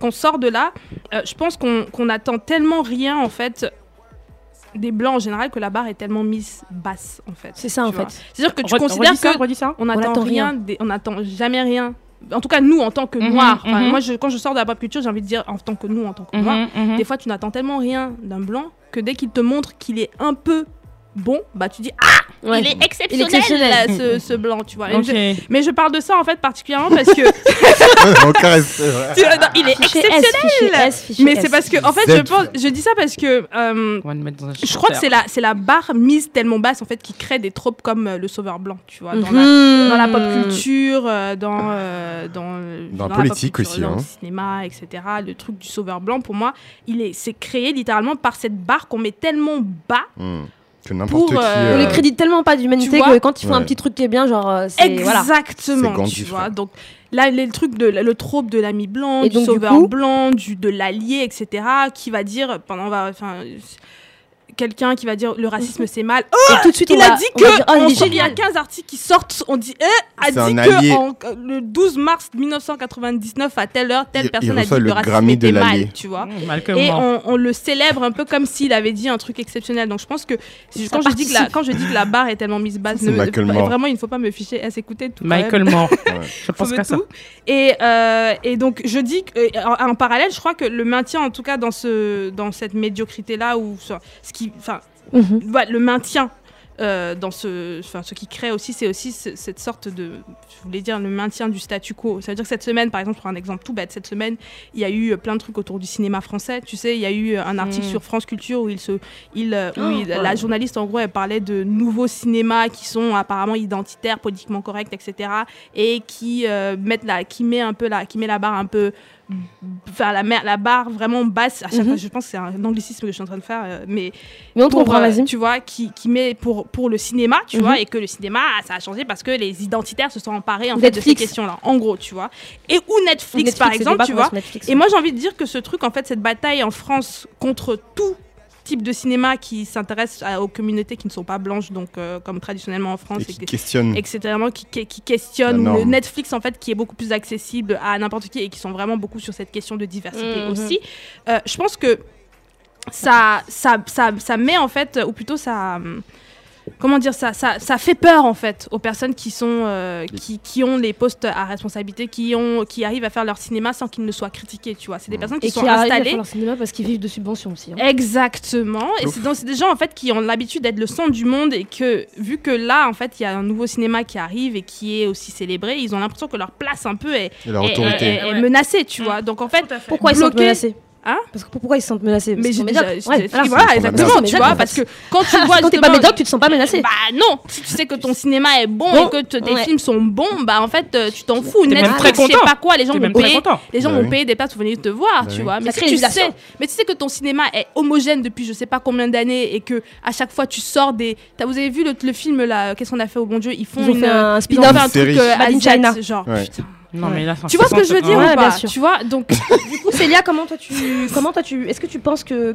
Qu'on sort de là, euh, je pense qu'on qu'on attend tellement rien en fait des blancs en général que la barre est tellement mise basse en fait. C'est ça, en vois. fait. C'est-à-dire que tu Re- considères que ça. on On n'attend attend rien, rien. des- on n'attend jamais rien. En tout cas, nous, en tant que Mhm, noirs, mhm. moi, je, quand je sors de la pop culture, j'ai envie de dire en tant que nous, en tant que Mhm, noirs, des fois, tu n'attends tellement rien d'un blanc que dès qu'il te montre qu'il est un peu bon, bah tu dis ah, Ouais. il est exceptionnel, exceptionnel. ce, ce blanc, tu vois. Je- mais je parle de ça en fait particulièrement parce que (laughs) tu vois, non, il est Fichier S, exceptionnel. fichier S, fichier mais S. c'est parce que en fait, Z. je pense, je dis ça parce que euh, On va le mettre dans un je crois que c'est la, c'est la barre mise tellement basse en fait qui crée des tropes comme euh, le sauveur blanc, tu vois, dans, la, Mhm. dans la pop culture, euh, dans, euh, dans, Dans la pop politique culture, aussi, dans hein. le cinéma, etc. Le truc du sauveur blanc, pour moi, il est, c'est créé littéralement par cette barre qu'on met tellement bas. Hmm. Que n'importe Pour, qui. euh, On euh, les crédite tellement pas d'humanité que quand ils font un petit truc qui est bien, genre, euh, c'est. Exactement, tu vois. Donc là, les trucs de le trope de l'ami blanc, Et du donc, du sauveur coup- blanc, du de l'allié, etc. Qui va dire pendant, va- enfin, quelqu'un qui va dire le racisme c'est mal. Oh, Et tout de suite, il on a va- dit que dire, oh, il y a génial. 15 articles qui sortent, on dit, eh, a dit un que en- le 12 mars 1999 à telle heure, telle Il- il personne a dit que le racisme Grammy de était mal, tu vois. Mmh, Et on, on le célèbre un peu comme s'il avait dit un truc exceptionnel. Donc je pense que si- quand, je dis que la, quand je dis que la barre est tellement mise basse, C'est ne me- Michael Moore. vraiment il ne faut pas me ficher à s'écouter tout. Michael. Moore. Ouais. Je pense qu'à ça. Et, euh, et donc je dis que, euh, en, en parallèle, je crois que le maintien, en tout cas dans ce dans cette médiocrité là, ou ce, ce qui, enfin, Mhm. ouais, le maintien. euh, dans ce, enfin, ce qui crée aussi, c'est aussi ce- cette sorte de, je voulais dire, le maintien du statu quo. Ça veut dire que cette semaine, par exemple, prends un exemple tout bête, cette semaine, il y a eu plein de trucs autour du cinéma français. Tu sais, il y a eu un article Mm. sur France Culture où il se, il, euh, où Oh, il- la journaliste, en gros, elle parlait de nouveaux cinémas qui sont apparemment identitaires, politiquement corrects, etc. Et qui euh, mettent la, qui met un peu la, qui met la barre un peu enfin la, mer- la barre vraiment basse à chaque Mhm. fois je pense que c'est un anglicisme que je suis en train de faire euh, mais Mais on pour, comprend, euh, vas-y. tu vois, qui, qui met pour, pour le cinéma, tu vois, et que le cinéma, ça a changé parce que les identitaires se sont emparés en fait, de ces questions-là, en gros, tu vois. Et ou Netflix, Netflix, par exemple, tu vois. Netflix. Et moi, j'ai envie de dire que ce truc, en fait, cette bataille en France contre tout type de cinéma qui s'intéresse aux communautés qui ne sont pas blanches, donc euh, comme traditionnellement en France, Et qui questionne. etc. qui, qui, qui questionne, le. Netflix en fait qui est beaucoup plus accessible à n'importe qui et qui sont vraiment beaucoup sur cette question de diversité Mhm. aussi. Euh, je pense que ça, ça, ça, ça met en fait, ou plutôt ça. Comment dire ça, ça, ça fait peur en fait aux personnes qui sont euh, qui, qui ont les postes à responsabilité, qui ont qui arrivent à faire leur cinéma sans qu'ils ne soient critiqués, tu vois. C'est des personnes qui Et sont qui arrivent à installées faire leur cinéma parce qu'ils vivent de subventions aussi. hein. Exactement. Et c'est donc c'est des gens en fait qui ont l'habitude d'être le centre du monde et que vu que là en fait il y a un nouveau cinéma qui arrive et qui est aussi célébré, ils ont l'impression que leur place un peu est, Et leur est- autorité. est- est menacée, tu vois. Donc en fait, Pourquoi ils bloquer- menacés Hein Parce que pourquoi ils se sentent menacés? Parce mais j'ai déjà, Ouais, voilà. voilà, sont exactement, tu vois, en parce que quand tu vois Quand t'es pas médiocre, tu te sens pas menacé. bah non, si tu sais que ton cinéma est bon, Bon, et que tes ouais. films sont bons, bah en fait euh, tu t'en fous. Netflix, je sais pas quoi, les gens vont même très payer, content. les gens Bah vont payer des places pour venir te voir, Bah tu vois. Mais si tu sais, mais tu sais que ton cinéma est homogène depuis je sais pas combien d'années et que à chaque fois tu sors des. Vous avez vu le, film là Qu'est-ce qu'on a fait au bon Dieu? Ils font une, fait un spin-off. un truc euh, China. genre. Ouais. putain. Non, mais là, Tu vois ce que je veux dire Ouais, ou bien pas sûr. Tu vois donc Du coup, Célia, comment toi tu, comment toi tu, est-ce que tu penses que,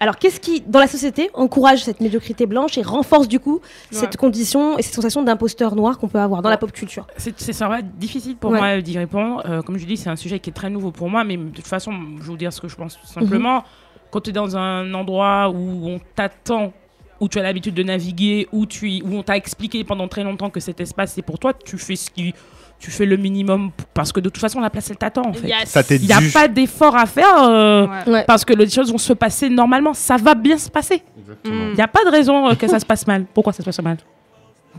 alors qu'est-ce qui, dans la société, encourage cette médiocrité blanche et renforce du coup cette condition et cette sensation d'imposteur noir qu'on peut avoir dans la pop culture? C'est c'est ça va être difficile pour Ouais. moi d'y répondre. Euh, comme je dis, c'est un sujet qui est très nouveau pour moi, mais de toute façon, je vais vous dire ce que je pense tout simplement. Quand tu es dans un endroit où on t'attend, où tu as l'habitude de naviguer, où, tu, y- où on t'a expliqué pendant très longtemps que cet espace c'est pour toi, tu fais ce qui, tu fais le minimum parce que de toute façon la place elle t'attend en fait. yes. Il n'y a dû. pas d'effort à faire euh, Ouais. Parce que les choses vont se passer normalement. Ça va bien se passer. Il n'y a pas de raison euh, que ça se passe mal. Pourquoi ça se passe mal?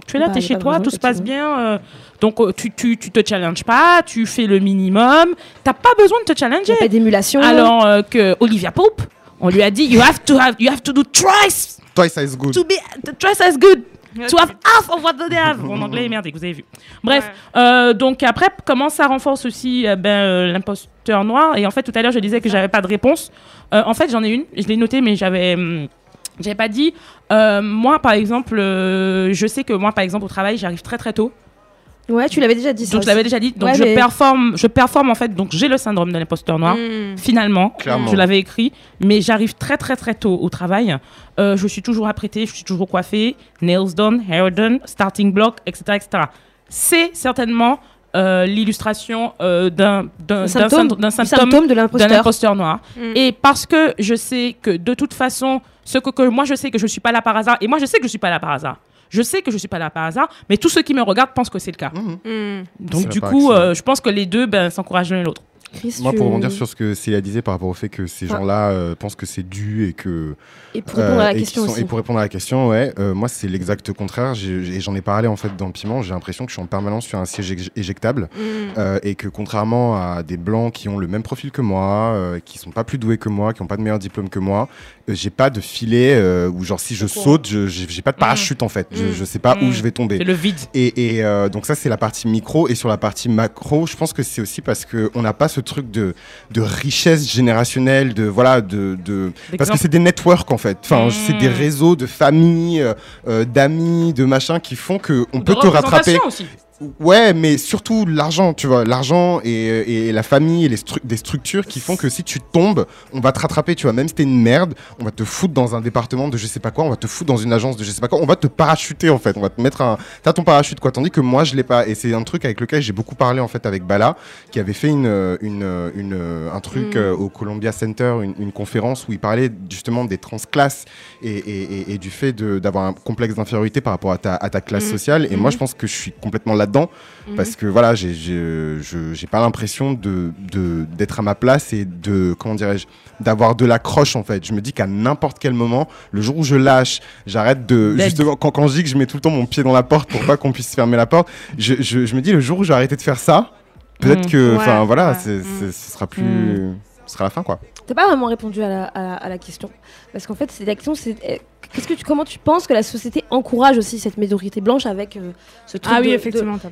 Tu es là, Bah, tu es chez toi, raison, tout se passe bien. euh, donc euh, tu, tu, tu te challenges pas, tu fais le minimum. T'as pas besoin de te challenger. a pas d'émulation. Alors euh, que Olivia Pope, on lui a dit you have to have you have to do twice Twice as good. to be twice as good. To have half of what they have. Mon (laughs) anglais est merdique, vous avez vu. Bref, euh, donc après, comment ça renforce aussi euh, ben, euh, l'imposteur noir? Et en fait, tout à l'heure, je disais que j'avais pas de réponse. En fait, j'en ai une. Je l'ai notée, mais j'avais. hum, j'avais pas dit. Moi, par exemple, je sais que moi, par exemple, au travail, j'arrive très très tôt. Ouais, tu l'avais déjà dit. ça Donc je l'avais déjà dit. Donc Ouais, je mais- performe, je performe en fait. Donc j'ai le syndrome de l'imposteur noir. Mm. Finalement, Clairement. je l'avais écrit, mais j'arrive très très très tôt au travail. Euh, je suis toujours apprêtée, je suis toujours coiffée, nails done, hair done, starting block, etc., etc. C'est certainement euh, l'illustration euh, d'un symptôme, symptôme symptôme de l'imposteur. d'un imposteur noir. Mm. Et parce que je sais que de toute façon, ce que, que moi je sais que je suis pas là par hasard, et moi je sais que je suis pas là par hasard. Je sais que je suis pas là par hasard, mais tous ceux qui me regardent pensent que c'est le cas. Mm. Donc C'est du coup, euh, je pense que les deux ben, s'encouragent l'un et l'autre. Chris, Moi, tu- pour rebondir sur ce que Célia disait par rapport au fait que ces Enfin- gens-là euh, pensent que c'est dû et que. Et pour répondre à la qui question sont- aussi. Et pour répondre à la question, ouais, euh, moi, c'est l'exact contraire. Et j'en ai parlé en fait dans le piment. J'ai l'impression que je suis en permanence sur un siège éj- éjectable. Mm. euh, et que contrairement à des blancs qui ont le même profil que moi, euh, qui sont pas plus doués que moi, qui ont pas de meilleur diplôme que moi, euh, j'ai pas de filet euh, où genre si je saute, je- j'ai pas de parachute en fait. Je, Mm. je sais pas où Mm. je vais tomber. C'est le vide. Et, et, euh, donc ça c'est la partie micro et sur la partie macro, je pense que c'est aussi parce que on n'a pas ce truc de de richesse générationnelle, de voilà de, de parce que c'est des networks en fait. Enfin c'est des réseaux de familles, euh, euh, d'amis, de machin qui font que on De peut te rattraper. aussi. Ouais, mais surtout l'argent, tu vois, l'argent et, et la famille et les stru- des structures qui font que si tu tombes, on va te rattraper, tu vois, même si t'es une merde, on va te foutre dans un département de je sais pas quoi, on va te foutre dans une agence de je sais pas quoi, on va te parachuter en fait, on va te mettre un, t'as ton parachute quoi, tandis que moi je l'ai pas, et c'est un truc avec lequel j'ai beaucoup parlé en fait avec Bala, qui avait fait une, une, une, un truc Mm. euh, au Columbia Center, une, une conférence où il parlait justement des transclasses et, et, du fait d'avoir un complexe d'infériorité par rapport à ta, à ta classe Mhm. sociale, et moi Mhm. je pense que je suis complètement là-dedans, Mhm. parce que voilà, j'ai pas l'impression de d'être à ma place et de comment dirais-je d'avoir de l'accroche en fait. Je me dis qu'à n'importe quel moment, le jour où je lâche, j'arrête de justement quand, quand je dis que je mets tout le temps mon pied dans la porte pour pas qu'on puisse fermer la porte, je, je, je me dis le jour où j'ai arrêté de faire ça, peut-être Mm. que enfin Ouais, voilà, ouais. c'est- c'est- ce sera plus Mm. ce sera la fin quoi. T'as pas vraiment répondu à la, à la- à la question. Parce qu'en fait, c'est la question, c'est qu'est-ce que tu, comment tu penses que la société encourage aussi cette minorité blanche avec euh, ce truc Ah oui,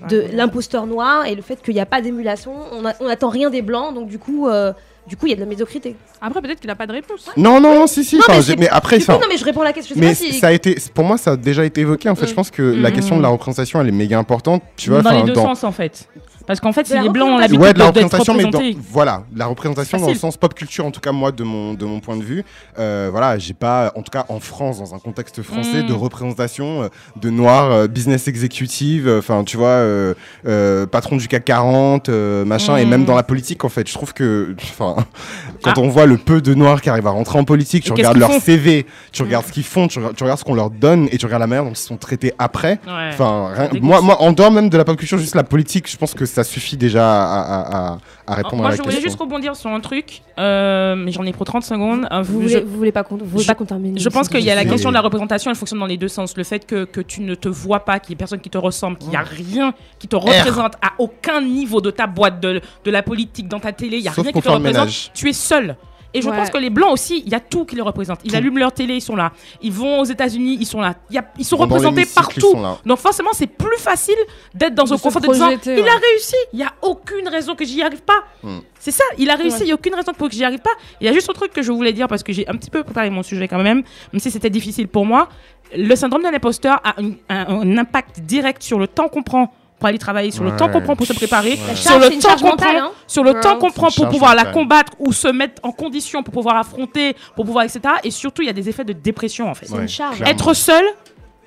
de- l'imposteur noir et le fait qu'il n'y a pas d'émulation, on n'attend rien des blancs, donc du coup, euh, du coup, il y a de la médiocrité. Après, peut-être qu'il a pas de réponse. Non non non si si, Non, enfin, mais après enfin, non, mais je réponds à la question. Je sais mais pas si. ça a été pour moi ça a déjà été évoqué en fait, Mm. je pense que la Mm. question de la représentation elle est méga importante, tu vois dans les deux dans- sens en fait. Parce qu'en fait, si les blancs ont l'habitude Ouais, de la représentation, mais dans, voilà, la représentation dans le Facile. sens pop culture, en tout cas moi de mon de mon point de vue, euh, voilà, j'ai pas, en tout cas en France, dans un contexte français, Mm. de représentation euh, de noirs, euh, business executive, euh, enfin tu vois, euh, euh, patron du CAC 40, euh, machin, et Mm. même dans la politique en fait, je trouve que, enfin, (laughs) quand Ah. on voit le peu de noirs qui arrivent à rentrer en politique, tu Et regardes leur CV, tu regardes ce qu'ils font, tu, re- tu regardes ce qu'on leur donne, et tu regardes la manière dont ils sont traités après. Ouais. Enfin, moi, moi, en dehors même de la pop culture, juste la politique, je pense que ça suffit déjà à, à- à- à répondre Moi, à je la voulais question. juste rebondir sur un truc, euh, mais j'en ai pour 30 secondes. Euh, Vous je- voulez, vous voulez pas qu'on vous voulez je- pas qu'on termine Je pense qu'il y a la question de la représentation, elle fonctionne dans les deux sens. Le fait que, que tu ne te vois pas, qu'il y ait personne qui te ressemble, qu'il n'y a rien qui te représente à aucun niveau de ta boîte, de, de la politique, dans ta télé, il n'y a Sauf rien qui te représente. ménage. Tu es seul. Et je Ouais. pense que les blancs aussi, il y a tout qui les représente. Ils Tout. allument leur télé, ils sont là. Ils vont aux États-Unis, ils sont là. Il y a- ils sont Pendant représentés partout. sont. Donc forcément, c'est plus facile d'être dans De un confort de disant il ouais. a réussi. Il n'y a aucune raison que j'y arrive pas. Hmm. C'est ça, il a réussi, il Ouais. n'y a aucune raison pour que j'y arrive pas. Il y a juste un truc que je voulais dire parce que j'ai un petit peu préparé mon sujet quand même, même si c'était difficile pour moi. Le syndrome de l'imposteur a un impact direct sur le temps qu'on prend pour aller travailler, sur le temps qu'on prend pour se préparer, Ouais. La sur le temps qu'on prend, hein. sur le Girl. temps qu'on prend pour pouvoir la combattre ou se mettre en condition pour pouvoir affronter, pour pouvoir etc. Et surtout, il y a des effets de dépression en fait. C'est une charge. clairement. Être seul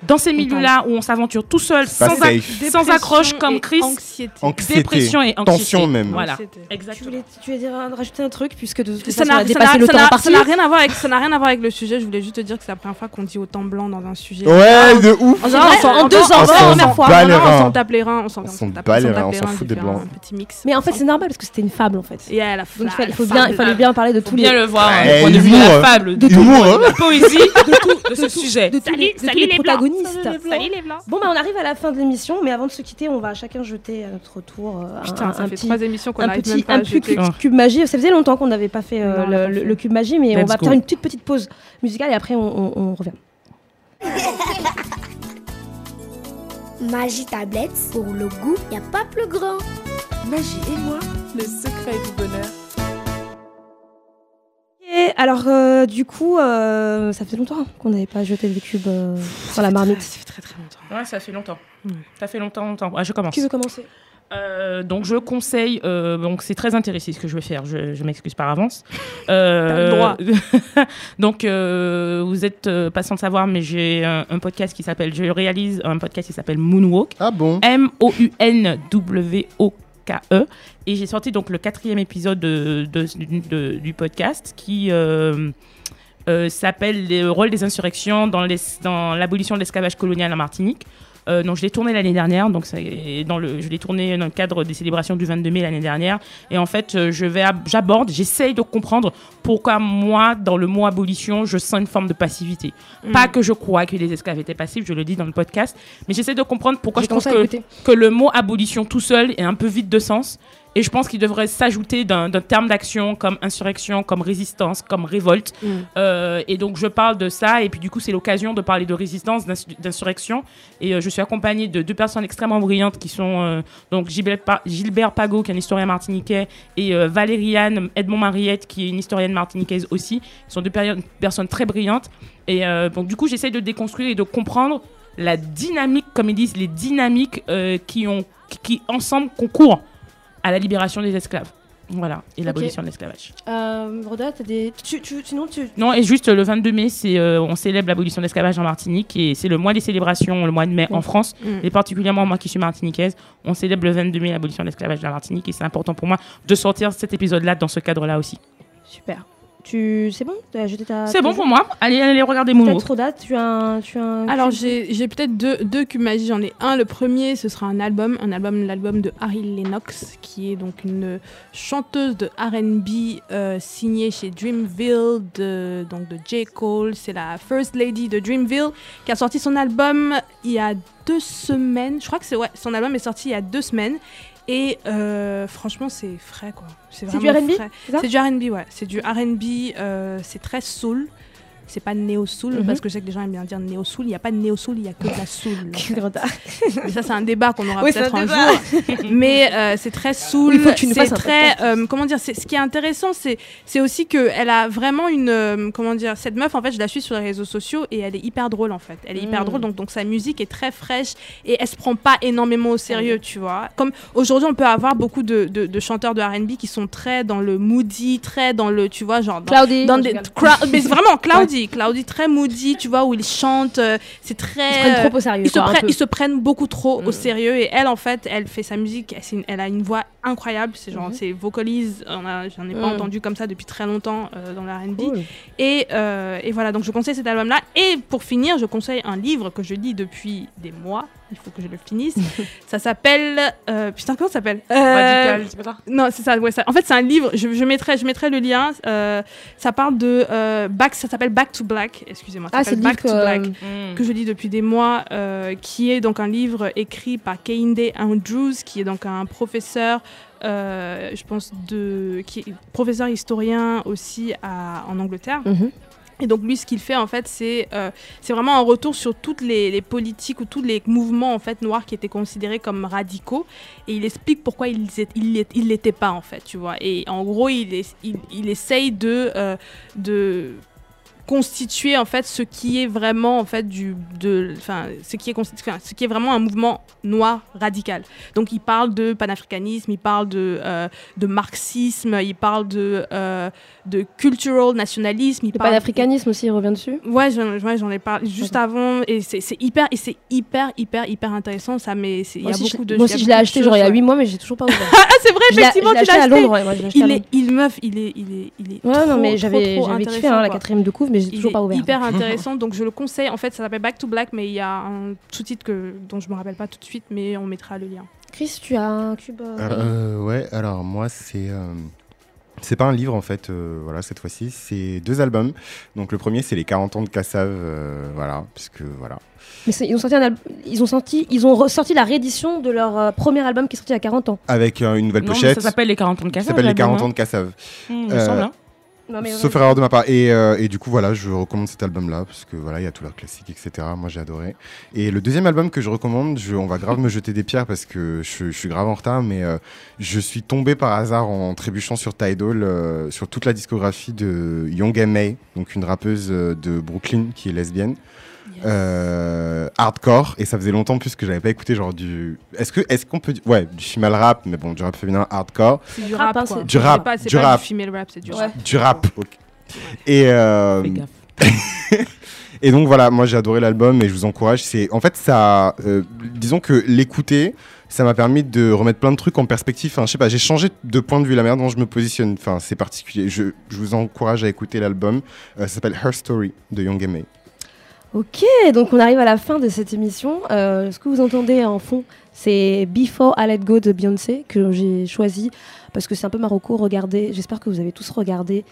dans ces milieux-là où on s'aventure tout seul, sans, ac- sans accroche comme Chris, Anxiété. Anxiété, dépression et anxiété. tension même. Voilà, Anxiété. Tu exactement. voulais, tu voulais dire, rajouter un truc puisque de toute Ça façon, ça dépassé n'a- le ça temps n'a- imparti. ça n'a rien à voir avec ça n'a rien à voir avec le sujet. Je voulais juste te dire que c'est la première fois qu'on dit autant blanc dans un sujet. Ouais, de ouf. En, deux ans, première en- fois. On s'en tape les reins, on s'en fout de des blancs. Un petit mix. Mais en fait, c'est normal parce que c'était une fable en fait. Donc il fallait, il faut bien, il fallait bien parler de tous les, bien le voir, du point de vue de la hein. fable, de, hein. la poésie, de tout, de ce sujet. de tous les, tous les protagonistes. Bon, bah, on arrive à la fin de l'émission, mais avant de se quitter, on va chacun jeter à notre tour euh, un- Putain, un, ça fait petit, trois émissions qu'on un petit, même pas un petit jeter. cube, cube magie. Ça faisait longtemps qu'on n'avait pas fait euh, Non, le, pas le- fait. le cube magie, mais on va go. faire une toute petite pause musicale et après on, on- on revient. (laughs) Magie tablette, pour le goût, y a pas plus grand. Magie et moi, le secret du bonheur. Et alors euh, du coup, euh, ça fait longtemps qu'on n'avait pas jeté le cube euh, sur la marmite. Ça fait très très longtemps. Ouais, ça fait longtemps. Ça fait longtemps, longtemps. Ouais, je commence. Qui veut commencer? Euh, donc je conseille, euh, donc c'est très intéressant ce que je vais faire, je, je m'excuse par avance. (laughs) Euh, le droit. (laughs) donc euh, vous êtes euh, pas sans le savoir, mais j'ai un, un podcast qui s'appelle, je réalise un podcast qui s'appelle Moonwalk. Ah bon? M-O-U-N-W-O-K-E. E. Et j'ai sorti donc le quatrième épisode de, de- de- du podcast qui euh, euh, s'appelle Le rôle des insurrections dans l'abolition de l'esclavage colonial en Martinique. Euh, donc je l'ai tourné l'année dernière, donc dans le, je l'ai tourné dans le cadre des célébrations du 22 mai l'année dernière. Et en fait, euh, je vais, ab- j'aborde, j'essaye de comprendre pourquoi moi, dans le mot abolition, je sens une forme de passivité. Mm. Pas que je crois que les esclaves étaient passifs, je le dis dans le podcast, mais j'essaie de comprendre pourquoi je pense que, que le mot abolition tout seul est un peu vide de sens. Et je pense qu'il devrait s'ajouter d'un terme d'action comme insurrection, comme résistance, comme révolte. Mm. Euh, et donc je parle de ça, et puis du coup c'est l'occasion de parler de résistance, d'ins- d'insurrection. Et euh, je suis accompagnée de deux personnes extrêmement brillantes qui sont euh, donc Gilbert, Pa- Gilbert Pagot, qui est un historien martiniquais, et Valériane Edmond Mariette, qui est une historienne martiniquaise aussi. Ce sont deux personnes très brillantes. Et donc du coup j'essaie de déconstruire et de comprendre la dynamique, comme ils disent, les dynamiques qui, ont, qui, qui ensemble concourent à la libération des esclaves. Voilà, et l'abolition de l'esclavage. Euh, Roda, t'as des. Tu, tu, sinon, tu. Non, et juste le 22 mai, c'est euh, on célèbre l'abolition de l'esclavage en Martinique et c'est le mois des célébrations, le mois de mai en Mm. France Mm. et particulièrement moi qui suis martiniquaise, on célèbre le 22 mai l'abolition de l'esclavage de la Martinique et c'est important pour moi de sortir cet épisode-là dans ce cadre-là aussi. Super. Tu. C'est bon? T'as jeté ta. C'est bon pour moi. Allez, allez regarder mon Peut-être Roda, tu as un. Tu as un Alors j'ai peut-être deux, deux cubes magiques. J'en ai un. Le premier, ce sera un album, un album, l'album de Harry Lennox, qui est donc une chanteuse de R&B euh, signée chez Dreamville, de, donc de J Cole. C'est la first lady de Dreamville qui a sorti son album il y a deux semaines. Je crois que c'est ouais, son album est sorti il y a deux semaines. Et euh, franchement, c'est frais quoi. C'est vraiment du R&B, frais. c'est ça? C'est du R&B, ouais. C'est du R&B. euh, c'est très soul. C'est pas néo soul Mhm. parce que je sais que les gens aiment bien dire néo soul. Il n'y a pas de néo soul, il y a que de la soul. (laughs) Mais ça, c'est un débat qu'on aura Oui, peut-être un un, jour. (laughs) Mais euh, c'est très soul. C'est très. euh, comment dire Ce qui est intéressant, c'est c'est aussi que elle a vraiment une. euh, comment dire Cette meuf, en fait, je la suis sur les réseaux sociaux et elle est hyper drôle, en fait. Elle est hyper Mm. drôle, donc, donc sa musique est très fraîche et elle se prend pas énormément au sérieux, tu vois. Comme aujourd'hui, on peut avoir beaucoup de, de, de chanteurs de RB qui sont très dans le moody, très dans le. Tu vois, genre. Dans, Cloudy. dans des, mais vraiment Cloudy, Cloudy très moody, tu vois, où ils chantent, euh, c'est très. Ils se prennent trop au sérieux, Ils se, quoi, un prennent, peu. ils se prennent beaucoup trop au Mm. sérieux et elle, en fait, elle fait sa musique, elle, c'est une- elle a une voix incroyable, c'est genre, Mhm. c'est vocalise, j'en ai pas Mm. entendu comme ça depuis très longtemps euh, dans la R&B. Cool. Et, euh, et voilà, donc je conseille cet album-là. Et pour finir, je conseille un livre que je lis depuis des mois. Il faut que je le finisse. (laughs) ça s'appelle. euh, putain, comment ça s'appelle Euh, Radical, c'est pas ça Non, c'est ça, ouais, ça. En fait, c'est un livre. Je, je mettrai, je mettrai le lien. euh, ça parle de. euh, back, ça s'appelle Back to Black. Excusez-moi. ça Ah, s'appelle c'est Back to Black. Mm. Que je lis depuis des mois. euh, qui est donc un livre écrit par Kehinde Andrews, qui est donc un professeur. euh, je pense de qui est professeur historien aussi à- en Angleterre. Mhm. Et donc lui, ce qu'il fait en fait, c'est euh, vraiment un retour sur toutes les, politiques ou tous les mouvements en fait noirs qui étaient considérés comme radicaux. Et il explique pourquoi ils l'ét- ils l'étaient pas en fait, tu vois. Et en gros, il, il, il essaye de euh, de constituer en fait ce qui est vraiment en fait du de enfin ce qui est constitu- enfin, ce qui est vraiment un mouvement noir radical donc il parle de panafricanisme il parle de euh, de marxisme il parle de euh, de cultural nationalisme il Le parle panafricanisme aussi, il revient dessus? Ouais, j'en ouais, ai parlé juste avant et c'est hyper et c'est hyper hyper hyper intéressant ça mais c'est- il y Moi a aussi, beaucoup je, de moi aussi, je l'ai acheté genre il y a ouais. 8 mois, mais j'ai toujours pas ouvert. (laughs) Ah, c'est vrai, effectivement, tu l'as acheté à acheté. Londres, ouais, moi, je l'ai acheté à Il est, Londres. il meuf, il est, il est, il est, il est Ouais, non, trop, mais trop, j'avais trop j'avais kiffé intéressant, hein, la quatrième de couvre, mais j'ai Il toujours est pas ouvert. hyper (laughs) intéressant, donc je le conseille. En fait, ça s'appelle Back to Black, mais il y a un sous-titre que dont je me rappelle pas tout de suite, mais on mettra le lien. Chris, tu as un cube. euh, Euh, ouais, alors moi, c'est. euh, C'est pas un livre en fait, euh, voilà, cette fois-ci, c'est deux albums. Donc le premier, c'est les 40 ans de Kassav, euh, voilà, puisque voilà. Mais ils ont sorti un ils ont sorti, ils ont ressorti la réédition de leur euh, premier album qui est sorti il y a 40 ans. Avec euh, une nouvelle Non, mais pochette. ça s'appelle les 40 ans de Ça Kassav. s'appelle les l'album, 40 ans hein. de Kassav. Hmm, il me Euh, semble, hein. Non, mais Sauf erreur de ma part. Et, euh, et du coup, voilà, je recommande cet album-là, parce que voilà, il y a tous leurs classiques, etc. Moi, j'ai adoré. Et le deuxième album que je recommande, je- on va grave me jeter des pierres parce que je, je suis grave en retard, mais euh, je suis tombé par hasard en trébuchant sur Tidal, euh, sur toute la discographie de Young M.A., donc une rappeuse euh, de Brooklyn qui est lesbienne. Euh, hardcore et ça faisait longtemps plus que j'avais pas écouté genre du est-ce que est-ce qu'on peut dire ouais du female rap mais bon du rap féminin hardcore C'est du Rap, hein, quoi. c'est- Du rap, C'est pas, du pas rap. du female rap, c'est du Ouais. rap. du rap ok. et euh, Fais gaffe. (laughs) et donc voilà, moi j'ai adoré l'album et je vous encourage. C'est en fait ça, euh, disons que l'écouter, ça m'a permis de remettre plein de trucs en perspective. Enfin, je sais pas, j'ai changé de point de vue la manière dont je me positionne. Enfin, c'est particulier. Je, je vous encourage à écouter l'album. Euh, ça s'appelle Her Story de Young M.A. Ok, donc on arrive à la fin de cette émission. Euh, ce que vous entendez en fond, c'est Before I Let Go de Beyoncé que j'ai choisi parce que c'est un peu Marocco. Regardez, j'espère que vous avez tous regardé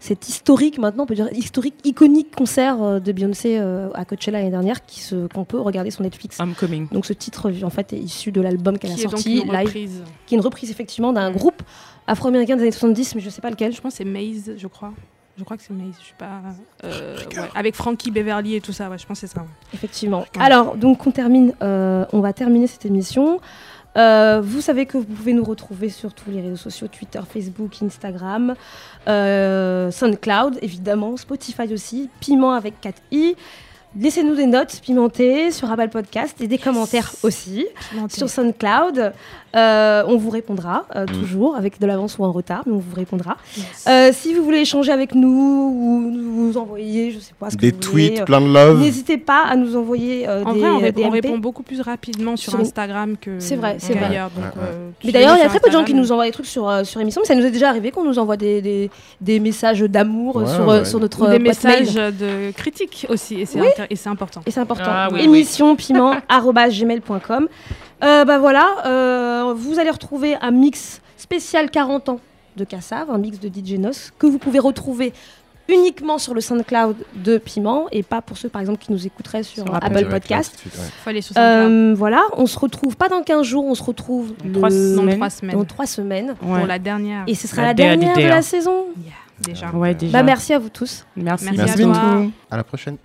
cet historique, maintenant on peut dire historique, iconique concert euh, de Beyoncé euh, à Coachella l'année dernière qui se- qu'on peut regarder sur Netflix. Homecoming. Donc ce titre en fait est issu de l'album qu'elle a sorti live, reprise. qui est une reprise effectivement d'un groupe afro-américain des années 70, mais je sais pas lequel. Je pense que c'est Maze, je crois. Je crois que c'est Maze, je suis pas. euh, ouais, Avec Frankie Beverly et tout ça, ouais, je pense que c'est ça. Effectivement. Alors, donc, on termine, euh, on va terminer cette émission. Euh, vous savez que vous pouvez nous retrouver sur tous les réseaux sociaux Twitter, Facebook, Instagram, euh, SoundCloud, évidemment, Spotify aussi, Piment avec 4 i. Laissez-nous des notes pimentées sur Apple Podcast et des commentaires aussi sur SoundCloud. Euh, on vous répondra euh, Mm. toujours avec de l'avance ou en retard, mais on vous répondra. Euh, si vous voulez échanger avec nous ou nous envoyer, je sais pas ce que Des vous tweets, euh, plein de love. N'hésitez pas à nous envoyer euh, En des, vrai, on, des répond, on MP. répond beaucoup plus rapidement sur, Sur- Instagram que C'est vrai, c'est vrai. qu'ailleurs. donc, Ouais, ouais. euh, Mais d'ailleurs, il y a très peu de gens qui nous envoient des trucs sur, euh, sur émission, mais ça nous est déjà arrivé qu'on nous envoie des, des, des messages d'amour Ouais, sur, ouais. sur notre Ou des mail. messages de critique aussi, et c'est Oui. Et c'est important. Et c'est important. Ah oui, Émission (laughs) piment arobase gmail.com. Euh, bah voilà, euh, vous allez retrouver un mix spécial 40 ans de Cassav, un mix de DJ Nos que vous pouvez retrouver uniquement sur le SoundCloud de Piment et pas pour ceux par exemple qui nous écouteraient sur, Sur Apple Podcast. suite, ouais. Faut aller sur SoundCloud. Euh, voilà, on se retrouve pas dans 15 jours, on se retrouve Dans trois le- dans semaines. trois semaines. dans trois semaines. Ouais. Pour la dernière. Et ce sera La la, dernière de la saison. Yeah, déjà. Ouais, déjà. Bah merci à vous tous. Merci. Merci Merci à toi. À la prochaine.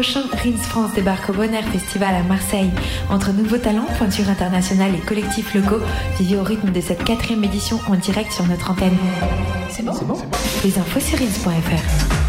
Prochain, Rins France débarque au Bonheur Festival à Marseille. Entre nouveaux talents, pointures internationales et collectifs locaux, vivez au rythme de cette quatrième édition en direct sur notre antenne. C'est bon, Les infos sur rins.fr.